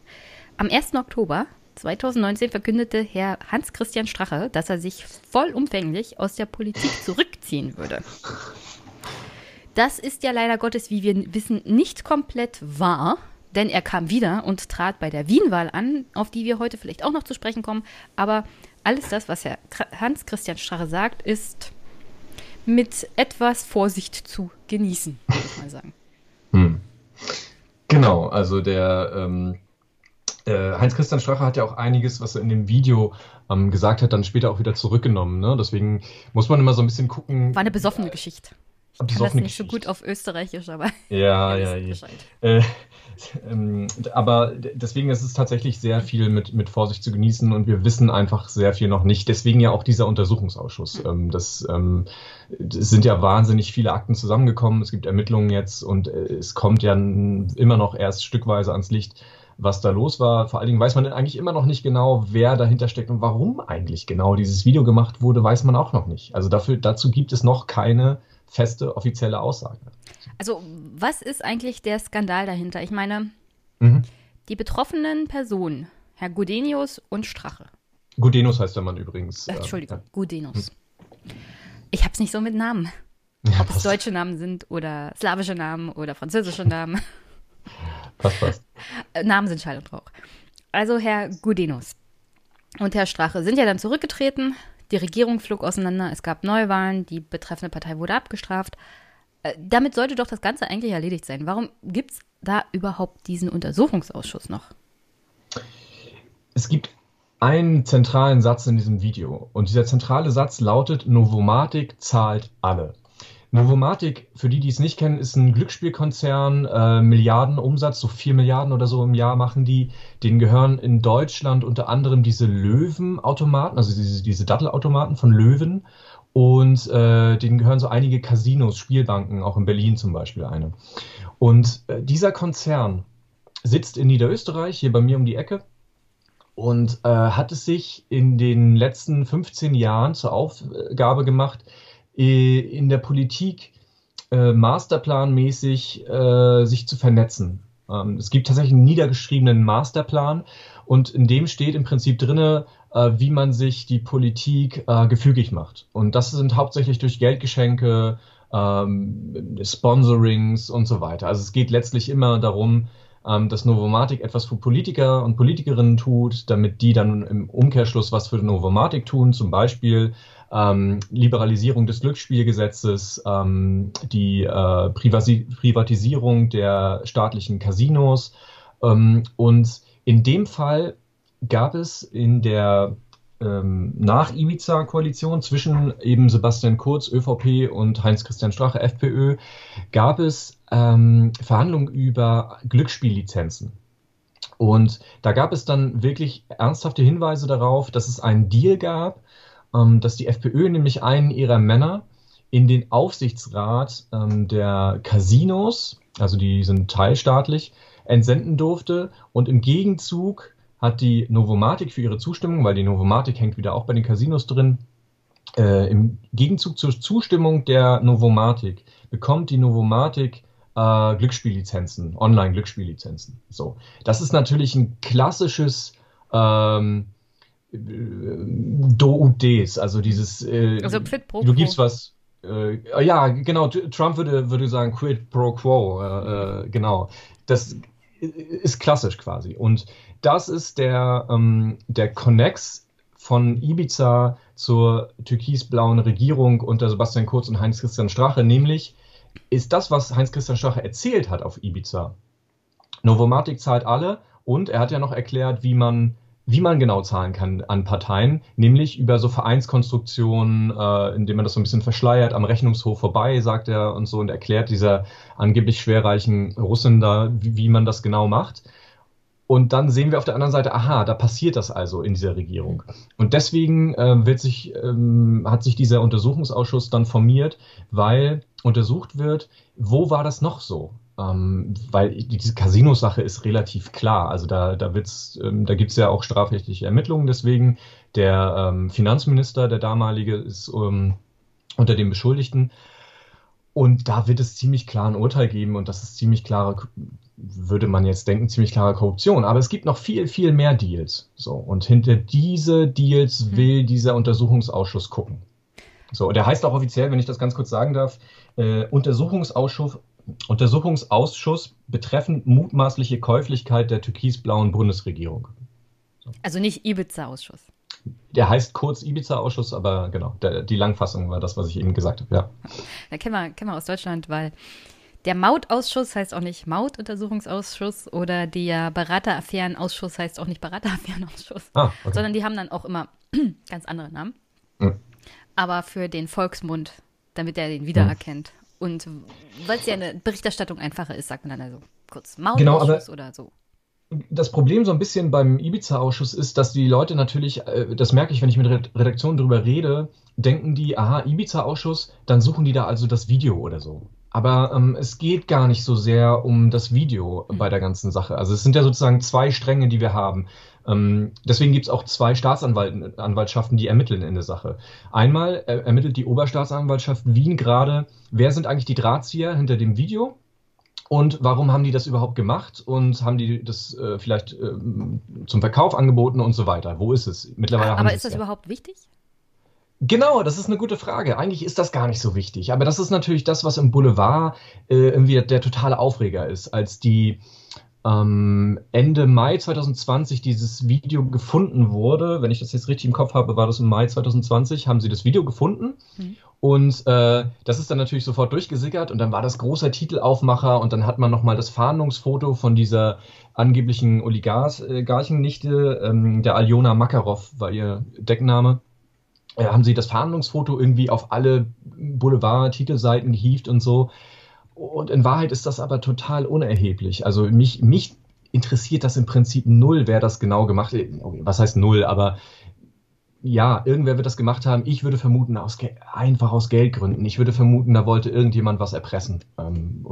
am 1. Oktober 2019 verkündete Herr Hans-Christian Strache, dass er sich vollumfänglich aus der Politik zurückziehen würde. Das ist ja leider Gottes, wie wir wissen, nicht komplett wahr, denn er kam wieder und trat bei der Wien-Wahl an, auf die wir heute vielleicht auch noch zu sprechen kommen. Aber alles das, was Herr Hans-Christian Strache sagt, ist mit etwas Vorsicht zu genießen, würde ich mal sagen. Hm. Genau, also der ähm, äh, Heinz-Christian Strache hat ja auch einiges, was er in dem Video ähm, gesagt hat, dann später auch wieder zurückgenommen. Ne? Deswegen muss man immer so ein bisschen gucken. War eine besoffene Geschichte. Ich kann das nicht Geschichte. so gut auf Österreichisch, aber. Ja, ja, ja. Äh, ähm, aber deswegen ist es tatsächlich sehr viel mit, mit Vorsicht zu genießen und wir wissen einfach sehr viel noch nicht. Deswegen ja auch dieser Untersuchungsausschuss. Ähm, das, ähm, es sind ja wahnsinnig viele Akten zusammengekommen. Es gibt Ermittlungen jetzt und äh, es kommt ja immer noch erst stückweise ans Licht was da los war. Vor allen Dingen weiß man eigentlich immer noch nicht genau, wer dahinter steckt und warum eigentlich genau dieses Video gemacht wurde, weiß man auch noch nicht. Also dafür, dazu gibt es noch keine feste offizielle Aussage. Also was ist eigentlich der Skandal dahinter? Ich meine, mhm. die betroffenen Personen, Herr Gudenius und Strache. Gudenius heißt der Mann übrigens. Äh, Entschuldigung, äh, Gudenius. Hm. Ich hab's nicht so mit Namen. Ja, Ob es deutsche Namen sind oder slawische Namen oder französische Namen. Passt, passt. Äh, Namen sind Schall und Rauch. Also Herr Gudenus und Herr Strache sind ja dann zurückgetreten. Die Regierung flog auseinander. Es gab Neuwahlen. Die betreffende Partei wurde abgestraft. Äh, damit sollte doch das Ganze eigentlich erledigt sein. Warum gibt es da überhaupt diesen Untersuchungsausschuss noch? Es gibt einen zentralen Satz in diesem Video. Und dieser zentrale Satz lautet, Novomatic zahlt alle. Novomatic, für die, die es nicht kennen, ist ein Glücksspielkonzern, äh, Milliardenumsatz, so vier Milliarden oder so im Jahr machen die. Denen gehören in Deutschland unter anderem diese Löwenautomaten, also diese, diese Dattelautomaten von Löwen. Und äh, denen gehören so einige Casinos, Spielbanken, auch in Berlin zum Beispiel eine. Und äh, dieser Konzern sitzt in Niederösterreich, hier bei mir um die Ecke, und äh, hat es sich in den letzten 15 Jahren zur Aufgabe gemacht, in der Politik äh, masterplanmäßig äh, sich zu vernetzen. Ähm, es gibt tatsächlich einen niedergeschriebenen Masterplan und in dem steht im Prinzip drinne, äh, wie man sich die Politik äh, gefügig macht. Und das sind hauptsächlich durch Geldgeschenke, ähm, Sponsorings und so weiter. Also es geht letztlich immer darum, ähm, dass Novomatic etwas für Politiker und Politikerinnen tut, damit die dann im Umkehrschluss was für Novomatic tun, zum Beispiel ähm, Liberalisierung des Glücksspielgesetzes, ähm, die äh, Privatisierung der staatlichen Casinos. Ähm, und in dem Fall gab es in der ähm, nach Ibiza-Koalition zwischen eben Sebastian Kurz, ÖVP und Heinz-Christian Strache, FPÖ, gab es ähm, Verhandlungen über Glücksspiellizenzen. Und da gab es dann wirklich ernsthafte Hinweise darauf, dass es einen Deal gab, dass die FPÖ nämlich einen ihrer Männer in den Aufsichtsrat ähm, der Casinos, also die sind teilstaatlich, entsenden durfte und im Gegenzug hat die Novomatic für ihre Zustimmung, weil die Novomatic hängt wieder auch bei den Casinos drin, äh, im Gegenzug zur Zustimmung der Novomatic bekommt die Novomatic äh, Glücksspiellizenzen, Online-Glücksspiellizenzen. So, das ist natürlich ein klassisches ähm, Do und Des, also dieses. Äh, also quid pro quo. Du gibst was. Äh, ja, genau. Trump würde, würde sagen quid pro quo. Äh, äh, genau. Das ist klassisch quasi. Und das ist der, ähm, der Connex von Ibiza zur türkisblauen Regierung unter Sebastian Kurz und Heinz-Christian Strache, nämlich ist das, was Heinz-Christian Strache erzählt hat auf Ibiza. Novomatic zahlt alle und er hat ja noch erklärt, wie man, wie man genau zahlen kann an Parteien, nämlich über so Vereinskonstruktionen, äh, indem man das so ein bisschen verschleiert, am Rechnungshof vorbei, sagt er und so und erklärt dieser angeblich schwerreichen Russin da, wie, wie man das genau macht. Und dann sehen wir auf der anderen Seite, aha, da passiert das also in dieser Regierung. Und deswegen äh, wird sich, ähm, hat sich dieser Untersuchungsausschuss dann formiert, weil untersucht wird, wo war das noch so? Ähm, weil diese Casino-Sache ist relativ klar. Also da, da, ähm, da gibt es ja auch strafrechtliche Ermittlungen. Deswegen der ähm, Finanzminister, der damalige, ist ähm, unter den Beschuldigten. Und da wird es ziemlich klar ein Urteil geben und das ist ziemlich klare, würde man jetzt denken, ziemlich klare Korruption. Aber es gibt noch viel, viel mehr Deals. So. Und hinter diese Deals mhm. will dieser Untersuchungsausschuss gucken. So, der heißt auch offiziell, wenn ich das ganz kurz sagen darf, äh, Untersuchungsausschuss, Untersuchungsausschuss betreffend mutmaßliche Käuflichkeit der türkisblauen Bundesregierung. So. Also nicht Ibiza-Ausschuss. Der heißt kurz Ibiza-Ausschuss, aber genau, der, die Langfassung war das, was ich eben gesagt habe, ja. Da kennen wir, kennen wir aus Deutschland, weil der Mautausschuss heißt auch nicht Mautuntersuchungsausschuss oder der Berateraffärenausschuss heißt auch nicht Berateraffärenausschuss, ah, okay. sondern die haben dann auch immer ganz andere Namen. Mhm. Aber für den Volksmund, damit er den wiedererkennt. Mhm. Und weil es ja eine Berichterstattung einfacher ist, sagt man dann also kurz Mautausschuss genau, oder so das Problem so ein bisschen beim Ibiza-Ausschuss ist, dass die Leute natürlich, äh, das merke ich, wenn ich mit Redaktionen drüber rede, denken die, aha, Ibiza-Ausschuss, dann suchen die da also das Video oder so. Aber ähm, es geht gar nicht so sehr um das Video bei der ganzen Sache. Also es sind ja sozusagen zwei Stränge, die wir haben. Ähm, deswegen gibt es auch zwei Staatsanwaltschaften, die ermitteln in der Sache. Einmal äh, ermittelt die Oberstaatsanwaltschaft Wien gerade, wer sind eigentlich die Drahtzieher hinter dem Video? Und warum haben die das überhaupt gemacht und haben die das äh, vielleicht äh, zum Verkauf angeboten und so weiter? Wo ist es? Mittlerweile aber ist das ja. überhaupt wichtig? Genau, das ist eine gute Frage. Eigentlich ist das gar nicht so wichtig. Aber das ist natürlich das, was im Boulevard äh, irgendwie der totale Aufreger ist, als die ähm, Ende Mai 2020 dieses Video gefunden wurde. Wenn ich das jetzt richtig im Kopf habe, war das im Mai 2020, haben sie das Video gefunden. Mhm. Und äh, das ist dann natürlich sofort durchgesickert und dann war das großer Titelaufmacher und dann hat man nochmal das Fahndungsfoto von dieser angeblichen Oligarchennichte, ähm, der Aljona Makarov war ihr Deckname. Äh, haben sie das Fahndungsfoto irgendwie auf alle Boulevard-Titelseiten gehievt und so. Und in Wahrheit ist das aber total unerheblich. Also mich, mich interessiert das im Prinzip null, wer das genau gemacht hat. Was heißt null? Aber ja, irgendwer wird das gemacht haben. Ich würde vermuten, aus einfach aus Geldgründen. Ich würde vermuten, da wollte irgendjemand was erpressen. Ähm,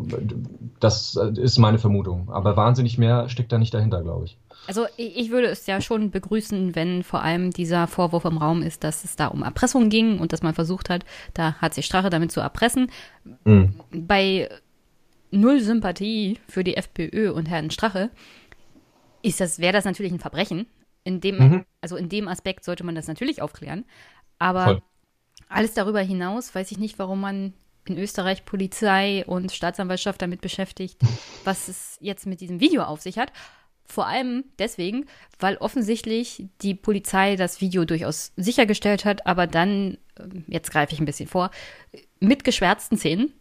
das ist meine Vermutung. Aber wahnsinnig mehr steckt da nicht dahinter, glaube ich. Also ich würde es ja schon begrüßen, wenn vor allem dieser Vorwurf im Raum ist, dass es da um Erpressung ging und dass man versucht hat, da hat sich Strache damit zu erpressen. Mhm. Bei null Sympathie für die FPÖ und Herrn Strache ist das, wäre das natürlich ein Verbrechen. In dem, mhm. also in dem Aspekt sollte man das natürlich aufklären. Aber Voll. alles darüber hinaus weiß ich nicht, warum man in Österreich Polizei und Staatsanwaltschaft damit beschäftigt, was es jetzt mit diesem Video auf sich hat. Vor allem deswegen, weil offensichtlich die Polizei das Video durchaus sichergestellt hat, aber dann, ähm, jetzt greife ich ein bisschen vor, mit geschwärzten Szenen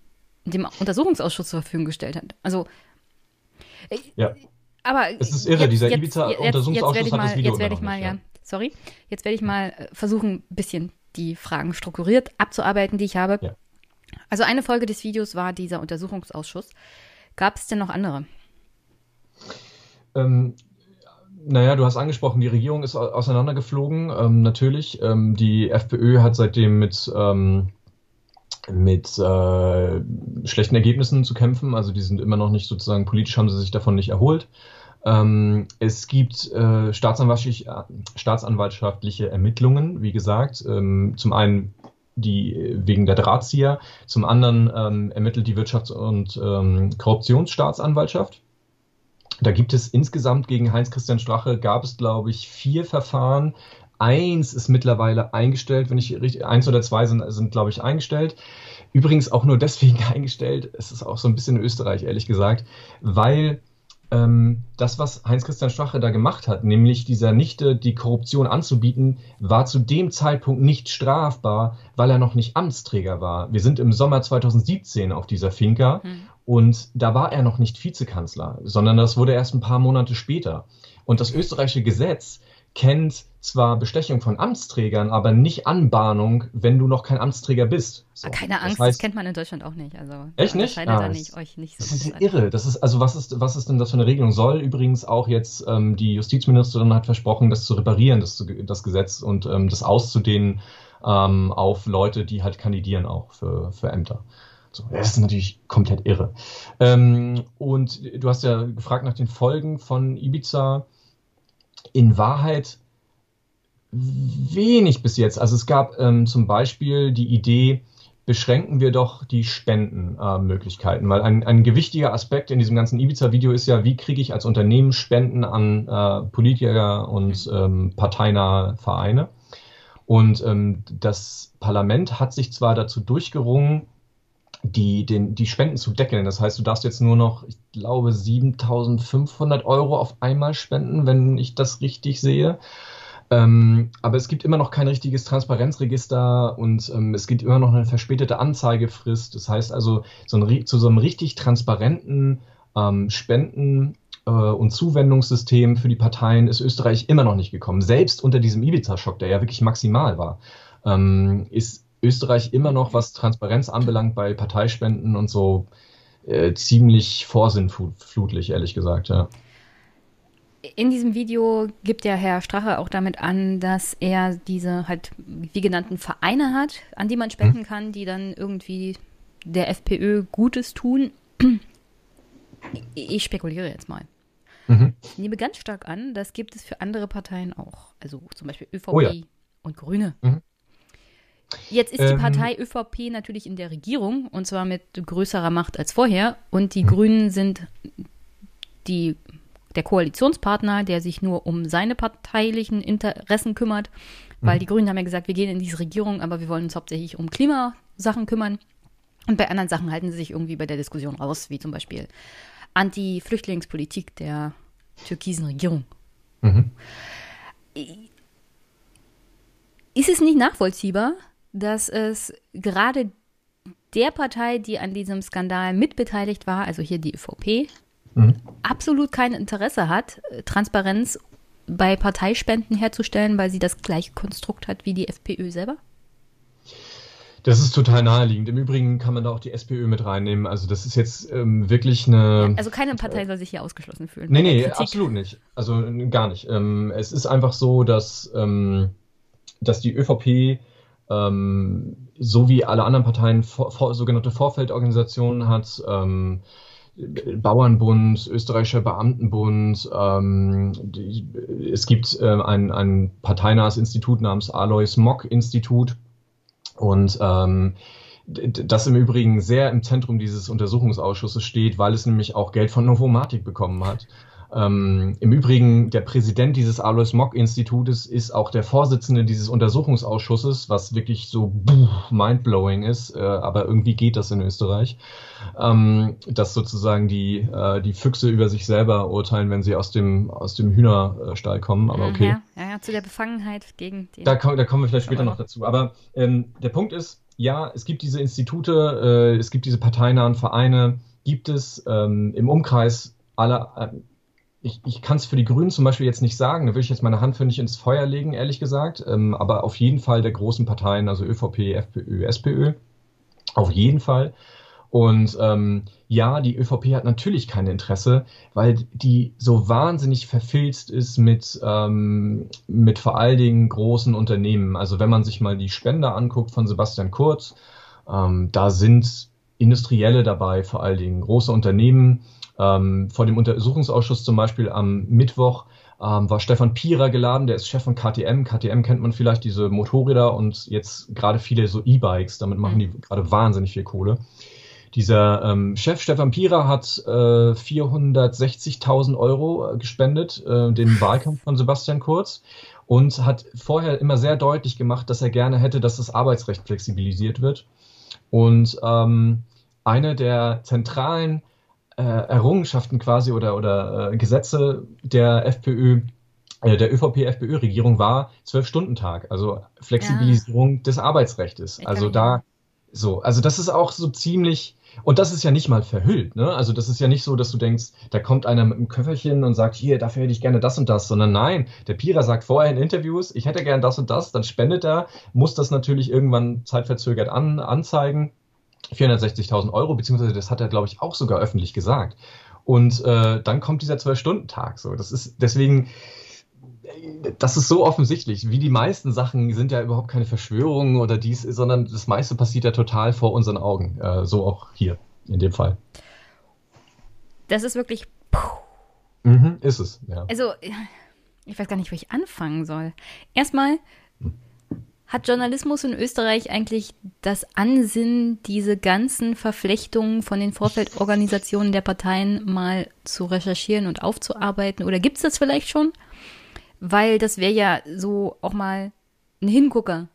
dem Untersuchungsausschuss zur Verfügung gestellt hat. Also, äh, ja. Aber es ist irre, jetzt, dieser Ibiza-Untersuchungsausschuss hat das Video Jetzt werde ich mal, ja, sorry, jetzt werde ich mal äh, versuchen, ein bisschen die Fragen strukturiert abzuarbeiten, die ich habe. Ja. Also eine Folge des Videos war dieser Untersuchungsausschuss. Gab es denn noch andere? Ähm, naja, du hast angesprochen, die Regierung ist auseinandergeflogen, ähm, natürlich. Ähm, die FPÖ hat seitdem mit, ähm, mit äh, schlechten Ergebnissen zu kämpfen. Also die sind immer noch nicht sozusagen, politisch haben sie sich davon nicht erholt. Ähm, es gibt äh, staatsanwaltlich, staatsanwaltschaftliche Ermittlungen, wie gesagt. Ähm, zum einen die wegen der Drahtzieher, zum anderen ähm, ermittelt die Wirtschafts- und Korruptionsstaatsanwaltschaft. Da gibt es insgesamt gegen Heinz-Christian Strache gab es, glaube ich, vier Verfahren. Eins ist mittlerweile eingestellt, wenn ich richtig, eins oder zwei sind, sind glaube ich, eingestellt. Übrigens auch nur deswegen eingestellt, es ist auch so ein bisschen Österreich, ehrlich gesagt, weil ähm, das, was Heinz-Christian Strache da gemacht hat, nämlich dieser Nichte die Korruption anzubieten, war zu dem Zeitpunkt nicht strafbar, weil er noch nicht Amtsträger war. Wir sind im Sommer 2017 auf dieser Finca mhm. Und da war er noch nicht Vizekanzler, sondern das wurde erst ein paar Monate später. Und das österreichische Gesetz kennt zwar Bestechung von Amtsträgern, aber nicht Anbahnung, wenn du noch kein Amtsträger bist. So. Keine Angst, das, heißt, das, kennt man in Deutschland auch nicht. Also, echt nicht? Ah, da nicht, euch nicht so das ist irre. Das ist, also was ist, was ist denn das für eine Regelung? Soll übrigens auch jetzt ähm, die Justizministerin hat versprochen, das zu reparieren, das, das Gesetz und ähm, das auszudehnen ähm, auf Leute, die halt kandidieren auch für, für Ämter. Das ist natürlich komplett irre. Ähm, und du hast ja gefragt nach den Folgen von Ibiza in Wahrheit wenig bis jetzt. Also es gab ähm, zum Beispiel die Idee, beschränken wir doch die Spendenmöglichkeiten, äh, weil ein, ein gewichtiger Aspekt in diesem ganzen Ibiza-Video ist ja, wie kriege ich als Unternehmen Spenden an äh, Politiker und ähm, parteinahe Vereine. Und ähm, das Parlament hat sich zwar dazu durchgerungen, die, den, die Spenden zu deckeln. Das heißt, du darfst jetzt nur noch, ich glaube, 7500 Euro auf einmal spenden, wenn ich das richtig sehe. Ähm, aber es gibt immer noch kein richtiges Transparenzregister und ähm, es gibt immer noch eine verspätete Anzeigefrist. Das heißt also, so ein, zu so einem richtig transparenten ähm, Spenden- äh, und Zuwendungssystem für die Parteien ist Österreich immer noch nicht gekommen. Selbst unter diesem Ibiza-Schock, der ja wirklich maximal war, ähm, ist Österreich immer noch, was Transparenz anbelangt, bei Parteispenden und so äh, ziemlich vorsinnflutlich, ehrlich gesagt, ja. In diesem Video gibt ja Herr Strache auch damit an, dass er diese halt wie genannten Vereine hat, an die man spenden hm. kann, die dann irgendwie der FPÖ Gutes tun. Ich spekuliere jetzt mal. Mhm. Ich nehme ganz stark an, das gibt es für andere Parteien auch. Also zum Beispiel ÖVP oh ja. und Grüne. Mhm. Jetzt ist die ähm, Partei ÖVP natürlich in der Regierung und zwar mit größerer Macht als vorher. Und die hm. Grünen sind die, der Koalitionspartner, der sich nur um seine parteilichen Interessen kümmert. Weil hm. die Grünen haben ja gesagt, wir gehen in diese Regierung, aber wir wollen uns hauptsächlich um Klimasachen kümmern. Und bei anderen Sachen halten sie sich irgendwie bei der Diskussion raus, wie zum Beispiel Anti-Flüchtlingspolitik der türkisen Regierung. Mhm. Ist es nicht nachvollziehbar, dass es gerade der Partei, die an diesem Skandal mitbeteiligt war, also hier die ÖVP, mhm. absolut kein Interesse hat, Transparenz bei Parteispenden herzustellen, weil sie das gleiche Konstrukt hat wie die FPÖ selber? Das ist total naheliegend. Im Übrigen kann man da auch die SPÖ mit reinnehmen. Also das ist jetzt ähm, wirklich eine. Also keine Partei soll sich hier ausgeschlossen fühlen. Nee, nee, absolut nicht. Also gar nicht. Ähm, es ist einfach so, dass, ähm, dass die ÖVP ähm, so wie alle anderen Parteien vor, vor, sogenannte Vorfeldorganisationen hat, ähm, Bauernbund, Österreichischer Beamtenbund, ähm, die, es gibt äh, ein, ein parteinahes Institut namens Alois Mock Institut und ähm, das im Übrigen sehr im Zentrum dieses Untersuchungsausschusses steht, weil es nämlich auch Geld von Novomatic bekommen hat. Ähm, Im Übrigen, der Präsident dieses Alois Mock Institutes ist auch der Vorsitzende dieses Untersuchungsausschusses, was wirklich so mindblowing ist, äh, aber irgendwie geht das in Österreich, ähm, dass sozusagen die, äh, die Füchse über sich selber urteilen, wenn sie aus dem, aus dem Hühnerstall kommen, aber okay. Ja, ja, ja zu der Befangenheit gegen den. Da, da kommen wir vielleicht später noch dazu. Aber ähm, der Punkt ist, ja, es gibt diese Institute, äh, es gibt diese parteinahen Vereine, gibt es ähm, im Umkreis aller äh, ich, ich kann es für die Grünen zum Beispiel jetzt nicht sagen, da würde ich jetzt meine Hand für nicht ins Feuer legen, ehrlich gesagt. Ähm, aber auf jeden Fall der großen Parteien, also ÖVP, FPÖ, SPÖ. Auf jeden Fall. Und ähm, ja, die ÖVP hat natürlich kein Interesse, weil die so wahnsinnig verfilzt ist mit, ähm, mit vor allen Dingen großen Unternehmen. Also wenn man sich mal die Spender anguckt von Sebastian Kurz, ähm, da sind Industrielle dabei, vor allen Dingen große Unternehmen, ähm, vor dem Untersuchungsausschuss zum Beispiel am Mittwoch ähm, war Stefan Pierer geladen, der ist Chef von KTM. KTM kennt man vielleicht, diese Motorräder und jetzt gerade viele so E-Bikes, damit machen die gerade wahnsinnig viel Kohle. Dieser ähm, Chef Stefan Pierer hat äh, 460.000 Euro äh, gespendet, äh, den Wahlkampf von Sebastian Kurz und hat vorher immer sehr deutlich gemacht, dass er gerne hätte, dass das Arbeitsrecht flexibilisiert wird. Und ähm, eine der zentralen äh, Errungenschaften quasi oder, oder äh, Gesetze der FPÖ, äh, der ÖVP-FPÖ-Regierung war Zwölf-Stunden-Tag, also Flexibilisierung ja. des Arbeitsrechts. Also da so, also das ist auch so ziemlich, und das ist ja nicht mal verhüllt, ne? Also das ist ja nicht so, dass du denkst, da kommt einer mit einem Köfferchen und sagt, hier, dafür hätte ich gerne das und das, sondern nein, der Pira sagt vorher in Interviews, ich hätte gerne das und das, dann spendet er, muss das natürlich irgendwann zeitverzögert an, anzeigen. 460.000 Euro, beziehungsweise das hat er, glaube ich, auch sogar öffentlich gesagt. Und äh, dann kommt dieser Zwölf-Stunden-Tag. So, das ist deswegen, das ist so offensichtlich. Wie die meisten Sachen sind ja überhaupt keine Verschwörungen oder dies, sondern das meiste passiert ja total vor unseren Augen. Äh, so auch hier in dem Fall. Das ist wirklich. Mhm, ist es, ja. Also, ich weiß gar nicht, wo ich anfangen soll. Erstmal hat Journalismus in Österreich eigentlich das Ansinnen, diese ganzen Verflechtungen von den Vorfeldorganisationen der Parteien mal zu recherchieren und aufzuarbeiten? Oder gibt es das vielleicht schon? weil das wäre ja so auch mal ein Hingucker,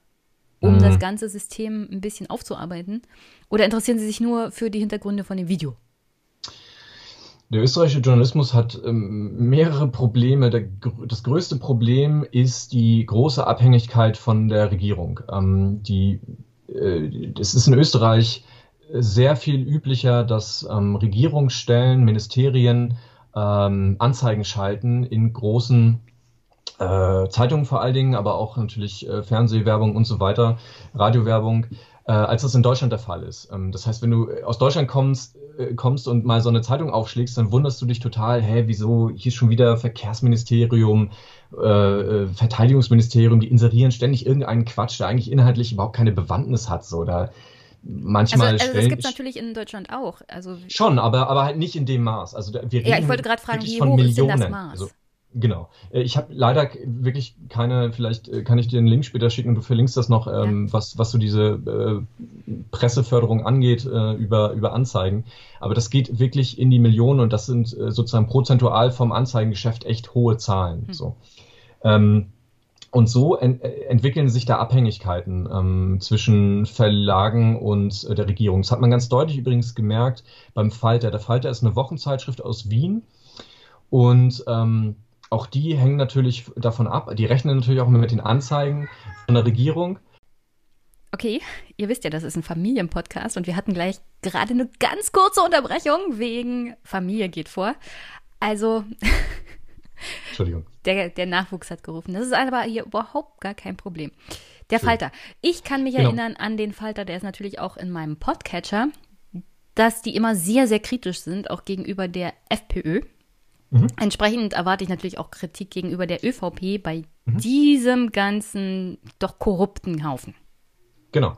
um mhm. das ganze System ein bisschen aufzuarbeiten. Oder interessieren Sie sich nur für die Hintergründe von dem Video? Der österreichische Journalismus hat ähm, mehrere Probleme. Der, das größte Problem ist die große Abhängigkeit von der Regierung. Ähm, die, äh, es ist in Österreich sehr viel üblicher, dass ähm, Regierungsstellen, Ministerien ähm, Anzeigen schalten in großen äh, Zeitungen vor allen Dingen, aber auch natürlich äh, Fernsehwerbung und so weiter, Radiowerbung, äh, als das in Deutschland der Fall ist. Ähm, das heißt, wenn du aus Deutschland kommst, kommst und mal so eine Zeitung aufschlägst, dann wunderst du dich total, hä, wieso hier schon wieder Verkehrsministerium, äh, äh, Verteidigungsministerium, die inserieren ständig irgendeinen Quatsch, der eigentlich inhaltlich überhaupt keine Bewandtnis hat. So, da manchmal also, also das gibt es natürlich in Deutschland auch. Also schon, aber, aber halt nicht in dem Maß. Also wir reden ja, ich wollte gerade fragen, wie hoch Millionen. ist denn das Maß? Also, Genau. Äh, ich habe leider wirklich keine, vielleicht äh, kann ich dir einen Link später schicken und du verlinkst das noch, ähm, ja. was, was so diese äh, Presseförderung angeht äh, über, über Anzeigen. Aber das geht wirklich in die Millionen und das sind äh, sozusagen prozentual vom Anzeigengeschäft echt hohe Zahlen. Hm. So. Ähm, und so ent entwickeln sich da Abhängigkeiten ähm, zwischen Verlagen und äh, der Regierung. Das hat man ganz deutlich übrigens gemerkt beim Falter. Der Falter ist eine Wochenzeitschrift aus Wien und ähm, auch die hängen natürlich davon ab. Die rechnen natürlich auch mit den Anzeigen von der Regierung. Okay, ihr wisst ja, das ist ein Familienpodcast und wir hatten gleich gerade eine ganz kurze Unterbrechung wegen Familie geht vor. Also, Entschuldigung. Der, der Nachwuchs hat gerufen. Das ist aber hier überhaupt gar kein Problem. Der. Falter. Ich kann mich genau. erinnern an den Falter, der ist natürlich auch in meinem Podcatcher, dass die immer sehr, sehr kritisch sind, auch gegenüber der FPÖ. Mhm. Entsprechend erwarte ich natürlich auch Kritik gegenüber der ÖVP bei mhm. diesem ganzen doch korrupten Haufen. Genau.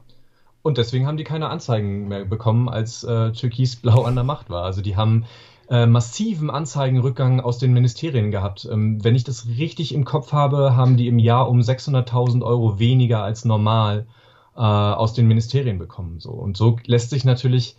Und deswegen haben die keine Anzeigen mehr bekommen, als äh, Türkis-Blau an der Macht war. Also die haben äh, massiven Anzeigenrückgang aus den Ministerien gehabt. Ähm, wenn ich das richtig im Kopf habe, haben die im Jahr um 600.000 Euro weniger als normal äh, aus den Ministerien bekommen. So. Und so lässt sich natürlich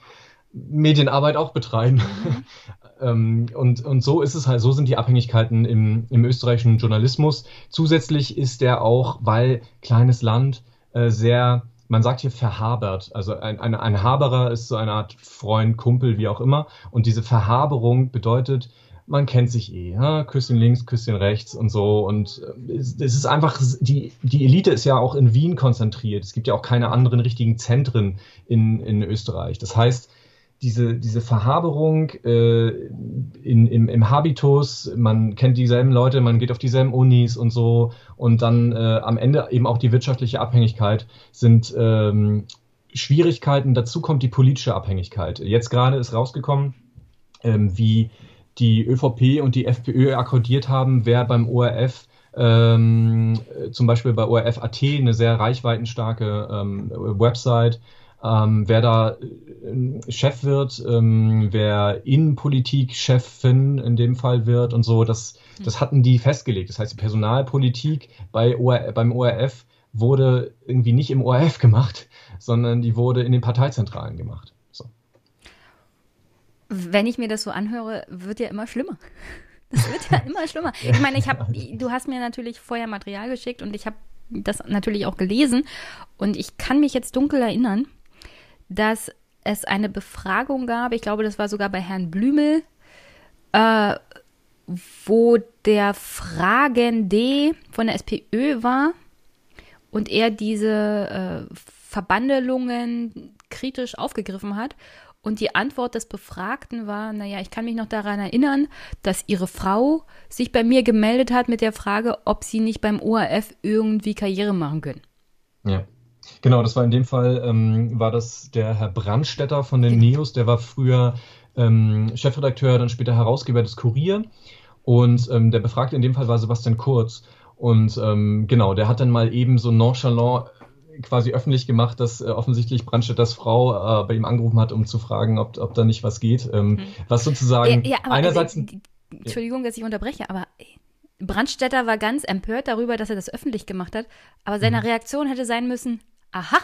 Medienarbeit auch betreiben. Mhm. ähm, und, und so ist es halt, so sind die Abhängigkeiten im, im österreichischen Journalismus. Zusätzlich ist der auch, weil kleines Land äh, sehr, man sagt hier verhabert. Also ein, ein, ein Haberer ist so eine Art Freund, Kumpel, wie auch immer. Und diese Verhaberung bedeutet, man kennt sich eh, ja? Küsschen links, Küsschen rechts und so. Und äh, es, es ist einfach, die, die Elite ist ja auch in Wien konzentriert. Es gibt ja auch keine anderen richtigen Zentren in, in Österreich. Das heißt, diese, diese Verhaberung äh, in, im, im Habitus, man kennt dieselben Leute, man geht auf dieselben Unis und so und dann äh, am Ende eben auch die wirtschaftliche Abhängigkeit sind ähm, Schwierigkeiten. Dazu kommt die politische Abhängigkeit. Jetzt gerade ist rausgekommen, ähm, wie die ÖVP und die FPÖ akkordiert haben, wer beim ORF ähm, zum Beispiel bei ORF.at eine sehr reichweitenstarke ähm, Website ähm, wer da äh, Chef wird, ähm, wer Innenpolitik-Chefin in dem Fall wird und so, das, das hatten die festgelegt. Das heißt, die Personalpolitik bei OR, beim ORF wurde irgendwie nicht im ORF gemacht, sondern die wurde in den Parteizentralen gemacht. So. Wenn ich mir das so anhöre, wird ja immer schlimmer. Das wird ja immer schlimmer. Ich meine, ich habe, du hast mir natürlich vorher Material geschickt und ich habe das natürlich auch gelesen und ich kann mich jetzt dunkel erinnern, dass es eine Befragung gab, ich glaube, das war sogar bei Herrn Blümel, äh, wo der Fragende von der SPÖ war und er diese äh, Verbandelungen kritisch aufgegriffen hat. Und die Antwort des Befragten war, naja, ich kann mich noch daran erinnern, dass ihre Frau sich bei mir gemeldet hat mit der Frage, ob sie nicht beim ORF irgendwie Karriere machen können. Ja. Genau, das war in dem Fall, ähm, war das der Herr Brandstetter von den genau. Neos, der war früher ähm, Chefredakteur, dann später Herausgeber des Kurier. Und ähm, der Befragte in dem Fall war Sebastian Kurz. Und ähm, genau, der hat dann mal eben so nonchalant quasi öffentlich gemacht, dass äh, offensichtlich Brandstätters Frau äh, bei ihm angerufen hat, um zu fragen, ob, ob da nicht was geht. Ähm, mhm. Was sozusagen ja, ja, einerseits. Äh, Entschuldigung, dass ich unterbreche, aber Brandstätter war ganz empört darüber, dass er das öffentlich gemacht hat. Aber seine mhm. Reaktion hätte sein müssen: Aha,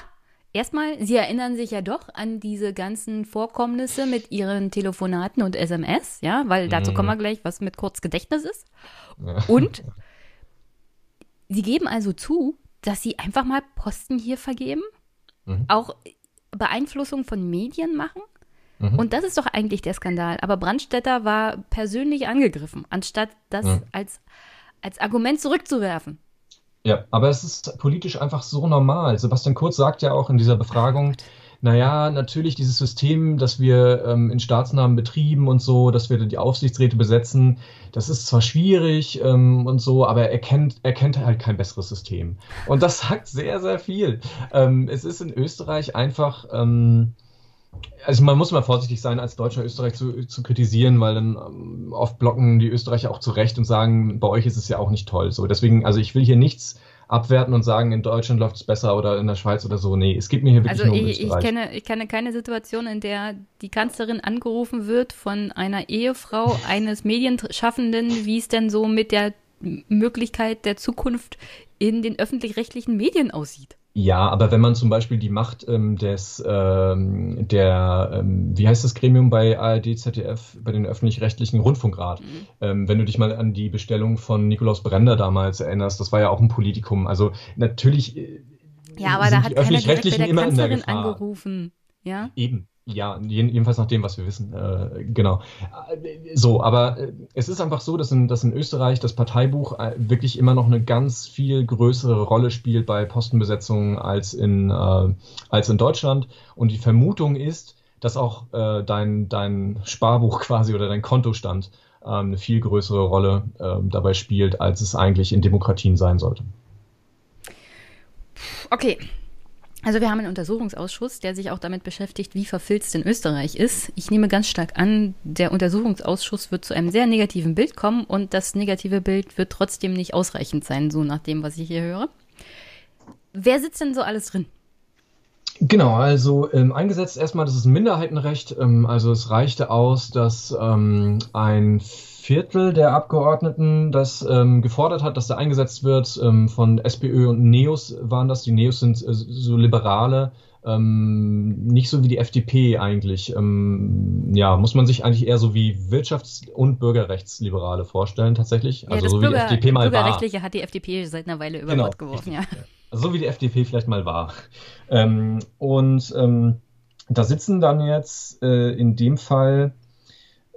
erstmal, Sie erinnern sich ja doch an diese ganzen Vorkommnisse mit Ihren Telefonaten und SMS, ja, weil dazu mhm. kommen wir gleich, was mit Kurzgedächtnis ist. Und Sie geben also zu, dass sie einfach mal Posten hier vergeben, mhm. auch Beeinflussung von Medien machen. Mhm. Und das ist doch eigentlich der Skandal. Aber Brandstätter war persönlich angegriffen, anstatt das mhm. als, als Argument zurückzuwerfen. Ja, aber es ist politisch einfach so normal. Sebastian Kurz sagt ja auch in dieser Befragung, oh naja, natürlich dieses System, das wir ähm, in staatsnahen Betrieben und so, dass wir die Aufsichtsräte besetzen, das ist zwar schwierig ähm, und so, aber er kennt, er kennt halt kein besseres System. Und das sagt sehr, sehr viel. Ähm, es ist in Österreich einfach, ähm, also man muss mal vorsichtig sein, als Deutscher Österreich zu, zu kritisieren, weil dann ähm, oft blocken die Österreicher auch zurecht und sagen, bei euch ist es ja auch nicht toll. So, deswegen, also ich will hier nichts abwerten und sagen, in Deutschland läuft es besser oder in der Schweiz oder so. Nee, es geht mir hier wirklich also nur um ich, ich kenne, ich kenne keine Situation, in der die Kanzlerin angerufen wird von einer Ehefrau eines Medienschaffenden, wie es denn so mit der Möglichkeit der Zukunft in den öffentlich-rechtlichen Medien aussieht. Ja, aber wenn man zum Beispiel die Macht ähm, des, ähm, der, ähm, wie heißt das Gremium bei ARD, ZDF, bei den öffentlich-rechtlichen Rundfunkrat, mhm. Ähm, wenn du dich mal an die Bestellung von Nikolaus Brender damals erinnerst, das war ja auch ein Politikum. Also natürlich. Äh, ja, aber da hat keiner direkt bei der Kanzlerin angerufen. Ja? Eben. Ja, jedenfalls nach dem, was wir wissen. Äh, genau. So, aber äh, es ist einfach so, dass in, dass in Österreich das Parteibuch äh, wirklich immer noch eine ganz viel größere Rolle spielt bei Postenbesetzungen als in, äh, als in Deutschland. Und die Vermutung ist, dass auch äh, dein, dein Sparbuch quasi oder dein Kontostand äh, eine viel größere Rolle dabei spielt, als es eigentlich in Demokratien sein sollte. Okay, also wir haben einen Untersuchungsausschuss, der sich auch damit beschäftigt, wie verfilzt in Österreich ist. Ich nehme ganz stark an, der Untersuchungsausschuss wird zu einem sehr negativen Bild kommen und das negative Bild wird trotzdem nicht ausreichend sein, so nach dem, was ich hier höre. Wer sitzt denn so alles drin? Genau, also ähm, eingesetzt erstmal, das ist ein Minderheitenrecht. Ähm, also es reichte aus, dass ähm, ein Viertel der Abgeordneten das ähm, gefordert hat, dass da eingesetzt wird. Ähm, von SPÖ und NEOS waren das. Die NEOS sind äh, so Liberale, ähm, nicht so wie die FDP eigentlich. Ähm, ja, muss man sich eigentlich eher so wie Wirtschafts- und Bürgerrechtsliberale vorstellen, tatsächlich. Ja, also so Bürger, wie die FDP mal Bürgerrechtliche war. hat die FDP seit einer Weile über genau, Bord geworfen, ja. Also so wie die FDP vielleicht mal war. Ähm, und ähm, da sitzen dann jetzt äh, in dem Fall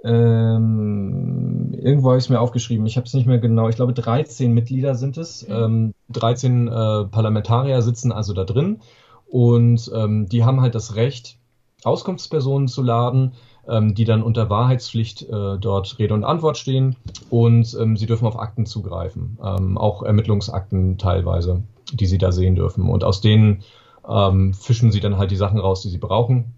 ähm, irgendwo habe ich es mir aufgeschrieben, ich habe es nicht mehr genau, ich glaube 13 Mitglieder sind es, mhm. ähm, 13 äh, Parlamentarier sitzen also da drin. Und ähm, die haben halt das Recht, Auskunftspersonen zu laden, ähm, die dann unter Wahrheitspflicht äh, dort Rede und Antwort stehen. Und ähm, sie dürfen auf Akten zugreifen, ähm, auch Ermittlungsakten teilweise, die sie da sehen dürfen. Und aus denen fischen sie dann halt die Sachen raus, die sie brauchen.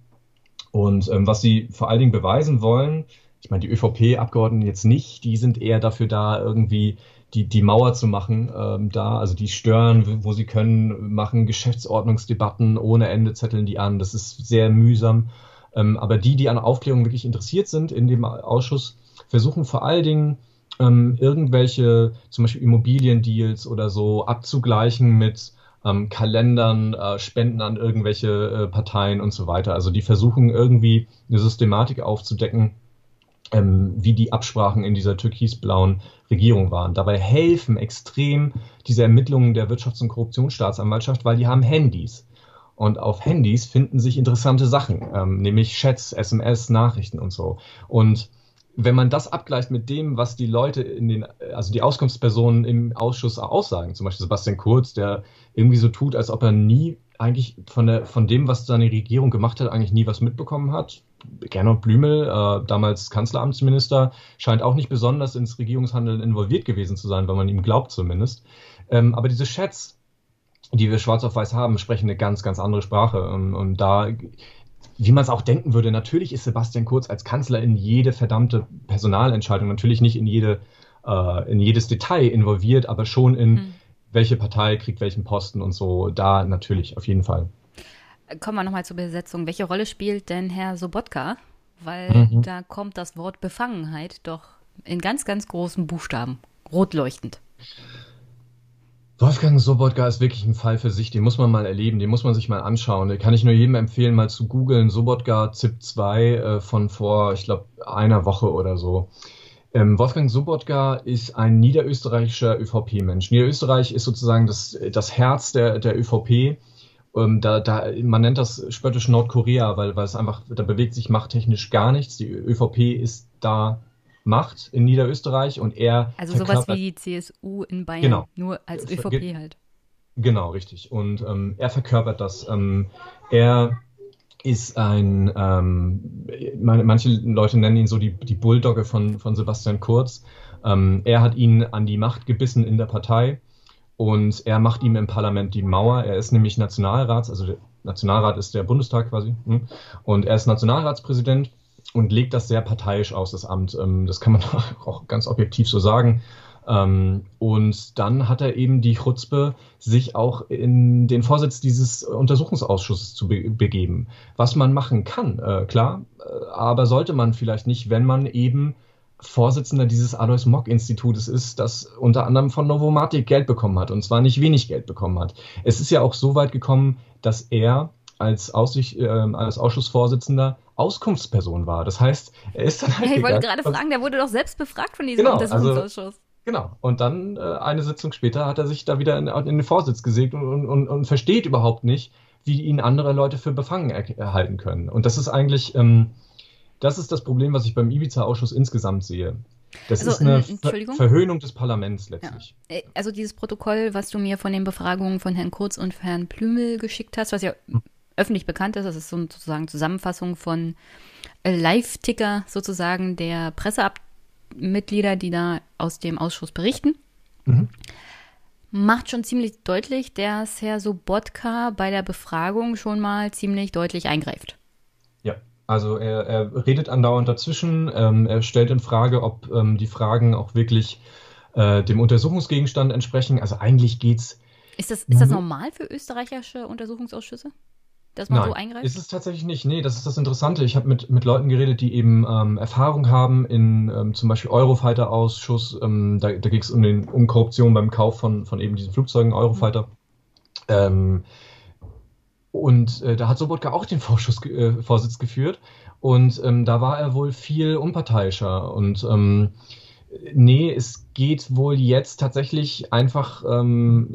Und was sie vor allen Dingen beweisen wollen, ich meine, die ÖVP-Abgeordneten jetzt nicht, die sind eher dafür da, irgendwie die, die Mauer zu machen ähm, da. Also die stören, wo sie können, machen Geschäftsordnungsdebatten ohne Ende, zetteln die an. Das ist sehr mühsam. Ähm, aber die, die an Aufklärung wirklich interessiert sind in dem Ausschuss, versuchen vor allen Dingen ähm, irgendwelche, zum Beispiel Immobiliendeals oder so, abzugleichen mit ähm, Kalendern, äh, Spenden an irgendwelche äh, Parteien und so weiter. Also die versuchen irgendwie eine Systematik aufzudecken, ähm, wie die Absprachen in dieser türkisblauen Regierung waren. Dabei helfen extrem diese Ermittlungen der Wirtschafts- und Korruptionsstaatsanwaltschaft, weil die haben Handys. Und auf Handys finden sich interessante Sachen, ähm, nämlich Chats, SMS, Nachrichten und so. Und wenn man das abgleicht mit dem, was die Leute in den, also die Auskunftspersonen im Ausschuss aussagen, zum Beispiel Sebastian Kurz, der irgendwie so tut, als ob er nie eigentlich von, der, von dem, was seine Regierung gemacht hat, eigentlich nie was mitbekommen hat. Gernot Blümel, äh, damals Kanzleramtsminister, scheint auch nicht besonders ins Regierungshandeln involviert gewesen zu sein, weil man ihm glaubt zumindest. Ähm, aber diese Chats, die wir schwarz auf weiß haben, sprechen eine ganz, ganz andere Sprache. Und, und da wie man es auch denken würde, natürlich ist Sebastian Kurz als Kanzler in jede verdammte Personalentscheidung, natürlich nicht in, jede, äh, in jedes Detail involviert, aber schon in mhm. welche Partei kriegt welchen Posten und so, da natürlich, auf jeden Fall. Kommen wir nochmal zur Besetzung. Welche Rolle spielt denn Herr Sobotka? Weil mhm. da kommt das Wort Befangenheit doch in ganz, ganz großen Buchstaben, rot leuchtend. Wolfgang Sobotka ist wirklich ein Fall für sich, den muss man mal erleben, den muss man sich mal anschauen. Den kann ich nur jedem empfehlen, mal zu googeln. Sobotka ZIP 2 äh, von vor, ich glaube, einer Woche oder so. Ähm, Wolfgang Sobotka ist ein niederösterreichischer ÖVP-Mensch. Niederösterreich ist sozusagen das, das Herz der, der ÖVP. Ähm, da, da, man nennt das spöttisch Nordkorea, weil, weil es einfach, da bewegt sich machttechnisch gar nichts. Die ÖVP ist da macht in Niederösterreich und er. Also sowas wie die CSU in Bayern, genau. nur als ÖVP halt. Genau, richtig. Und ähm, er verkörpert das. Ähm, er ist ein, ähm, manche Leute nennen ihn so die, die Bulldogge von, von Sebastian Kurz. Ähm, er hat ihn an die Macht gebissen in der Partei und er macht ihm im Parlament die Mauer. Er ist nämlich Nationalrats, also der Nationalrat ist der Bundestag quasi, hm? und er ist Nationalratspräsident und legt das sehr parteiisch aus, das Amt. Ähm, das kann man auch ganz objektiv so sagen. Ähm, und dann hat er eben die Chutzpe, sich auch in den Vorsitz dieses Untersuchungsausschusses zu be begeben. Was man machen kann, äh, klar, äh, aber sollte man vielleicht nicht, wenn man eben Vorsitzender dieses Alois Mock Institutes ist, das unter anderem von Novomatic Geld bekommen hat und zwar nicht wenig Geld bekommen hat. Es ist ja auch so weit gekommen, dass er als, Aussicht, äh, als Ausschussvorsitzender Auskunftsperson war. Das heißt, er ist dann halt. Ja, ich wollte gerade fragen, der wurde doch selbst befragt von diesem genau, Untersuchungsausschuss. Also, genau. Und dann äh, eine Sitzung später hat er sich da wieder in, in den Vorsitz gesägt und, und, und, versteht überhaupt nicht, wie ihn andere Leute für befangen er erhalten können. Und das ist eigentlich, ähm, das ist das Problem, was ich beim Ibiza-Ausschuss insgesamt sehe. Das also, ist eine Ver Verhöhnung des Parlaments letztlich. Ja. Äh, also dieses Protokoll, was du mir von den Befragungen von Herrn Kurz und Herrn Plümel geschickt hast, was ja hm öffentlich bekannt ist. Das ist sozusagen Zusammenfassung von äh, Live-Ticker sozusagen der Pressemitglieder, die da aus dem Ausschuss berichten. Mhm. Macht schon ziemlich deutlich, dass Herr Sobotka bei der Befragung schon mal ziemlich deutlich eingreift. Also er, er redet andauernd dazwischen. Ähm, er stellt in Frage, ob ähm, die Fragen auch wirklich äh, dem Untersuchungsgegenstand entsprechen. Also eigentlich geht's. Ist das, ist das normal für österreichische Untersuchungsausschüsse? dass man Nein, so eingreift? Ist es tatsächlich nicht. Nee, das ist das Interessante. Ich habe mit, mit Leuten geredet, die eben ähm, Erfahrung haben in ähm, zum Beispiel Eurofighter-Ausschuss. Ähm, da da ging es um, um Korruption beim Kauf von, von eben diesen Flugzeugen Eurofighter. Mhm. Und äh, da hat Sobotka auch den Vorschuss, äh, Vorsitz geführt. Und ähm, da war er wohl viel unparteiischer. Und ähm, nee, es geht wohl jetzt tatsächlich einfach ähm,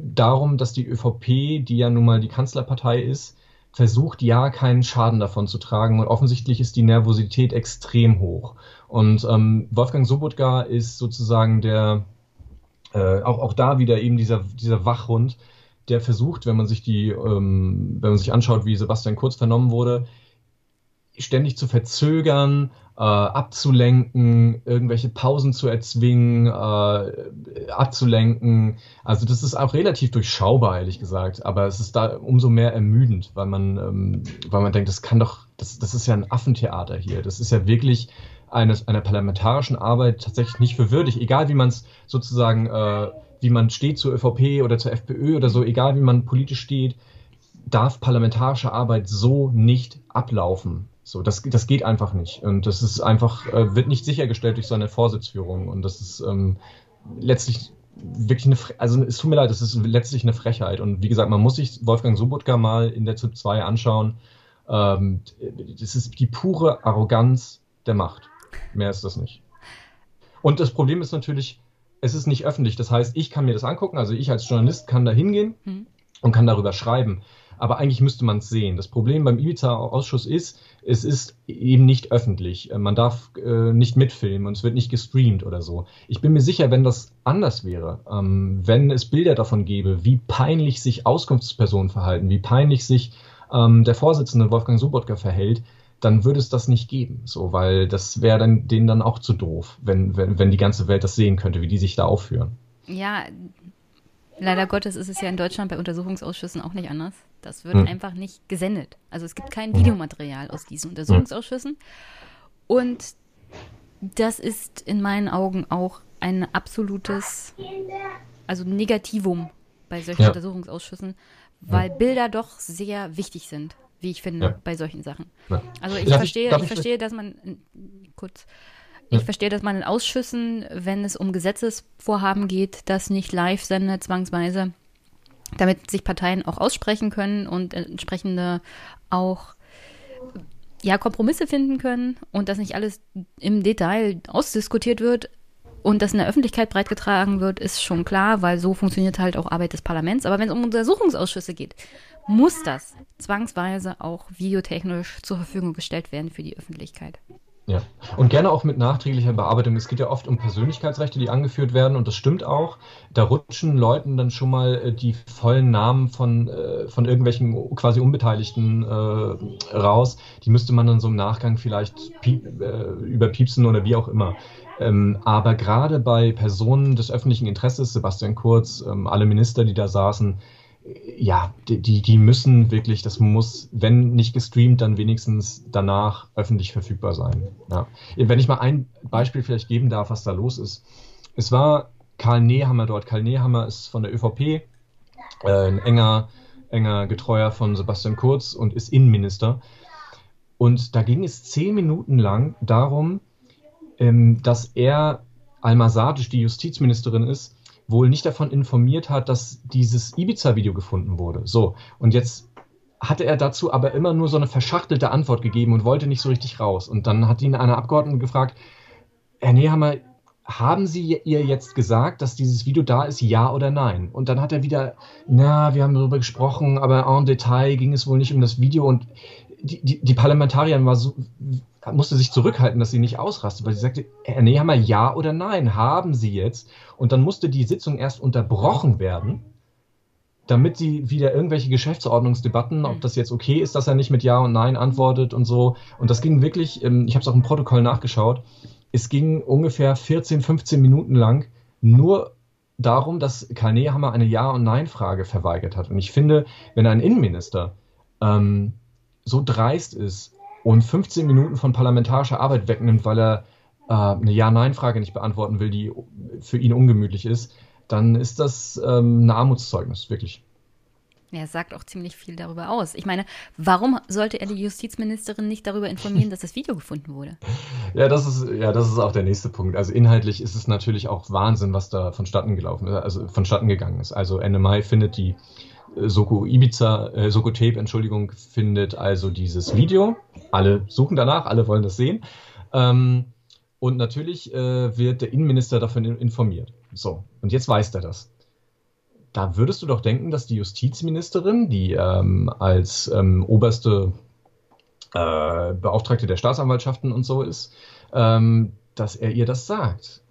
darum, dass die ÖVP, die ja nun mal die Kanzlerpartei ist, versucht ja keinen Schaden davon zu tragen. Und offensichtlich ist die Nervosität extrem hoch. Und ähm, Wolfgang Sobotka ist sozusagen der, äh, auch, auch da wieder eben dieser, dieser Wachhund, der versucht, wenn man sich die, ähm, wenn man sich anschaut, wie Sebastian Kurz vernommen wurde, ständig zu verzögern, äh, abzulenken, irgendwelche Pausen zu erzwingen, äh, abzulenken. Also das ist auch relativ durchschaubar, ehrlich gesagt. Aber es ist da umso mehr ermüdend, weil man, ähm, weil man denkt, das kann doch, das, das ist ja ein Affentheater hier. Das ist ja wirklich eines, einer parlamentarischen Arbeit tatsächlich nicht für würdig. Egal wie man es sozusagen, äh, wie man steht zur ÖVP oder zur FPÖ oder so, egal wie man politisch steht, darf parlamentarische Arbeit so nicht ablaufen. So, das, das geht einfach nicht. Und das ist einfach, äh, wird nicht sichergestellt durch so eine Vorsitzführung. Und das ist ähm, letztlich wirklich eine, also es tut mir leid, das ist letztlich eine Frechheit. Und wie gesagt, man muss sich Wolfgang Sobotka mal in der ZIP 2 anschauen. Ähm, das ist die pure Arroganz der Macht. Mehr ist das nicht. Und das Problem ist natürlich, es ist nicht öffentlich. Das heißt, ich kann mir das angucken, also ich als Journalist kann da hingehen. Mhm und kann darüber schreiben. Aber eigentlich müsste man es sehen. Das Problem beim Ibiza-Ausschuss ist, es ist eben nicht öffentlich. Äh, man darf äh, nicht mitfilmen und es wird nicht gestreamt oder so. Ich bin mir sicher, wenn das anders wäre, ähm, wenn es Bilder davon gäbe, wie peinlich sich Auskunftspersonen verhalten, wie peinlich sich ähm, der Vorsitzende Wolfgang Sobotka verhält, dann würde es das nicht geben. So, weil das wäre dann denen dann auch zu doof, wenn, wenn, wenn die ganze Welt das sehen könnte, wie die sich da aufführen. Ja, leider Gottes ist es ja in Deutschland bei Untersuchungsausschüssen auch nicht anders. Das wird hm. einfach nicht gesendet. Also es gibt kein Videomaterial aus diesen Untersuchungsausschüssen. Und das ist in meinen Augen auch ein absolutes, also Negativum bei solchen ja. Untersuchungsausschüssen, weil Bilder doch sehr wichtig sind, wie ich finde, ja. bei solchen Sachen. Ja. Also ich darf verstehe, ich, ich verstehe, dass man kurz, ich verstehe, dass man in Ausschüssen, wenn es um Gesetzesvorhaben geht, das nicht live sendet, zwangsweise damit sich Parteien auch aussprechen können und entsprechende auch ja, Kompromisse finden können und dass nicht alles im Detail ausdiskutiert wird und das in der Öffentlichkeit breitgetragen wird, ist schon klar, weil so funktioniert halt auch Arbeit des Parlaments. Aber wenn es um Untersuchungsausschüsse geht, muss das zwangsweise auch videotechnisch zur Verfügung gestellt werden für die Öffentlichkeit. Ja, und gerne auch mit nachträglicher Bearbeitung. Es geht ja oft um Persönlichkeitsrechte, die angeführt werden, und das stimmt auch. Da rutschen Leuten dann schon mal äh, die vollen Namen von, äh, von irgendwelchen quasi Unbeteiligten äh, raus. Die müsste man dann so im Nachgang vielleicht piep, äh, überpiepsen oder wie auch immer. Ähm, aber gerade bei Personen des öffentlichen Interesses, Sebastian Kurz, ähm, alle Minister, die da saßen, ja, die, die müssen wirklich, das muss, wenn nicht gestreamt, dann wenigstens danach öffentlich verfügbar sein. Ja. Wenn ich mal ein Beispiel vielleicht geben darf, was da los ist. Es war Karl Nehammer dort. Karl Nehammer ist von der ÖVP, äh, ein enger, enger Getreuer von Sebastian Kurz und ist Innenminister. Und da ging es zehn Minuten lang darum, ähm, dass er Alma Sadic, die Justizministerin ist, wohl nicht davon informiert hat, dass dieses Ibiza-Video gefunden wurde. So, und jetzt hatte er dazu aber immer nur so eine verschachtelte Antwort gegeben und wollte nicht so richtig raus. Und dann hat ihn eine Abgeordnete gefragt, Herr Nehammer, haben Sie ihr jetzt gesagt, dass dieses Video da ist, ja oder nein? Und dann hat er wieder, na, wir haben darüber gesprochen, aber en Detail ging es wohl nicht um das Video. Und die, die, die Parlamentarierin war so, musste sich zurückhalten, dass sie nicht ausrastet, weil sie sagte, Herr Nehammer, ja oder nein, haben Sie jetzt? Und dann musste die Sitzung erst unterbrochen werden, damit sie wieder irgendwelche Geschäftsordnungsdebatten, ob das jetzt okay ist, dass er nicht mit Ja und Nein antwortet und so. Und das ging wirklich, ähm, ich habe es auch im Protokoll nachgeschaut, es ging ungefähr 14, 15 Minuten lang nur darum, dass Karl Nehammer eine Ja- und Nein-Frage verweigert hat. Und ich finde, wenn ein Innenminister ähm, so dreist ist und 15 Minuten von parlamentarischer Arbeit wegnimmt, weil er äh, eine Ja-Nein-Frage nicht beantworten will, die für ihn ungemütlich ist, dann ist das ähm, ein Armutszeugnis, wirklich. Er sagt auch ziemlich viel darüber aus. Ich meine, warum sollte er die Justizministerin nicht darüber informieren, dass das Video gefunden wurde? Ja, das ist, ja, das ist auch der nächste Punkt. Also inhaltlich ist es natürlich auch Wahnsinn, was da vonstatten gelaufen ist, also vonstatten gegangen ist. Also NMI findet die Soko Ibiza, äh, Soko Tape, Entschuldigung, findet also dieses Video. Alle suchen danach, alle wollen das sehen. Ähm, und natürlich äh, wird der Innenminister davon informiert. So, und jetzt weiß er das. Da würdest du doch denken, dass die Justizministerin, die ähm, als ähm, oberste äh, Beauftragte der Staatsanwaltschaften und so ist, ähm, dass er ihr das sagt.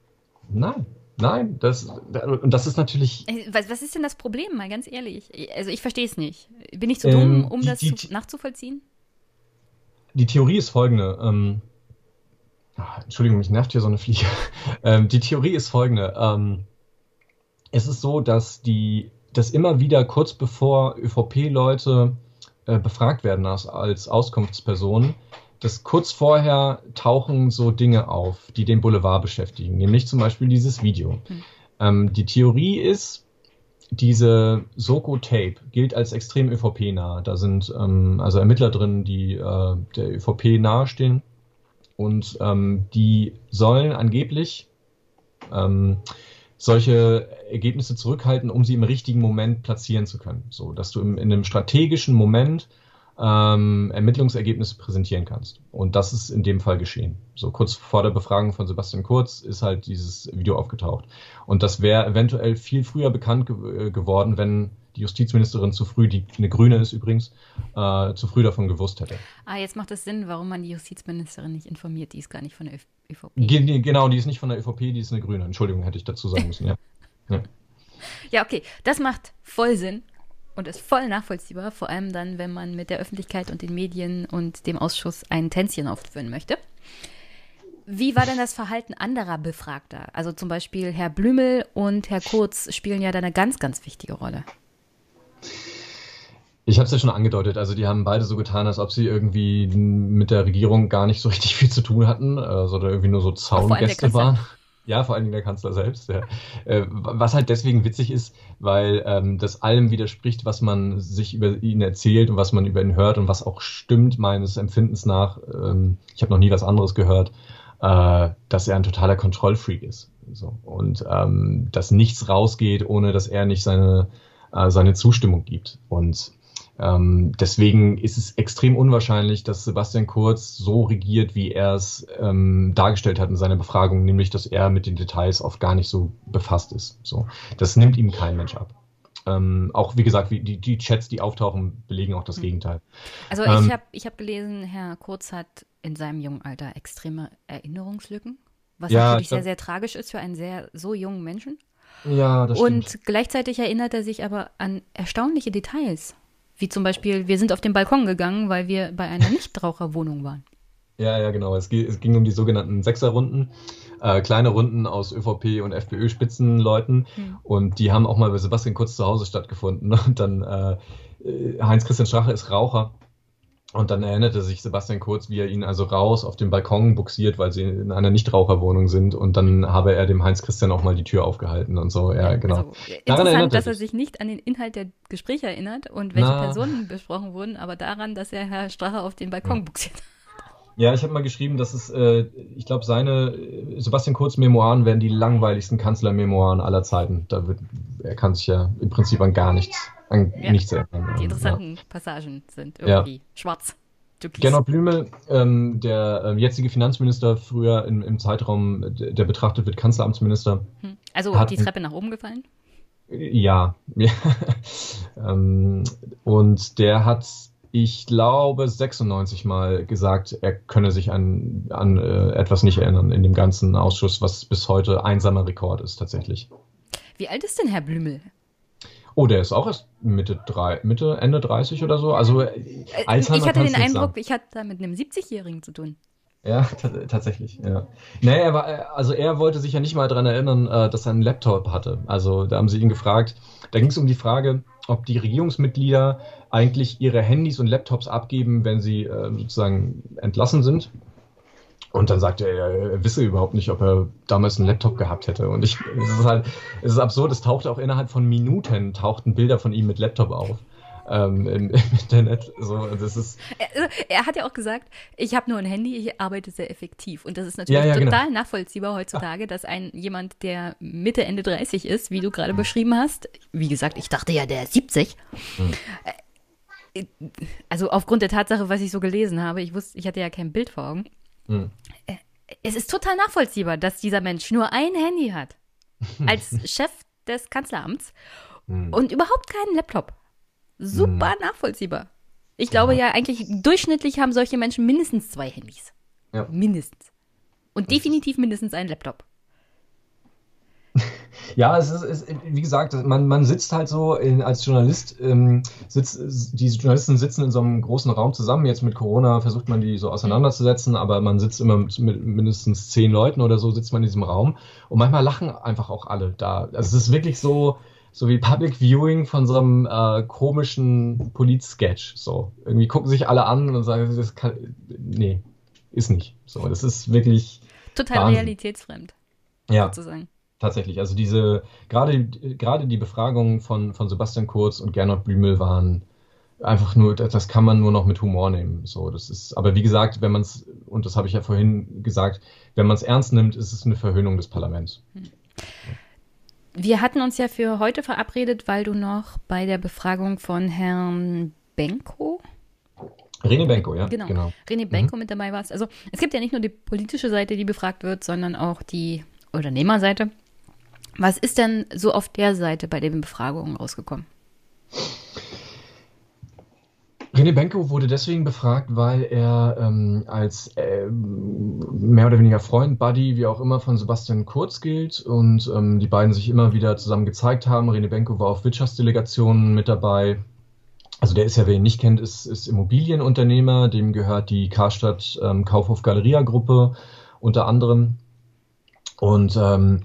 Nein, Nein, das, und das ist natürlich. Äh, was, was ist denn das Problem, mal ganz ehrlich? Also ich verstehe es nicht. Bin ich zu dumm, ähm, um die, das die, zu, nachzuvollziehen? Die Theorie ist folgende. Ähm, ach, Entschuldigung, mich nervt hier so eine Fliege. Ähm, die Theorie ist folgende. Ähm, es ist so, dass die, dass immer wieder kurz bevor ÖVP-Leute äh, befragt werden als, als Auskunftspersonen, dass kurz vorher tauchen so Dinge auf, die den Boulevard beschäftigen, nämlich zum Beispiel dieses Video. Mhm. Ähm, die Theorie ist, diese Soko-Tape gilt als extrem ÖVP-nah. Da sind ähm, also Ermittler drin, die äh, der ÖVP nahestehen und ähm, die sollen angeblich ähm, solche Ergebnisse zurückhalten, um sie im richtigen Moment platzieren zu können. So, dass du im, in einem strategischen Moment ähm, Ermittlungsergebnisse präsentieren kannst. Und das ist in dem Fall geschehen. So kurz vor der Befragung von Sebastian Kurz ist halt dieses Video aufgetaucht. Und das wäre eventuell viel früher bekannt ge äh, geworden, wenn die Justizministerin zu früh, die eine Grüne ist übrigens, äh, zu früh davon gewusst hätte. Ah, jetzt macht es Sinn, warum man die Justizministerin nicht informiert. Die ist gar nicht von der ÖVP. Ge genau, die ist nicht von der ÖVP, die ist eine Grüne. Entschuldigung, hätte ich dazu sagen müssen, ja. ja. Ja, okay, das macht voll Sinn und ist voll nachvollziehbar, vor allem dann, wenn man mit der Öffentlichkeit und den Medien und dem Ausschuss ein Tänzchen aufführen möchte. Wie war denn das Verhalten anderer Befragter? Also zum Beispiel Herr Blümel und Herr Kurz spielen ja da eine ganz, ganz wichtige Rolle. Ich habe es ja schon angedeutet, also die haben beide so getan, als ob sie irgendwie mit der Regierung gar nicht so richtig viel zu tun hatten, äh, sondern irgendwie nur so Zaungäste waren. Ja, vor allen Dingen der Kanzler selbst. Ja. Äh, was halt deswegen witzig ist, weil ähm, das allem widerspricht, was man sich über ihn erzählt und was man über ihn hört und was auch stimmt meines Empfindens nach. Ähm, ich habe noch nie was anderes gehört, äh, dass er ein totaler Kontrollfreak ist. So. Und ähm, dass nichts rausgeht, ohne dass er nicht seine, äh, seine Zustimmung gibt. Und ähm, deswegen ist es extrem unwahrscheinlich, dass Sebastian Kurz so regiert, wie er es ähm, dargestellt hat in seiner Befragung, nämlich dass er mit den Details oft gar nicht so befasst ist. So, das nimmt ihm kein Mensch ab. Ähm, auch wie gesagt, wie die, die Chats, die auftauchen, belegen auch das hm. Gegenteil. Also ich ähm, habe ich hab gelesen, Herr Kurz hat in seinem jungen Alter extreme Erinnerungslücken, was ja, natürlich sehr, sehr tragisch ist für einen sehr so jungen Menschen. Ja, das Und stimmt. gleichzeitig erinnert er sich aber an erstaunliche Details. Wie zum Beispiel, wir sind auf den Balkon gegangen, weil wir bei einer Nichtraucherwohnung waren. Ja, ja, genau. Es, es ging um die sogenannten Sechserrunden. Äh, kleine Runden aus ÖVP und FPÖ-Spitzenleuten. Hm. Und die haben auch mal bei Sebastian Kurz zu Hause stattgefunden. Und dann äh, Heinz-Christian Strache ist Raucher. Und dann erinnerte sich Sebastian Kurz, wie er ihn also raus auf den Balkon buxiert, weil sie in einer Nichtraucherwohnung sind. Und dann habe er dem Heinz Christian auch mal die Tür aufgehalten und so. Ja, genau. Also, daran interessant, dass er sich nicht an den Inhalt der Gespräche erinnert und welche Na. Personen besprochen wurden, aber daran, dass er Herr Strache auf den Balkon ja. buxiert. Ja, ich habe mal geschrieben, dass es, äh, ich glaube, seine äh, Sebastian Kurz Memoiren werden die langweiligsten Kanzlermemoiren aller Zeiten. Da wird, er kann sich ja im Prinzip an gar nichts an ja. nichts erinnern. Die interessanten ja. Passagen sind irgendwie ja. schwarz. Gernot Blümel, ähm, der äh, jetzige Finanzminister, früher im, im Zeitraum, der, der, betrachtet wird Kanzleramtsminister. Hm. Also hat die Treppe nach oben gefallen? Ja. ähm, und der hat, ich glaube, 96 Mal gesagt, er könne sich an, an äh, etwas nicht erinnern in dem ganzen Ausschuss, was bis heute einsamer Rekord ist tatsächlich. Wie alt ist denn Herr Blümel? Oh, der ist auch erst Mitte, drei, Mitte Ende 30 oder so. Also äh, Alzheimer Ich hatte den Eindruck, sagen. ich hatte da mit einem 70-Jährigen zu tun. Ja, tatsächlich, ja. Nee, er war, äh, also er wollte sich ja nicht mal daran erinnern, äh, dass er einen Laptop hatte. Also da haben sie ihn gefragt, da ging es um die Frage, ob die Regierungsmitglieder eigentlich ihre Handys und Laptops abgeben, wenn sie sozusagen entlassen sind. Und dann sagt er, er wisse überhaupt nicht, ob er damals einen Laptop gehabt hätte. Und ich, es ist halt, es ist absurd, es taucht auch innerhalb von Minuten, tauchten Bilder von ihm mit Laptop auf. Ähm, im, im, Internet. So, das ist also, er hat ja auch gesagt, ich habe nur ein Handy, ich arbeite sehr effektiv. Und das ist natürlich ja, ja, genau. total genau. nachvollziehbar heutzutage, dass ein jemand, der Mitte, Ende 30 ist, wie du gerade mhm. beschrieben hast, wie gesagt, ich dachte ja, der ist 70. Mhm. Äh, also aufgrund der Tatsache, was ich so gelesen habe, ich wusste, ich hatte ja kein Bild vor Augen. Hm. Es ist total nachvollziehbar, dass dieser Mensch nur ein Handy hat. Als Chef des Kanzleramts hm. und überhaupt keinen Laptop. Super hm. nachvollziehbar. Ich glaube ja. ja, eigentlich durchschnittlich haben solche Menschen mindestens zwei Handys. Ja. Mindestens. Und definitiv mindestens einen Laptop. Ja, es ist, es, wie gesagt, man, man sitzt halt so in, als Journalist, ähm, sitzt, die Journalisten sitzen in so einem großen Raum zusammen. Jetzt mit Corona versucht man die so auseinanderzusetzen, aber man sitzt immer mit mindestens zehn Leuten oder so, sitzt man in diesem Raum. Und manchmal lachen einfach auch alle da. Also es ist wirklich so, so wie Public Viewing von so einem äh, komischen Polit-Sketch. So. Irgendwie gucken sich alle an und sagen, das kann, nee, ist nicht. So, das ist wirklich. Total Wahnsinn. realitätsfremd. Ja. Sozusagen. Tatsächlich, also diese, gerade, gerade die Befragungen von, von Sebastian Kurz und Gernot Blümel waren einfach nur, das kann man nur noch mit Humor nehmen. So, das ist, aber wie gesagt, wenn man es, und das habe ich ja vorhin gesagt, wenn man es ernst nimmt, ist es eine Verhöhnung des Parlaments. Wir hatten uns ja für heute verabredet, weil du noch bei der Befragung von Herrn Benko René Benko, ja. Genau. genau. René Benko mhm. mit dabei warst. Also es gibt ja nicht nur die politische Seite, die befragt wird, sondern auch die Unternehmerseite. Was ist denn so auf der Seite bei den Befragungen rausgekommen? René Benko wurde deswegen befragt, weil er ähm, als äh, mehr oder weniger Freund, Buddy, wie auch immer, von Sebastian Kurz gilt und ähm, die beiden sich immer wieder zusammen gezeigt haben. René Benko war auf Wirtschaftsdelegationen mit dabei. Also der ist ja, wer ihn nicht kennt, ist, ist Immobilienunternehmer, dem gehört die Karstadt ähm, Kaufhof Galeria Gruppe unter anderem. Und ähm,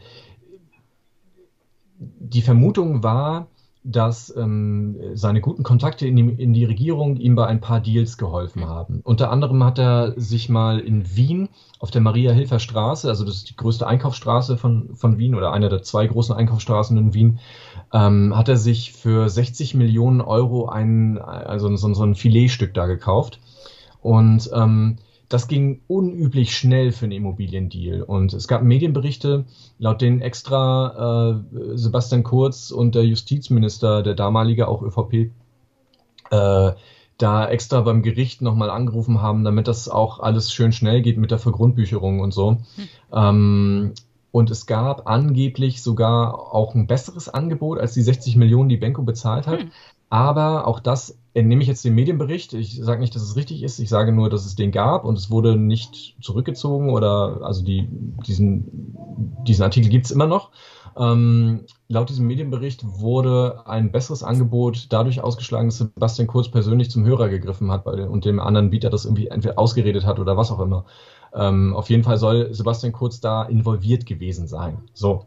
die Vermutung war, dass ähm, seine guten Kontakte in die, in die, Regierung ihm bei ein paar Deals geholfen haben. Unter anderem hat er sich mal in Wien auf der Maria-Hilfer Straße, also das ist die größte Einkaufsstraße von, von Wien oder eine der zwei großen Einkaufsstraßen in Wien, ähm, hat er sich für 60 Millionen Euro ein, also so, so ein Filetstück da gekauft. Und ähm, das ging unüblich schnell für einen Immobiliendeal. Und es gab Medienberichte, laut denen extra äh, Sebastian Kurz und der Justizminister, der damalige auch ÖVP, äh, da extra beim Gericht nochmal angerufen haben, damit das auch alles schön schnell geht mit der Vergrundbücherung und so. Hm. Ähm, und es gab angeblich sogar auch ein besseres Angebot als die 60 Millionen, die Benko bezahlt hat. Hm. Aber auch das entnehme ich jetzt den Medienbericht. Ich sage nicht, dass es richtig ist. Ich sage nur, dass es den gab und es wurde nicht zurückgezogen oder also die, diesen, diesen Artikel gibt es immer noch. Ähm, laut diesem Medienbericht wurde ein besseres Angebot dadurch ausgeschlagen, dass Sebastian Kurz persönlich zum Hörer gegriffen hat und dem anderen Bieter das irgendwie entweder ausgeredet hat oder was auch immer. Ähm, auf jeden Fall soll Sebastian Kurz da involviert gewesen sein. So.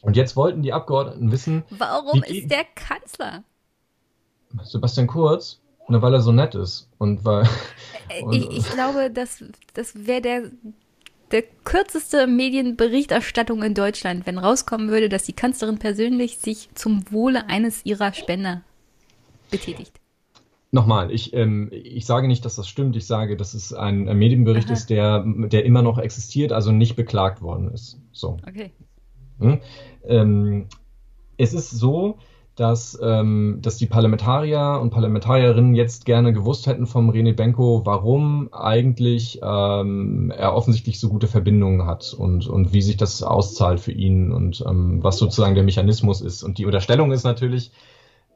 Und jetzt wollten die Abgeordneten wissen. Warum ist der Kanzler? Sebastian Kurz, nur weil er so nett ist und weil. Äh, und, ich, ich, glaube, das, das wäre der, der kürzeste Medienberichterstattung in Deutschland, wenn rauskommen würde, dass die Kanzlerin persönlich sich zum Wohle eines ihrer Spender betätigt. Nochmal, ich, ähm, ich sage nicht, dass das stimmt. Ich sage, dass es ein, ein Medienbericht Aha. ist, der, der immer noch existiert, also nicht beklagt worden ist. So. Okay. Hm? Ähm, es ist so, dass, ähm, dass die Parlamentarier und Parlamentarierinnen jetzt gerne gewusst hätten vom René Benko, warum eigentlich ähm, er offensichtlich so gute Verbindungen hat und, und wie sich das auszahlt für ihn und ähm, was sozusagen der Mechanismus ist. Und die Unterstellung ist natürlich,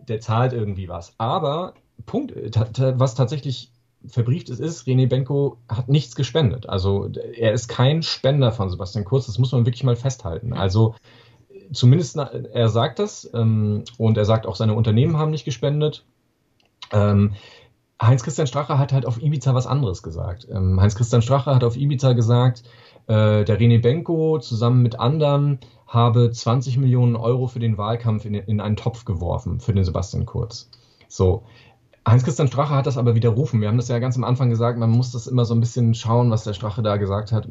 der zahlt irgendwie was. Aber Punkt, was tatsächlich verbrieft ist, ist, René Benko hat nichts gespendet. Also er ist kein Spender von Sebastian Kurz, das muss man wirklich mal festhalten. Also zumindest, er sagt das ähm, und er sagt auch, seine Unternehmen haben nicht gespendet. Ähm, Heinz-Christian Strache hat halt auf Ibiza was anderes gesagt. Ähm, Heinz-Christian Strache hat auf Ibiza gesagt, äh, der René Benko zusammen mit anderen habe 20 Millionen Euro für den Wahlkampf in, in einen Topf geworfen, für den Sebastian Kurz. So. Heinz-Christian Strache hat das aber widerrufen. Wir haben das ja ganz am Anfang gesagt, man muss das immer so ein bisschen schauen, was der Strache da gesagt hat.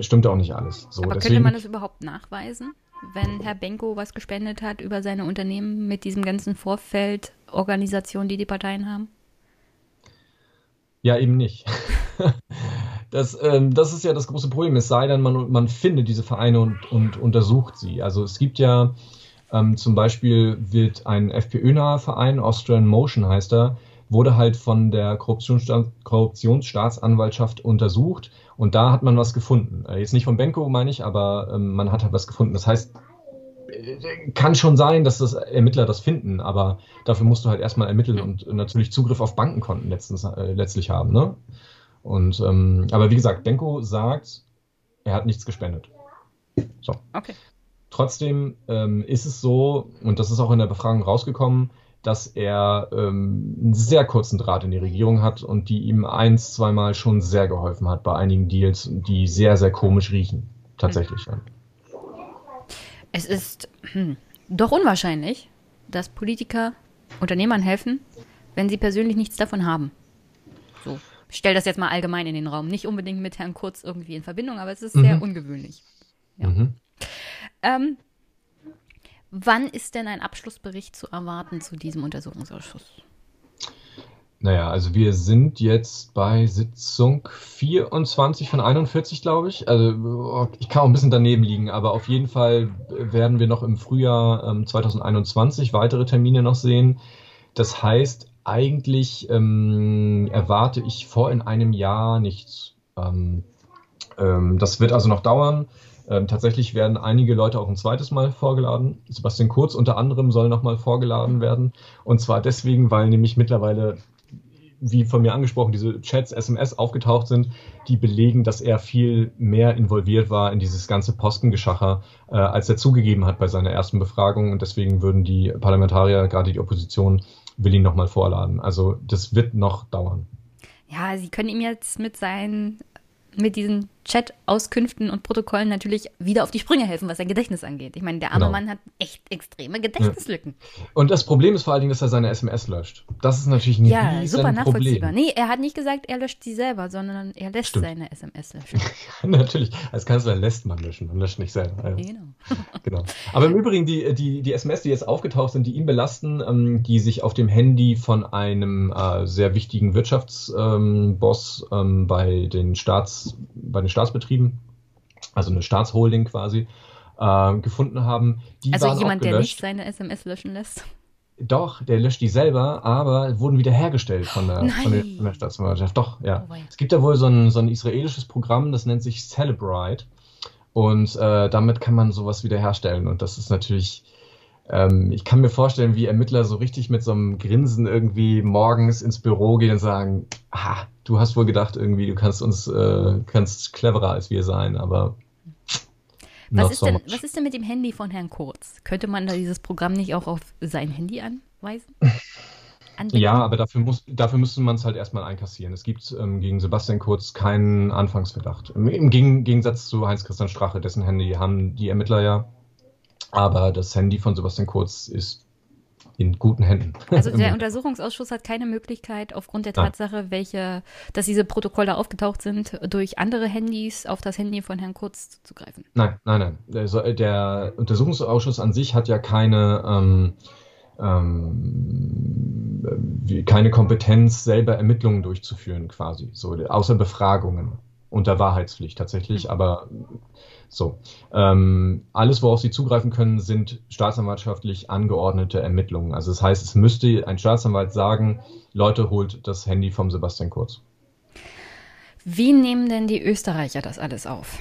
Stimmt auch nicht alles. So, aber deswegen, könnte man das überhaupt nachweisen? Wenn Herr Benko was gespendet hat über seine Unternehmen mit diesem ganzen Vorfeldorganisation, die die Parteien haben? Ja, eben nicht. Das, ähm, das ist ja das große Problem. Es sei denn, man, man findet diese Vereine und, und untersucht sie. Also es gibt ja ähm, zum Beispiel wird ein FPÖ-naher Verein, Austrian Motion heißt er, wurde halt von der Korruptionssta Korruptionsstaatsanwaltschaft untersucht und da hat man was gefunden. Äh, jetzt nicht von Benko, meine ich, aber ähm, man hat halt was gefunden. Das heißt, äh, kann schon sein, dass das Ermittler das finden, aber dafür musst du halt erstmal ermitteln und natürlich Zugriff auf Bankenkonten letztens, äh, letztlich haben. Ne? Und, ähm, aber wie gesagt, Benko sagt, er hat nichts gespendet. So. Okay. Trotzdem ähm, ist es so, und das ist auch in der Befragung rausgekommen, dass er ähm, einen sehr kurzen Draht in die Regierung hat und die ihm eins, zweimal schon sehr geholfen hat bei einigen Deals, die sehr, sehr komisch riechen. Tatsächlich. Mhm. Es ist hm, doch unwahrscheinlich, dass Politiker Unternehmern helfen, wenn sie persönlich nichts davon haben. So. Ich stelle das jetzt mal allgemein in den Raum. Nicht unbedingt mit Herrn Kurz irgendwie in Verbindung, aber es ist sehr mhm. ungewöhnlich. Ja. Mhm. Ähm, Wann ist denn ein Abschlussbericht zu erwarten zu diesem Untersuchungsausschuss? Naja, also wir sind jetzt bei Sitzung 24 von 41, glaube ich. Also ich kann auch ein bisschen daneben liegen, aber auf jeden Fall werden wir noch im Frühjahr ähm, 2021 weitere Termine noch sehen. Das heißt, eigentlich ähm, erwarte ich vor in einem Jahr nichts. Ähm, ähm das wird also noch dauern. Ähm, tatsächlich werden einige Leute auch ein zweites Mal vorgeladen. Sebastian Kurz unter anderem soll nochmal vorgeladen werden. Und zwar deswegen, weil nämlich mittlerweile wie von mir angesprochen, diese Chats, SMS aufgetaucht sind, die belegen, dass er viel mehr involviert war in dieses ganze Postengeschacher, äh, als er zugegeben hat bei seiner ersten Befragung. Und deswegen würden die Parlamentarier, gerade die Opposition, will ihn nochmal vorladen. Also das wird noch dauern. Ja, sie können ihm jetzt mit seinen mit diesen Chat-Auskünften und Protokollen natürlich wieder auf die Sprünge helfen, was sein Gedächtnis angeht. Ich meine, der arme genau. Mann hat echt extreme Gedächtnislücken. Und das Problem ist vor allen Dingen, dass er seine SMS löscht. Das ist natürlich ein ja, super nachvollziehbar. Problem. Nee, er hat nicht gesagt, er löscht sie selber, sondern er lässt Stimmt. seine SMS löschen. natürlich. Als Kanzler lässt man löschen, man löscht nicht selber. Ja. Genau. genau. Aber im Übrigen, die, die, die SMS, die jetzt aufgetaucht sind, die ihn belasten, ähm, die sich auf dem Handy von einem äh, sehr wichtigen Wirtschaftsboss ähm, ähm, bei den Staats, bei den Staatsbetrieben, also eine Staatsholding quasi, äh, gefunden haben. Die also jemand, der nicht seine SMS löschen lässt? Doch, der löscht die selber, aber wurden wieder hergestellt von der, von der, von der Staatsanwaltschaft. Doch, ja. Oh, es gibt ja wohl so ein, so ein israelisches Programm, das nennt sich Celebrite. Und äh, damit kann man sowas wiederherstellen. Und das ist natürlich, ähm, ich kann mir vorstellen, wie Ermittler so richtig mit so einem Grinsen irgendwie morgens ins Büro gehen und sagen, ah, du hast wohl gedacht, irgendwie, du kannst uns, äh, kannst cleverer als wir sein, aber. Was ist, so denn, was ist denn mit dem Handy von Herrn Kurz? Könnte man da dieses Programm nicht auch auf sein Handy anweisen? Andenken? Ja, aber dafür, muss, dafür müsste man es halt erstmal einkassieren. Es gibt ähm, gegen Sebastian Kurz keinen Anfangsverdacht. Im, im Gegensatz zu Heinz-Christian Strache, dessen Handy haben die Ermittler ja. Aber das Handy von Sebastian Kurz ist in guten Händen. Also der Untersuchungsausschuss hat keine Möglichkeit, aufgrund der Tatsache, welche, dass diese Protokolle aufgetaucht sind, durch andere Handys auf das Handy von Herrn Kurz zu greifen. Nein, nein, nein. Also der Untersuchungsausschuss an sich hat ja keine, ähm, ähm, keine Kompetenz, selber Ermittlungen durchzuführen, quasi. So, außer Befragungen unter Wahrheitspflicht tatsächlich, mhm. aber so. Ähm, alles, worauf Sie zugreifen können, sind staatsanwaltschaftlich angeordnete Ermittlungen. Also das heißt, es müsste ein Staatsanwalt sagen, Leute, holt das Handy vom Sebastian Kurz. Wie nehmen denn die Österreicher das alles auf?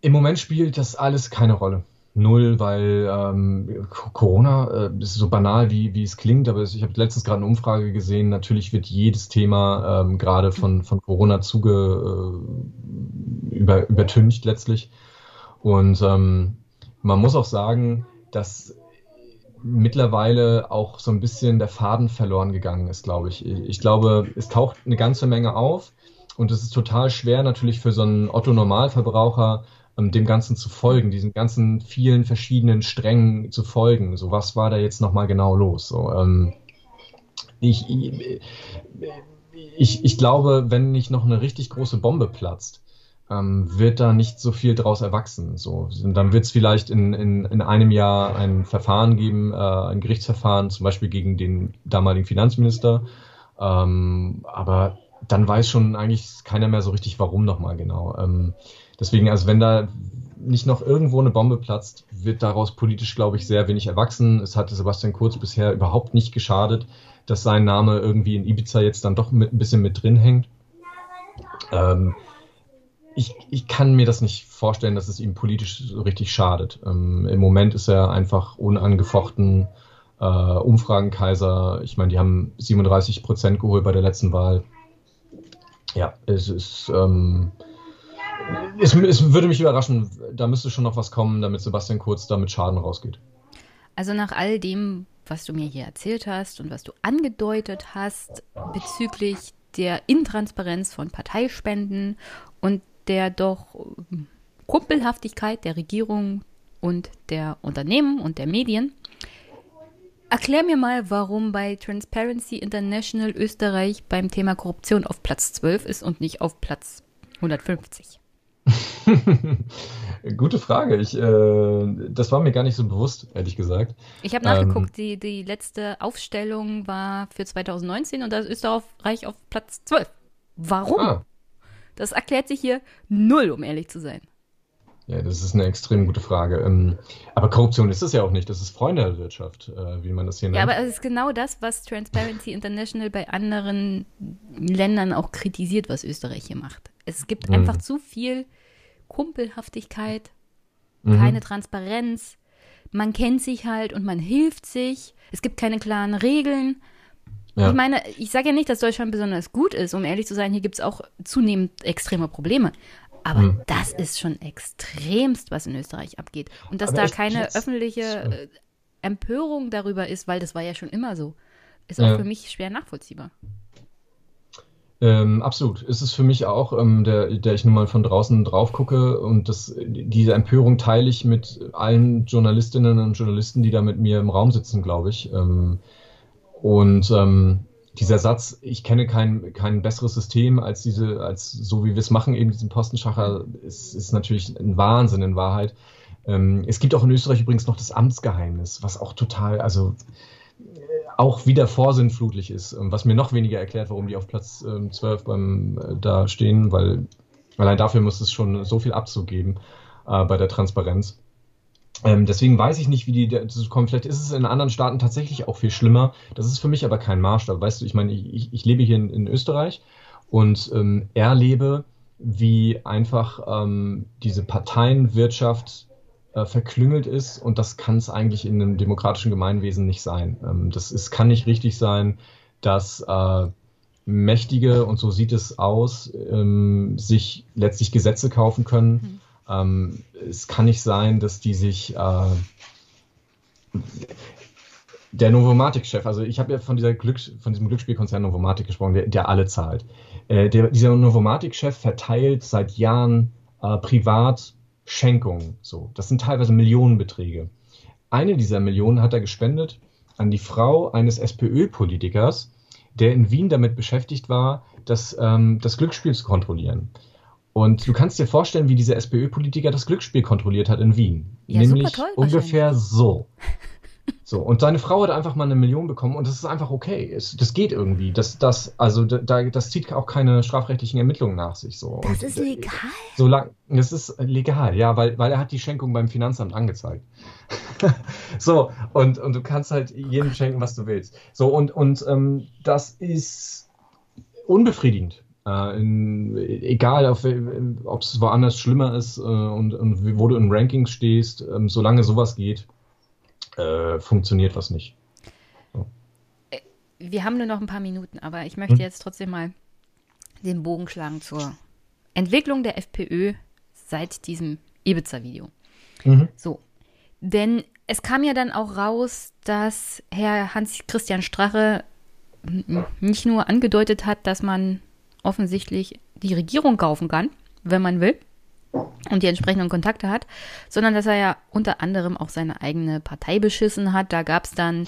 Im Moment spielt das alles keine Rolle null, weil ähm, Corona äh, ist so banal, wie, wie es klingt, aber ich habe letztens gerade eine Umfrage gesehen. Natürlich wird jedes Thema ähm, gerade von, von Corona zuge äh, über, übertüncht letztlich. Und ähm, man muss auch sagen, dass mittlerweile auch so ein bisschen der Faden verloren gegangen ist, glaube ich. Ich glaube, es taucht eine ganze Menge auf und es ist total schwer natürlich für so einen Otto-Normalverbraucher dem Ganzen zu folgen, diesen ganzen vielen verschiedenen Strängen zu folgen. So, was war da jetzt nochmal genau los? So, ähm, ich, ich, ich glaube, wenn nicht noch eine richtig große Bombe platzt, ähm, wird da nicht so viel draus erwachsen. So, dann wird es vielleicht in, in, in einem Jahr ein Verfahren geben, äh, ein Gerichtsverfahren, zum Beispiel gegen den damaligen Finanzminister. Ähm, aber dann weiß schon eigentlich keiner mehr so richtig, warum nochmal genau. Ähm, Deswegen, also wenn da nicht noch irgendwo eine Bombe platzt, wird daraus politisch, glaube ich, sehr wenig erwachsen. Es hatte Sebastian Kurz bisher überhaupt nicht geschadet, dass sein Name irgendwie in Ibiza jetzt dann doch mit, ein bisschen mit drin hängt. Ähm, ich, ich kann mir das nicht vorstellen, dass es ihm politisch so richtig schadet. Ähm, Im Moment ist er einfach unangefochten äh, Umfragenkaiser. Ich meine, die haben 37 Prozent geholt bei der letzten Wahl. Ja, es ist. Ähm, es, es, würde mich überraschen, da müsste schon noch was kommen, damit Sebastian Kurz da mit Schaden rausgeht. Also nach all dem, was du mir hier erzählt hast und was du angedeutet hast bezüglich der Intransparenz von Parteispenden und der doch ähm, Kumpelhaftigkeit der Regierung und der Unternehmen und der Medien. Erklär mir mal, warum bei Transparency International Österreich beim Thema Korruption auf Platz 12 ist und nicht auf Platz 150. Gute Frage. Ich, äh, das war mir gar nicht so bewusst, ehrlich gesagt. Ich habe nachgeguckt, ähm, die, die letzte Aufstellung war für 2019 und da ist Österreich auf Platz 12. Warum? Ah. Das erklärt sich hier null, um ehrlich zu sein. Ja, das ist eine extrem gute Frage. Ähm, aber Korruption ist es ja auch nicht. Das ist Freunde der Wirtschaft, äh, wie man das hier nennt. Ja, aber es ist genau das, was Transparency International bei anderen Ländern auch kritisiert, was Österreich hier macht. Es gibt mhm. einfach zu viel Kumpelhaftigkeit, mhm. keine Transparenz. Man kennt sich halt und man hilft sich. Es gibt keine klaren Regeln. Ja. Ich meine, ich sage ja nicht, dass Deutschland besonders gut ist. Um ehrlich zu sein, hier gibt es auch zunehmend extreme Probleme. Aber hm. das ist schon extremst, was in Österreich abgeht. Und dass Aber da keine jetzt, öffentliche äh, Empörung darüber ist, weil das war ja schon immer so, ist auch ja. für mich schwer nachvollziehbar. Ähm, absolut. Ist es für mich auch, ähm, der, der ich nun mal von draußen drauf gucke und das, diese Empörung teile ich mit allen Journalistinnen und Journalisten, die da mit mir im Raum sitzen, glaube ich. Ähm, und ähm, dieser Satz, ich kenne kein, kein besseres System als diese, als so wie wir es machen, eben diesen Postenschacher, ist, ist natürlich ein Wahnsinn in Wahrheit. Ähm, es gibt auch in Österreich übrigens noch das Amtsgeheimnis, was auch total, also auch wieder vorsinnflutlich ist, ähm, was mir noch weniger erklärt, warum die auf Platz ähm, 12 beim, äh, da stehen, weil allein dafür muss es schon so viel Abzug geben äh, bei der Transparenz. Ähm, deswegen weiß ich nicht, wie die dazu kommen. Vielleicht ist es in anderen Staaten tatsächlich auch viel schlimmer. Das ist für mich aber kein Maßstab. Weißt du, ich meine, ich, ich lebe hier in, in Österreich und ähm, erlebe, wie einfach ähm, diese Parteienwirtschaft äh, verklüngelt ist und das kann es eigentlich in einem demokratischen Gemeinwesen nicht sein. Ähm, das ist, kann nicht richtig sein, dass äh, Mächtige, und so sieht es aus, ähm, sich letztlich Gesetze kaufen können. Mhm ähm, es kann nicht sein, dass die sich äh, der Novomatic-Chef, also ich habe ja von, dieser Glück, von diesem Glücksspielkonzern Novomatic gesprochen, der, der alle zahlt. Äh, der, dieser Novomatic-Chef verteilt seit Jahren äh, privat Schenkungen. So. Das sind teilweise Millionenbeträge. Eine dieser Millionen hat er gespendet an die Frau eines SPÖ-Politikers, der in Wien damit beschäftigt war, das, ähm, das Glücksspiel zu kontrollieren. Und du kannst dir vorstellen, wie dieser SPÖ-Politiker das Glücksspiel kontrolliert hat in Wien. Ja, Nämlich toll, ungefähr so. So, und seine Frau hat einfach mal eine Million bekommen und das ist einfach okay. Es, das geht irgendwie. Das, das, also da, das zieht auch keine strafrechtlichen Ermittlungen nach sich. So. Das und, ist legal? So lang, das ist legal, ja, weil, weil er hat die Schenkung beim Finanzamt angezeigt. so, und, und du kannst halt jedem schenken, was du willst. So, und, und ähm, das ist unbefriedigend. Äh, in, egal, ob es woanders schlimmer ist äh, und, und, wo du in Rankings stehst, ähm, solange sowas geht, äh, funktioniert was nicht. So. Wir haben nur noch ein paar Minuten, aber ich möchte hm? jetzt trotzdem mal den Bogen schlagen zur Entwicklung der FPÖ seit diesem Ibiza-Video. Mhm. So, denn es kam ja dann auch raus, dass Herr Hans-Christian Strache nicht nur angedeutet hat, dass man offensichtlich die Regierung kaufen kann, wenn man will und die entsprechenden Kontakte hat, sondern dass er ja unter anderem auch seine eigene Partei beschissen hat. Da gab es dann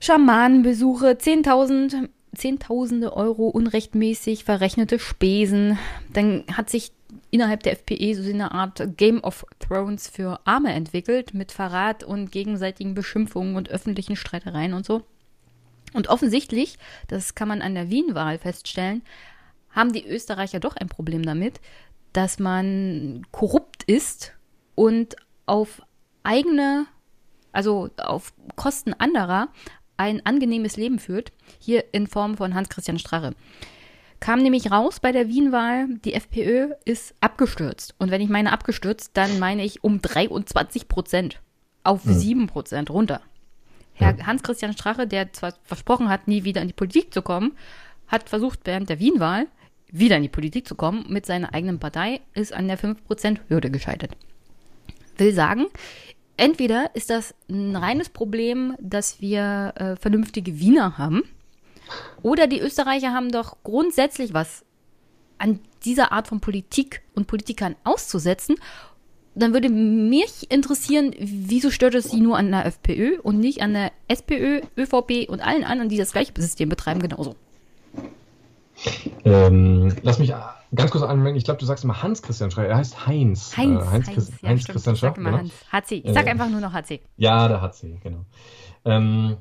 Schamanenbesuche, 10.000 Zehntausende Euro unrechtmäßig verrechnete Spesen. Dann hat sich innerhalb der FPE so eine Art Game of Thrones für Arme entwickelt, mit Verrat und gegenseitigen Beschimpfungen und öffentlichen Streitereien und so. Und offensichtlich, das kann man an der Wien-Wahl feststellen, haben die Österreicher doch ein Problem damit, dass man korrupt ist und auf eigene, also auf Kosten anderer ein angenehmes Leben führt, hier in Form von Hans-Christian Strache. Kam nämlich raus bei der Wien-Wahl, die FPÖ ist abgestürzt. Und wenn ich meine abgestürzt, dann meine ich um 23 Prozent auf mhm. 7 Prozent runter. Herr Hans-Christian Strache, der zwar versprochen hat, nie wieder in die Politik zu kommen, hat versucht, während der Wien-Wahl wieder in die Politik zu kommen mit seiner eigenen Partei, ist an der 5%-Hürde gescheitert. Will sagen, entweder ist das ein reines Problem, dass wir äh, vernünftige Wiener haben, oder die Österreicher haben doch grundsätzlich was an dieser Art von Politik und Politikern auszusetzen dann würde mich interessieren, wieso stört es Sie nur an der FPÖ und nicht an der SPÖ, ÖVP und allen anderen, die das gleiche System betreiben, genauso? Ähm, lass mich ganz kurz anmerken, ich glaube, du sagst immer Hans-Christian Schreier. Er heißt Heinz. Heinz, äh, Heinz, Heinz, ja, Heinz Christian Schreier. Genau. Hans. HC. Ich sag äh, einfach nur noch HC. Ja, der HC, genau. Ähm,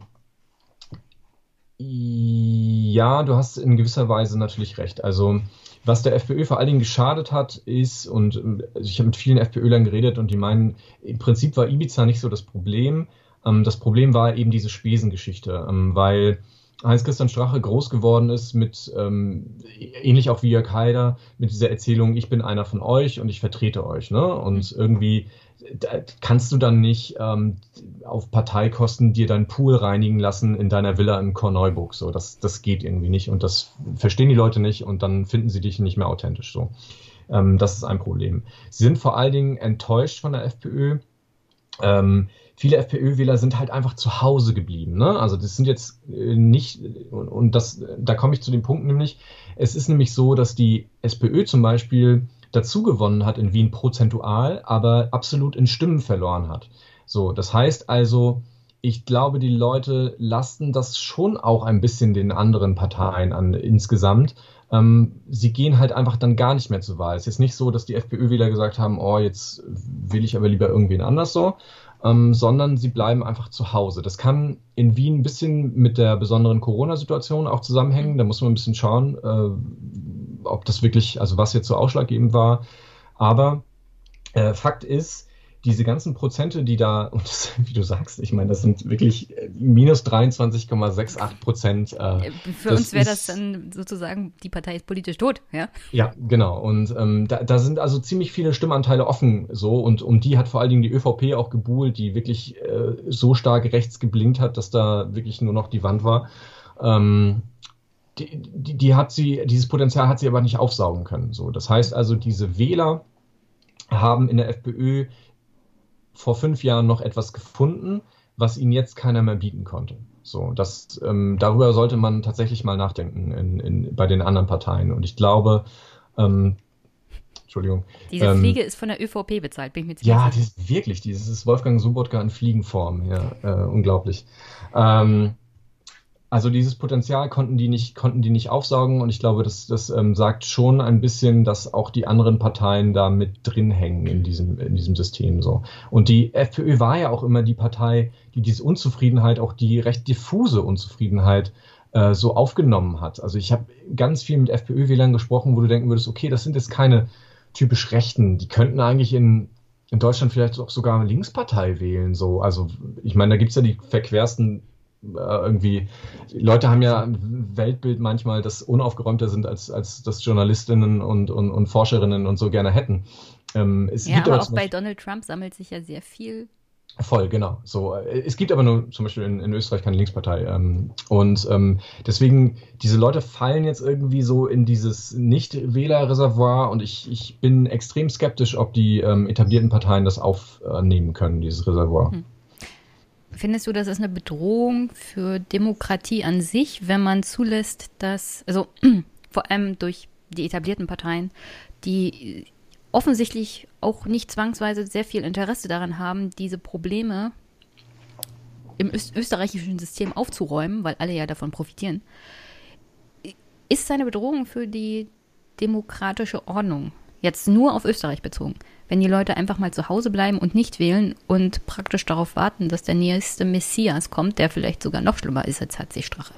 ja, du hast in gewisser Weise natürlich recht. Also Was der FPÖ vor allen Dingen geschadet hat, ist, und also ich habe mit vielen FPÖlern geredet und die meinen, im Prinzip war Ibiza nicht so das Problem. Ähm, das Problem war eben diese Spesengeschichte, ähm, weil Heinz-Christian Strache groß geworden ist mit, ähm, ähnlich auch wie Jörg Haider, mit dieser Erzählung, ich bin einer von euch und ich vertrete euch. Ne? Und irgendwie kannst du dann nicht ähm, auf Parteikosten dir deinen Pool reinigen lassen in deiner Villa in Korneuburg. So, das, das geht irgendwie nicht und das verstehen die Leute nicht und dann finden sie dich nicht mehr authentisch. So, ähm, das ist ein Problem. Sie sind vor allen Dingen enttäuscht von der FPÖ. Ähm, viele FPÖ-Wähler sind halt einfach zu Hause geblieben. Ne? Also das sind jetzt äh, nicht, und das, da komme ich zu dem Punkt nämlich, es ist nämlich so, dass die SPÖ zum Beispiel dazu gewonnen hat in Wien prozentual, aber absolut in Stimmen verloren hat. So, das heißt also, ich glaube, die Leute lasten das schon auch ein bisschen den anderen Parteien an insgesamt. Ähm, sie gehen halt einfach dann gar nicht mehr zur Wahl. Es ist nicht so, dass die FPÖ-Wähler gesagt haben, oh, jetzt will ich aber lieber irgendwen anders so, ähm, sondern sie bleiben einfach zu Hause. Das kann in Wien ein bisschen mit der besonderen Corona-Situation auch zusammenhängen. Da muss man ein bisschen schauen, äh, ob das wirklich, also was jetzt so ausschlaggebend war. Aber äh, Fakt ist, diese ganzen Prozente, die da, und das, wie du sagst, ich meine, das sind wirklich äh, minus 23,68 Prozent. Äh, Für uns wäre das dann sozusagen, die Partei ist politisch tot, ja? Ja, genau. Und ähm, da, da, sind also ziemlich viele Stimmanteile offen so und um die hat vor allen Dingen die ÖVP auch gebuhlt, die wirklich äh, so stark rechts geblinkt hat, dass da wirklich nur noch die Wand war. Ähm, die, die, die, hat sie, dieses Potenzial hat sie aber nicht aufsaugen können. So, das heißt also, diese Wähler haben in der FPÖ vor fünf Jahren noch etwas gefunden, was ihnen jetzt keiner mehr bieten konnte. So, das, ähm, darüber sollte man tatsächlich mal nachdenken in, in, bei den anderen Parteien. Und ich glaube, ähm, Entschuldigung. Diese ähm, Fliege ist von der ÖVP bezahlt, bin ich mir ziemlich Ja, die ist wirklich, dieses ist Wolfgang Subotka in Fliegenform, ja, äh, unglaublich. Ähm, also dieses Potenzial konnten die nicht, konnten die nicht aufsaugen und ich glaube, das, das ähm, sagt schon ein bisschen, dass auch die anderen Parteien da mit drin hängen in diesem, in diesem System so. Und die FPÖ war ja auch immer die Partei, die diese Unzufriedenheit, auch die recht diffuse Unzufriedenheit äh, so aufgenommen hat. Also ich habe ganz viel mit FPÖ-Wählern gesprochen, wo du denken würdest, okay, das sind jetzt keine typisch Rechten, die könnten eigentlich in, in Deutschland vielleicht auch sogar eine Linkspartei wählen. So. Also ich meine, da gibt's ja die verquersten irgendwie, Leute haben ja ein Weltbild manchmal, das unaufgeräumter sind, als, als das Journalistinnen und, und, und Forscherinnen und so gerne hätten. Ähm, ja, aber, aber auch bei Donald Trump sammelt sich ja sehr viel. Voll, genau. So, äh, es gibt aber nur zum Beispiel in, in Österreich keine Linkspartei. Ähm, und ähm, deswegen, diese Leute fallen jetzt irgendwie so in dieses Nicht-Wähler-Reservoir und ich, ich bin extrem skeptisch, ob die ähm, etablierten Parteien das aufnehmen können, dieses Reservoir. Hm. Findest du, das ist eine Bedrohung für Demokratie an sich, wenn man zulässt, dass, also vor allem durch die etablierten Parteien, die offensichtlich auch nicht zwangsweise sehr viel Interesse daran haben, diese Probleme im österreichischen System aufzuräumen, weil alle ja davon profitieren, ist es eine Bedrohung für die demokratische Ordnung. Jetzt nur auf Österreich bezogen wenn die Leute einfach mal zu Hause bleiben und nicht wählen und praktisch darauf warten, dass der nächste Messias kommt, der vielleicht sogar noch schlimmer ist als HC Strache.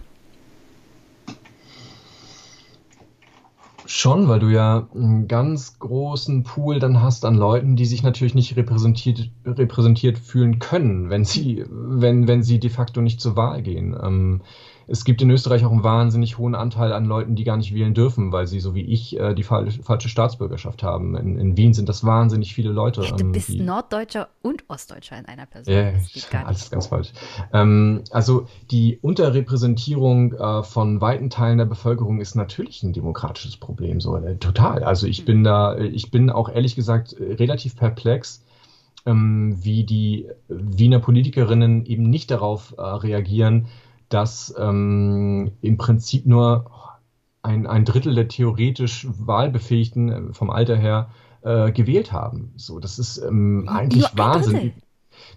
Schon, weil du ja einen ganz großen Pool dann hast an Leuten, die sich natürlich nicht repräsentiert, repräsentiert fühlen können, wenn sie, wenn, wenn sie de facto nicht zur Wahl gehen. Ähm, es gibt in Österreich auch einen wahnsinnig hohen Anteil an Leuten, die gar nicht wählen dürfen, weil sie, so wie ich, äh, die falsche Staatsbürgerschaft haben. In, in, Wien sind das wahnsinnig viele Leute. Ja, du ähm, bist die, Norddeutscher und Ostdeutscher in einer Person. Geht gar nicht. alles ganz falsch. Ähm, also die Unterrepräsentierung äh, von weiten Teilen der Bevölkerung ist natürlich ein demokratisches Problem. So, äh, total. Also ich mhm. bin da, ich bin auch ehrlich gesagt relativ perplex, ähm, wie die Wiener Politikerinnen eben nicht darauf äh, reagieren, dass ähm, im Prinzip nur ein, ein Drittel der theoretisch Wahlbefähigten äh, vom Alter her äh, gewählt haben. So, das ist ähm, eigentlich nur Wahnsinn.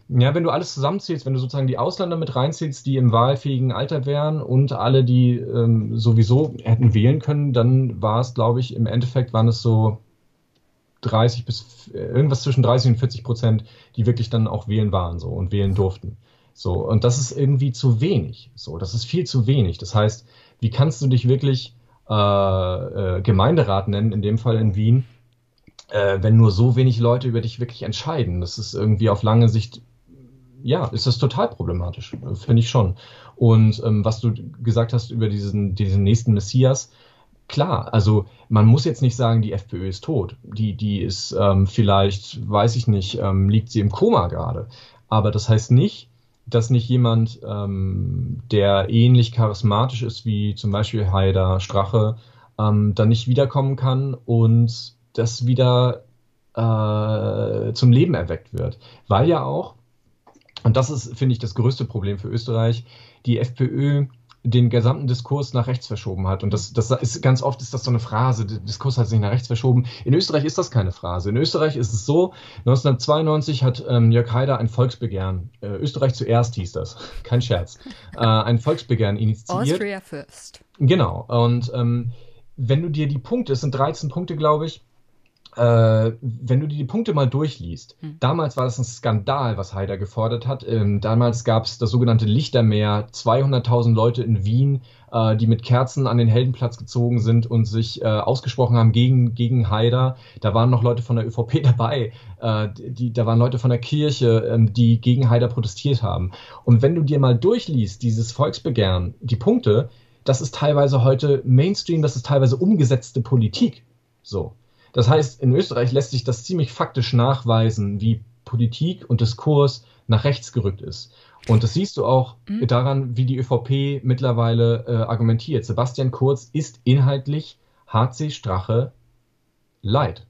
Ja, wenn du alles zusammenzählst, wenn du sozusagen die Ausländer mit reinzählst, die im wahlfähigen Alter wären und alle, die ähm, sowieso hätten wählen können, dann war es, glaube ich, im Endeffekt waren es so 30 bis äh, irgendwas zwischen 30 und 40 Prozent, die wirklich dann auch wählen waren so und wählen durften. So, und das ist irgendwie zu wenig. So, das ist viel zu wenig. Das heißt, wie kannst du dich wirklich, äh, äh, Gemeinderat nennen, in dem Fall in Wien, äh, wenn nur so wenig Leute über dich wirklich entscheiden. Das ist irgendwie auf lange Sicht, ja, ist das total problematisch, finde ich schon. Und ähm, was du gesagt hast über diesen, diesen nächsten Messias, klar, also man muss jetzt nicht sagen, die FPÖ ist tot. Die, die ist ähm, vielleicht, weiß ich nicht, ähm, liegt sie im Koma gerade. Aber das heißt nicht, dass nicht jemand, ähm, der ähnlich charismatisch ist wie zum Beispiel Haider Strache, ähm, dann nicht wiederkommen kann und das wieder äh, zum Leben erweckt wird. Weil ja auch, und das ist, finde ich, das größte Problem für Österreich, die FPÖ den gesamten Diskurs nach rechts verschoben hat. Und das, das ist ganz oft ist das so eine Phrase, der Diskurs hat sich nach rechts verschoben. In Österreich ist das keine Phrase. In Österreich ist es so, 1992 hat ähm, Jörg Haider ein Volksbegehren, äh, Österreich zuerst hieß das, kein Scherz, äh, ein Volksbegehren initiiert. Austria first. Genau. Und ähm, wenn du dir die Punkte, es sind 13 Punkte, glaube ich, äh, wenn du dir die Punkte mal durchliest, hm. damals war das ein Skandal, was Haider gefordert hat. Ähm, damals gab es das sogenannte Lichtermeer, 200.000 Leute in Wien, äh, die mit Kerzen an den Heldenplatz gezogen sind und sich äh, ausgesprochen haben gegen, gegen Haider. Da waren noch Leute von der ÖVP dabei, äh, die, da waren Leute von der Kirche, ähm, die gegen Haider protestiert haben. Und wenn du dir mal durchliest, dieses Volksbegehren, die Punkte, das ist teilweise heute Mainstream, das ist teilweise umgesetzte Politik. So. Das heißt, in Österreich lässt sich das ziemlich faktisch nachweisen, wie Politik und Diskurs nach rechts gerückt ist. Und das siehst du auch mhm. daran, wie die ÖVP mittlerweile äh, argumentiert. Sebastian Kurz ist inhaltlich HC Strache leid.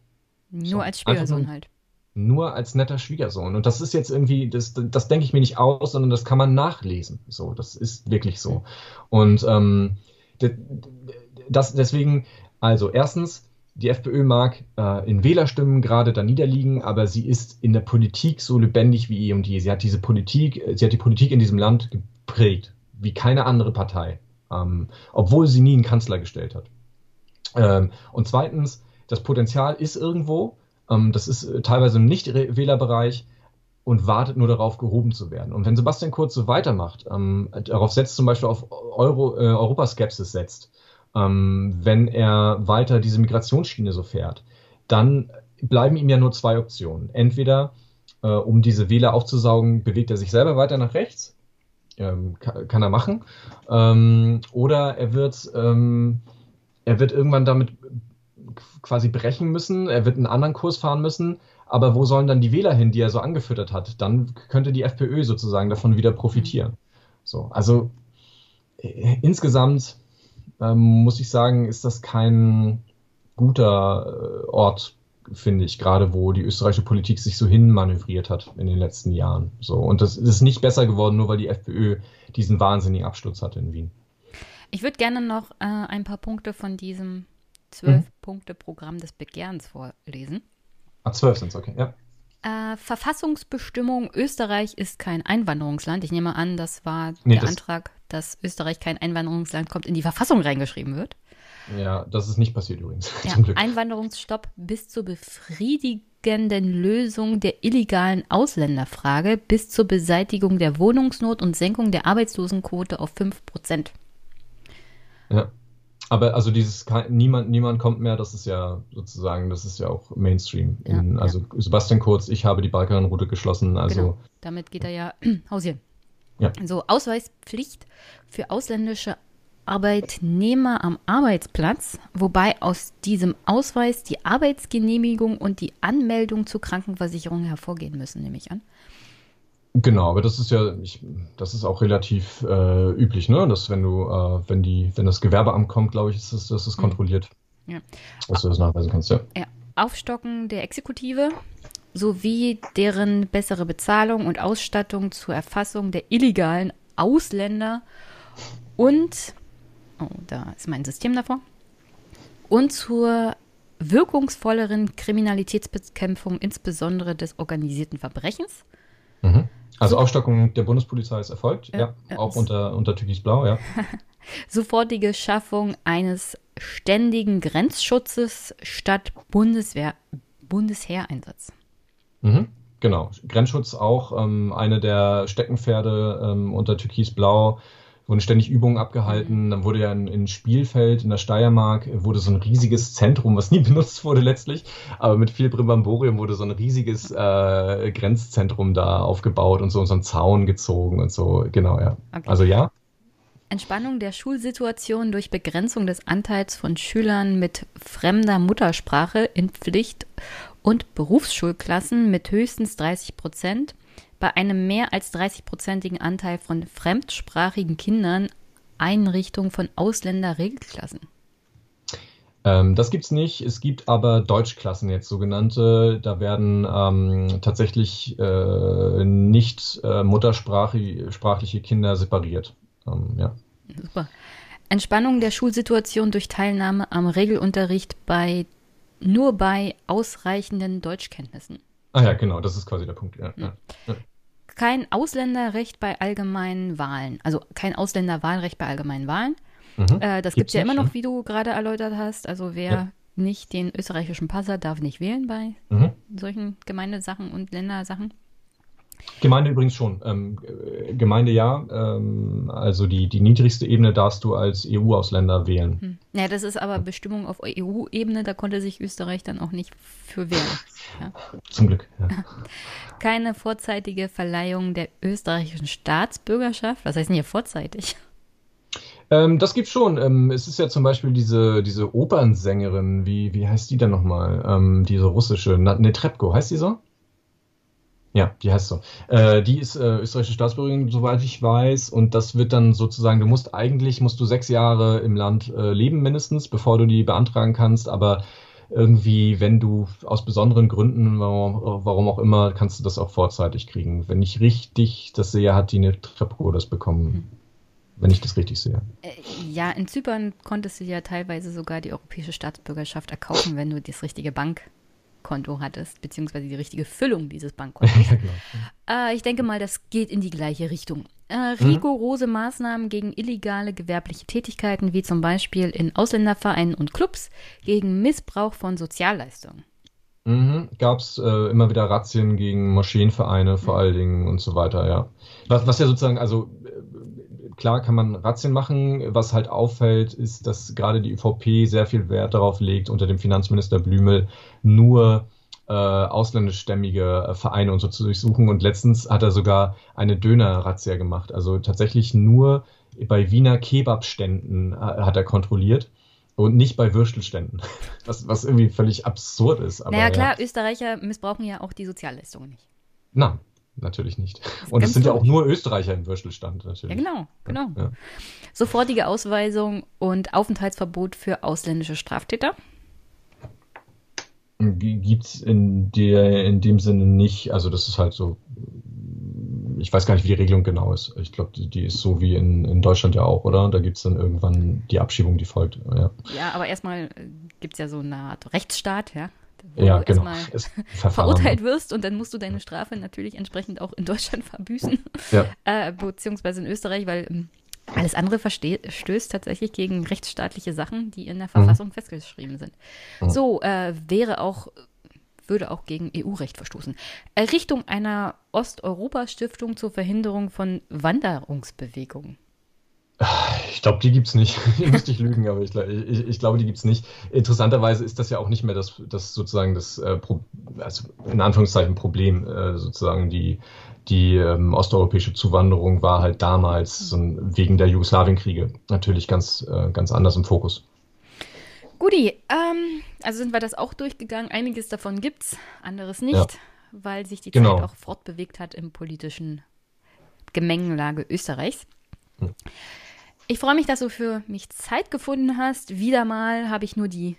Nur so, als Schwiegersohn halt. Nur als netter Schwiegersohn. Und das ist jetzt irgendwie, das, das denke ich mir nicht aus, sondern das kann man nachlesen. So, das ist wirklich so. Und ähm, das, deswegen, also erstens, die FPÖ mag äh, in Wählerstimmen gerade da niederliegen, aber sie ist in der Politik so lebendig wie eh und je. Sie hat diese Politik, äh, sie hat die Politik in diesem Land geprägt, wie keine andere Partei, ähm, obwohl sie nie einen Kanzler gestellt hat. Ähm, und zweitens, das Potenzial ist irgendwo, ähm, das ist äh, teilweise im Nicht-Wählerbereich und wartet nur darauf, gehoben zu werden. Und wenn Sebastian Kurz so weitermacht, ähm, darauf setzt zum Beispiel auf Euro, äh, Europaskepsis setzt, ähm, wenn er weiter diese Migrationsschiene so fährt, dann bleiben ihm ja nur zwei Optionen. Entweder, äh, um diese Wähler aufzusaugen, bewegt er sich selber weiter nach rechts, ähm, kann, kann, er machen, ähm, oder er wird, ähm, er wird irgendwann damit quasi brechen müssen, er wird einen anderen Kurs fahren müssen, aber wo sollen dann die Wähler hin, die er so angefüttert hat? Dann könnte die FPÖ sozusagen davon wieder profitieren. So, also äh, insgesamt ähm, muss ich sagen, ist das kein guter äh, Ort, finde ich, gerade wo die österreichische Politik sich so hinmanövriert hat in den letzten Jahren. So. Und das ist nicht besser geworden, nur weil die FPÖ diesen wahnsinnigen Absturz hatte in Wien. Ich würde gerne noch äh, ein paar Punkte von diesem Zwölf-Punkte-Programm des Begehrens vorlesen. Ah, zwölf sind es, okay, ja. Äh, Verfassungsbestimmung, Österreich ist kein Einwanderungsland. Ich nehme an, das war nee, der das Antrag, dass Österreich kein Einwanderungsland kommt, in die Verfassung reingeschrieben wird. Ja, das ist nicht passiert übrigens. Ja, Einwanderungsstopp bis zur befriedigenden Lösung der illegalen Ausländerfrage, bis zur Beseitigung der Wohnungsnot und Senkung der Arbeitslosenquote auf 5 Prozent. Ja. Aber also dieses niemand, niemand kommt mehr, das ist ja sozusagen, das ist ja auch Mainstream. Ja, In, also ja. Sebastian Kurz, ich habe die Balkanroute geschlossen. Also genau. damit geht er ja hausieren. Ja. So Ausweispflicht für ausländische Arbeitnehmer am Arbeitsplatz, wobei aus diesem Ausweis die Arbeitsgenehmigung und die Anmeldung zur Krankenversicherung hervorgehen müssen, nehme ich an. Genau, aber das ist ja, ich, das ist auch relativ äh, üblich, ne? Dass wenn du, äh, wenn die, wenn das Gewerbeamt kommt, glaube ich, ist es, das ist mhm. kontrolliert. Ja. Dass du das nachweisen kannst, ja. ja. Aufstocken der Exekutive sowie deren bessere Bezahlung und Ausstattung zur Erfassung der illegalen Ausländer und, oh, da ist mein System davor, und zur wirkungsvolleren Kriminalitätsbekämpfung, insbesondere des organisierten Verbrechens. Mhm. Also Aufstockung der Bundespolizei ist erfolgt, ja, ja auch unter, unter Türkisblau, ja. Sofortige Schaffung eines ständigen Grenzschutzes statt Bundeswehr, Bundesheereinsatz. Mhm, genau, Grenzschutz auch ähm, eine der Steckenpferde ähm, unter Türkisblau, wurden ständig Übungen abgehalten. Dann wurde ja in, in Spielfeld in der Steiermark wurde so ein riesiges Zentrum, was nie benutzt wurde letztlich, aber mit viel Brimbamborium wurde so ein riesiges äh, Grenzzentrum da aufgebaut und so, so einen Zaun gezogen und so. Genau, ja. Okay. Also ja. Entspannung der Schulsituation durch Begrenzung des Anteils von Schülern mit fremder Muttersprache in Pflicht- und Berufsschulklassen mit höchstens 30 Prozent bei einem mehr als 30-prozentigen Anteil von fremdsprachigen Kindern Einrichtung von Ausländerregelklassen. Ähm, das es nicht. Es gibt aber Deutschklassen jetzt sogenannte. Da werden ähm, tatsächlich äh, nicht äh, muttersprachliche Kinder separiert. Ähm, ja. Super. Entspannung der Schulsituation durch Teilnahme am Regelunterricht bei nur bei ausreichenden Deutschkenntnissen. Ah ja, genau, das ist quasi der Punkt. Ja, ja. Ja kein Ausländerrecht bei allgemeinen Wahlen. Also kein Ausländerwahlrecht bei allgemeinen Wahlen. Mhm. Äh, das gibt es ja immer noch, wie du gerade erläutert hast. Also wer nicht den österreichischen Pass hat, darf nicht wählen bei mhm. solchen Gemeindesachen und Ländersachen. Gemeinde übrigens schon. Ähm, Gemeinde ja. Ähm, also die, die niedrigste Ebene darfst du als EU-Ausländer wählen. Hm. Ja, das ist aber Bestimmung auf EU-Ebene. Da konnte sich Österreich dann auch nicht für wählen. Ja. Zum Glück. Ja. Keine vorzeitige Verleihung der österreichischen Staatsbürgerschaft. Was heißt denn hier vorzeitig? Ähm, das gibt's schon. Ähm, es ist ja zum Beispiel diese, diese Opernsängerin, wie, wie heißt die denn nochmal? Ähm, diese russische, Netrebko, heißt die so? Ja, die heißt so. Äh, die ist äh, österreichische Staatsbürgerin, soweit ich weiß. Und das wird dann sozusagen, du musst eigentlich, musst du sechs Jahre im Land äh, leben mindestens, bevor du die beantragen kannst. Aber irgendwie, wenn du aus besonderen Gründen, warum, warum auch immer, kannst du das auch vorzeitig kriegen. Wenn ich richtig das sehe, hat die eine Trepco das bekommen. Mhm. Wenn ich das richtig sehe. Äh, ja, in Zypern konntest du ja teilweise sogar die europäische Staatsbürgerschaft erkaufen, wenn du das richtige Bank Bankkonto hattest, beziehungsweise die richtige Füllung dieses Bankkontos. genau. äh, ich denke mal, das geht in die gleiche Richtung. Äh, mhm. rigorose mhm. Maßnahmen gegen illegale gewerbliche Tätigkeiten, wie zum Beispiel in Ausländervereinen und Clubs, gegen Missbrauch von Sozialleistungen. Mhm. Gab es äh, immer wieder Razzien gegen Moscheenvereine vor mhm. allen Dingen und so weiter, ja. Was, was ja sozusagen, also klar kann man Razzien machen. Was halt auffällt, ist, dass gerade die ÖVP sehr viel Wert darauf legt, unter dem Finanzminister Blümel nur äh, ausländischstämmige äh, Vereine und so zu durchsuchen. Und letztens hat er sogar eine Döner-Razzia gemacht. Also tatsächlich nur bei Wiener Kebabständen äh, hat er kontrolliert. Und nicht bei Würstelständen. Was, was irgendwie völlig absurd ist. Aber, naja, klar, ja. Österreicher missbrauchen ja auch die Sozialleistungen nicht. Nein, natürlich nicht. Und es sind ja auch nur Österreicher im Würstelstand natürlich. Ja, genau, genau. Ja. Sofortige Ausweisung und Aufenthaltsverbot für ausländische Straftäter. Gibt es in, in dem Sinne nicht, also das ist halt so, ich weiß gar nicht, wie die Regelung genau ist. Ich glaube, die, die, ist so wie in, in Deutschland ja auch, oder? Da gibt es dann irgendwann die Abschiebung, die folgt. Ja, ja aber erstmal gibt es ja so eine Art Rechtsstaat, ja wo ja, du genau. erstmal verurteilt wirst und dann musst du deine Strafe natürlich entsprechend auch in Deutschland verbüßen, ja. äh, beziehungsweise in Österreich, weil ähm, alles andere stößt tatsächlich gegen rechtsstaatliche Sachen, die in der mhm. Verfassung mhm. festgeschrieben sind. Mhm. So äh, wäre auch würde auch gegen EU-Recht verstoßen. Errichtung einer Osteuropa-Stiftung zur Verhinderung von Wanderungsbewegungen. Ich glaube, die gibt es nicht. Hier müsste ich lügen, aber ich, ich, ich glaube, die gibt es nicht. Interessanterweise ist das ja auch nicht mehr das, das sozusagen das, äh, also in Anführungszeichen Problem, äh, sozusagen die, die ähm, osteuropäische Zuwanderung war halt damals so wegen der Jugoslawienkriege natürlich ganz, äh, ganz anders im Fokus. Guti, ähm, also sind wir das auch durchgegangen. Einiges davon gibt's, anderes nicht, ja. weil sich die genau. Zeit auch fortbewegt hat im politischen Gemengenlage Österreichs. Ich freue mich, dass du für mich Zeit gefunden hast. Wieder mal habe ich nur die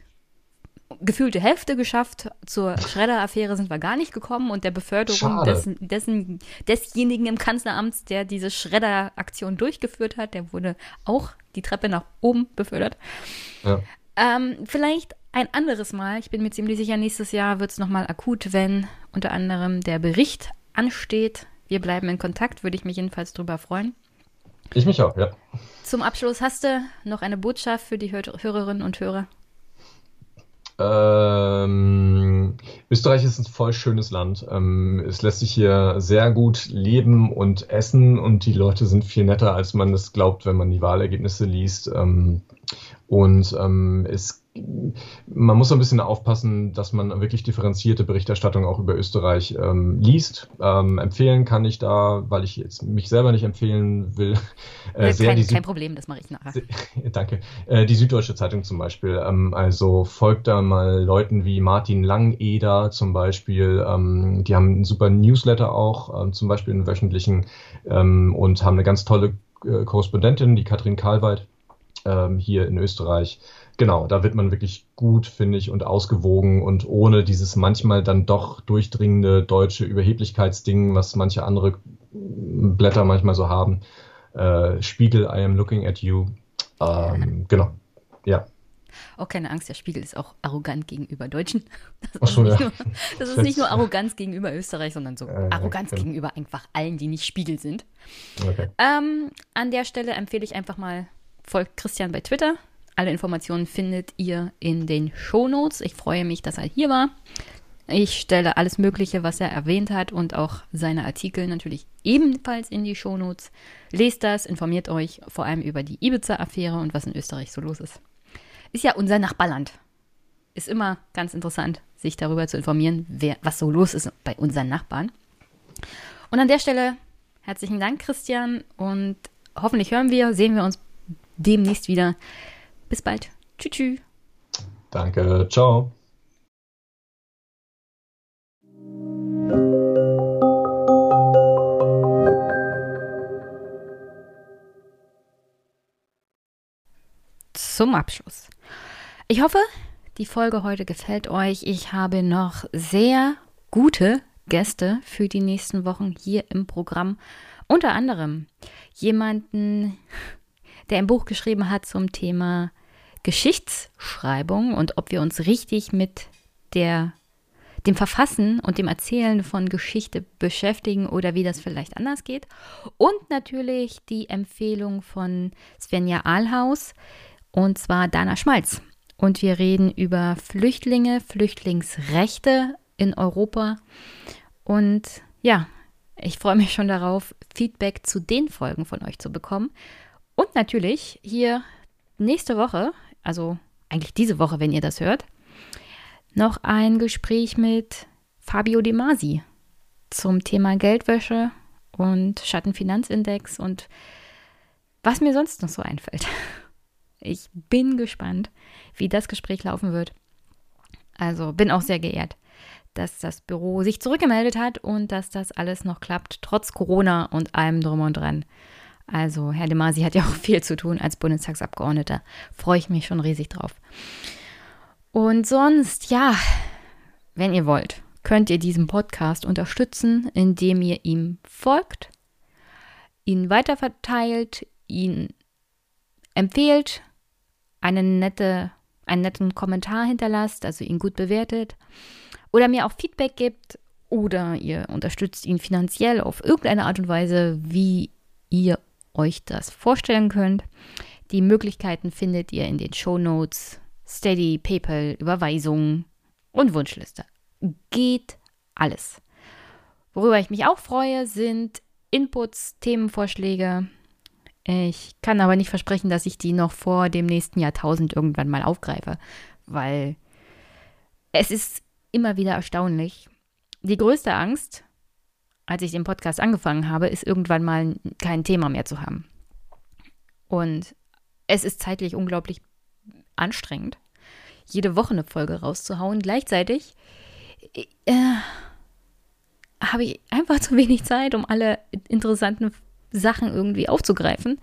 gefühlte Hälfte geschafft. Zur Schredder-Affäre sind wir gar nicht gekommen und der Beförderung dessen, dessen, desjenigen im Kanzleramt, der diese Schredder-Aktion durchgeführt hat, der wurde auch die Treppe nach oben befördert. Ja. Ähm, vielleicht ein anderes Mal, ich bin mir ziemlich sicher, nächstes Jahr wird es nochmal akut, wenn unter anderem der Bericht ansteht. Wir bleiben in Kontakt, würde ich mich jedenfalls drüber freuen. Ich mich auch, ja. Zum Abschluss hast du noch eine Botschaft für die Hörerinnen und Hörer? Ähm, Österreich ist ein voll schönes Land. Ähm, es lässt sich hier sehr gut leben und essen und die Leute sind viel netter, als man es glaubt, wenn man die Wahlergebnisse liest. Ähm, und ähm, es man muss so ein bisschen aufpassen, dass man wirklich differenzierte Berichterstattung auch über Österreich ähm, liest. Ähm, empfehlen kann ich da, weil ich jetzt mich selber nicht empfehlen will, äh, sehr kein, die kein Problem, das mache ich nachher. Danke. Äh, die Süddeutsche Zeitung zum Beispiel. Ähm, also folgt da mal Leuten wie Martin Langeder zum Beispiel. Ähm, die haben einen super Newsletter auch, ähm, zum Beispiel einen wöchentlichen ähm, und haben eine ganz tolle äh, Korrespondentin, die Katrin Karlweit ähm, hier in Österreich. Genau, da wird man wirklich gut, finde ich, und ausgewogen und ohne dieses manchmal dann doch durchdringende deutsche Überheblichkeitsding, was manche andere Blätter manchmal so haben. Äh, Spiegel, I am looking at you. Ähm, genau, ja. Oh, keine Angst, der Spiegel ist auch arrogant gegenüber Deutschen. Das, ist, ja. nur, das ist, nicht nur Arroganz gegenüber Österreich, sondern so äh, Arroganz genau. gegenüber einfach allen, die nicht Spiegel sind. Okay. Ähm, an der Stelle empfehle ich einfach mal, folgt Christian bei Twitter. Alle Informationen findet ihr in den Shownotes. Ich freue mich, dass er hier war. Ich stelle alles Mögliche, was er erwähnt hat und auch seine Artikel natürlich ebenfalls in die Shownotes. Lest das, informiert euch vor allem über die Ibiza-Affäre und was in Österreich so los ist. Ist ja unser Nachbarland. Ist immer ganz interessant, sich darüber zu informieren, wer, was so los ist bei unseren Nachbarn. Und an der Stelle herzlichen Dank, Christian, und hoffentlich hören wir, sehen wir uns demnächst wieder. Bis bald. Tschüss. tschüss. Danke. Ciao. Zum Abschluss. Ich hoffe, die Folge heute gefällt euch. Ich habe noch sehr gute Gäste für die nächsten Wochen hier im Programm. Unter anderem jemanden, der ein Buch geschrieben hat zum Thema Geschichtsschreibung und ob wir uns richtig mit der, dem Verfassen und dem Erzählen von Geschichte beschäftigen oder wie das vielleicht anders geht. Und natürlich die Empfehlung von Svenja Ahlhaus und zwar Dana Schmalz. Und wir reden über Flüchtlinge, Flüchtlingsrechte in Europa. Und ja, ich freue mich schon darauf, Feedback zu den Folgen von euch zu bekommen. Und natürlich hier nächste Woche also eigentlich diese Woche, wenn ihr das hört, noch ein Gespräch mit Fabio De Masi zum Thema Geldwäsche und Schattenfinanzindex und was mir sonst noch so einfällt. Ich bin gespannt, wie das Gespräch laufen wird. Also bin auch sehr geehrt, dass das Büro sich zurückgemeldet hat und dass das alles noch klappt, trotz Corona und allem drum und dran. Also Herr de Masi hat ja auch viel zu tun als Bundestagsabgeordneter. Freue ich mich schon riesig drauf. Und sonst, ja, wenn ihr wollt, könnt ihr diesen Podcast unterstützen, indem ihr ihm folgt, ihn weiterverteilt, ihn empfehlt, eine nette, einen netten Kommentar hinterlasst, also ihn gut bewertet oder mir auch Feedback gibt oder ihr unterstützt ihn finanziell auf irgendeine Art und Weise, wie ihr euch das vorstellen könnt. Die Möglichkeiten findet ihr in den Show Notes, Steady, PayPal, Überweisungen und Wunschliste. Geht alles. Worüber ich mich auch freue, sind Inputs, Themenvorschläge. Ich kann aber nicht versprechen, dass ich die noch vor dem nächsten Jahrtausend irgendwann mal aufgreife, weil es ist immer wieder erstaunlich. Die größte Angst, als ich den Podcast angefangen habe, ist irgendwann mal kein Thema mehr zu haben. Und es ist zeitlich unglaublich anstrengend, jede Woche eine Folge rauszuhauen. Gleichzeitig äh, habe ich einfach zu wenig Zeit, um alle interessanten Sachen irgendwie aufzugreifen.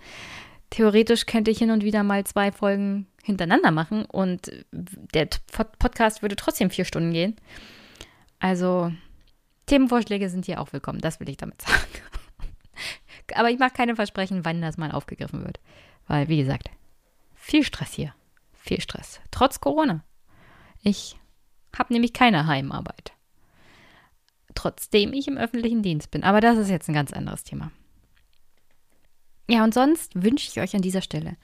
Theoretisch könnte ich hin und wieder mal zwei Folgen hintereinander machen und der Podcast würde trotzdem vier Stunden gehen. Also Themenvorschläge sind hier auch willkommen, das will ich damit sagen. Aber ich mache keine Versprechen, wann das mal aufgegriffen wird. Weil, wie gesagt, viel Stress hier. Viel Stress. Trotz Corona. Ich habe nämlich keine Heimarbeit. Trotzdem ich im öffentlichen Dienst bin. Aber das ist jetzt ein ganz anderes Thema. Ja, und sonst wünsche ich euch an dieser Stelle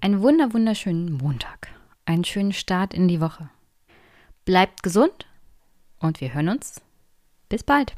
einen wunder wunderschönen Montag. Einen schönen Start in die Woche. Bleibt gesund und wir hören uns. Bis bald.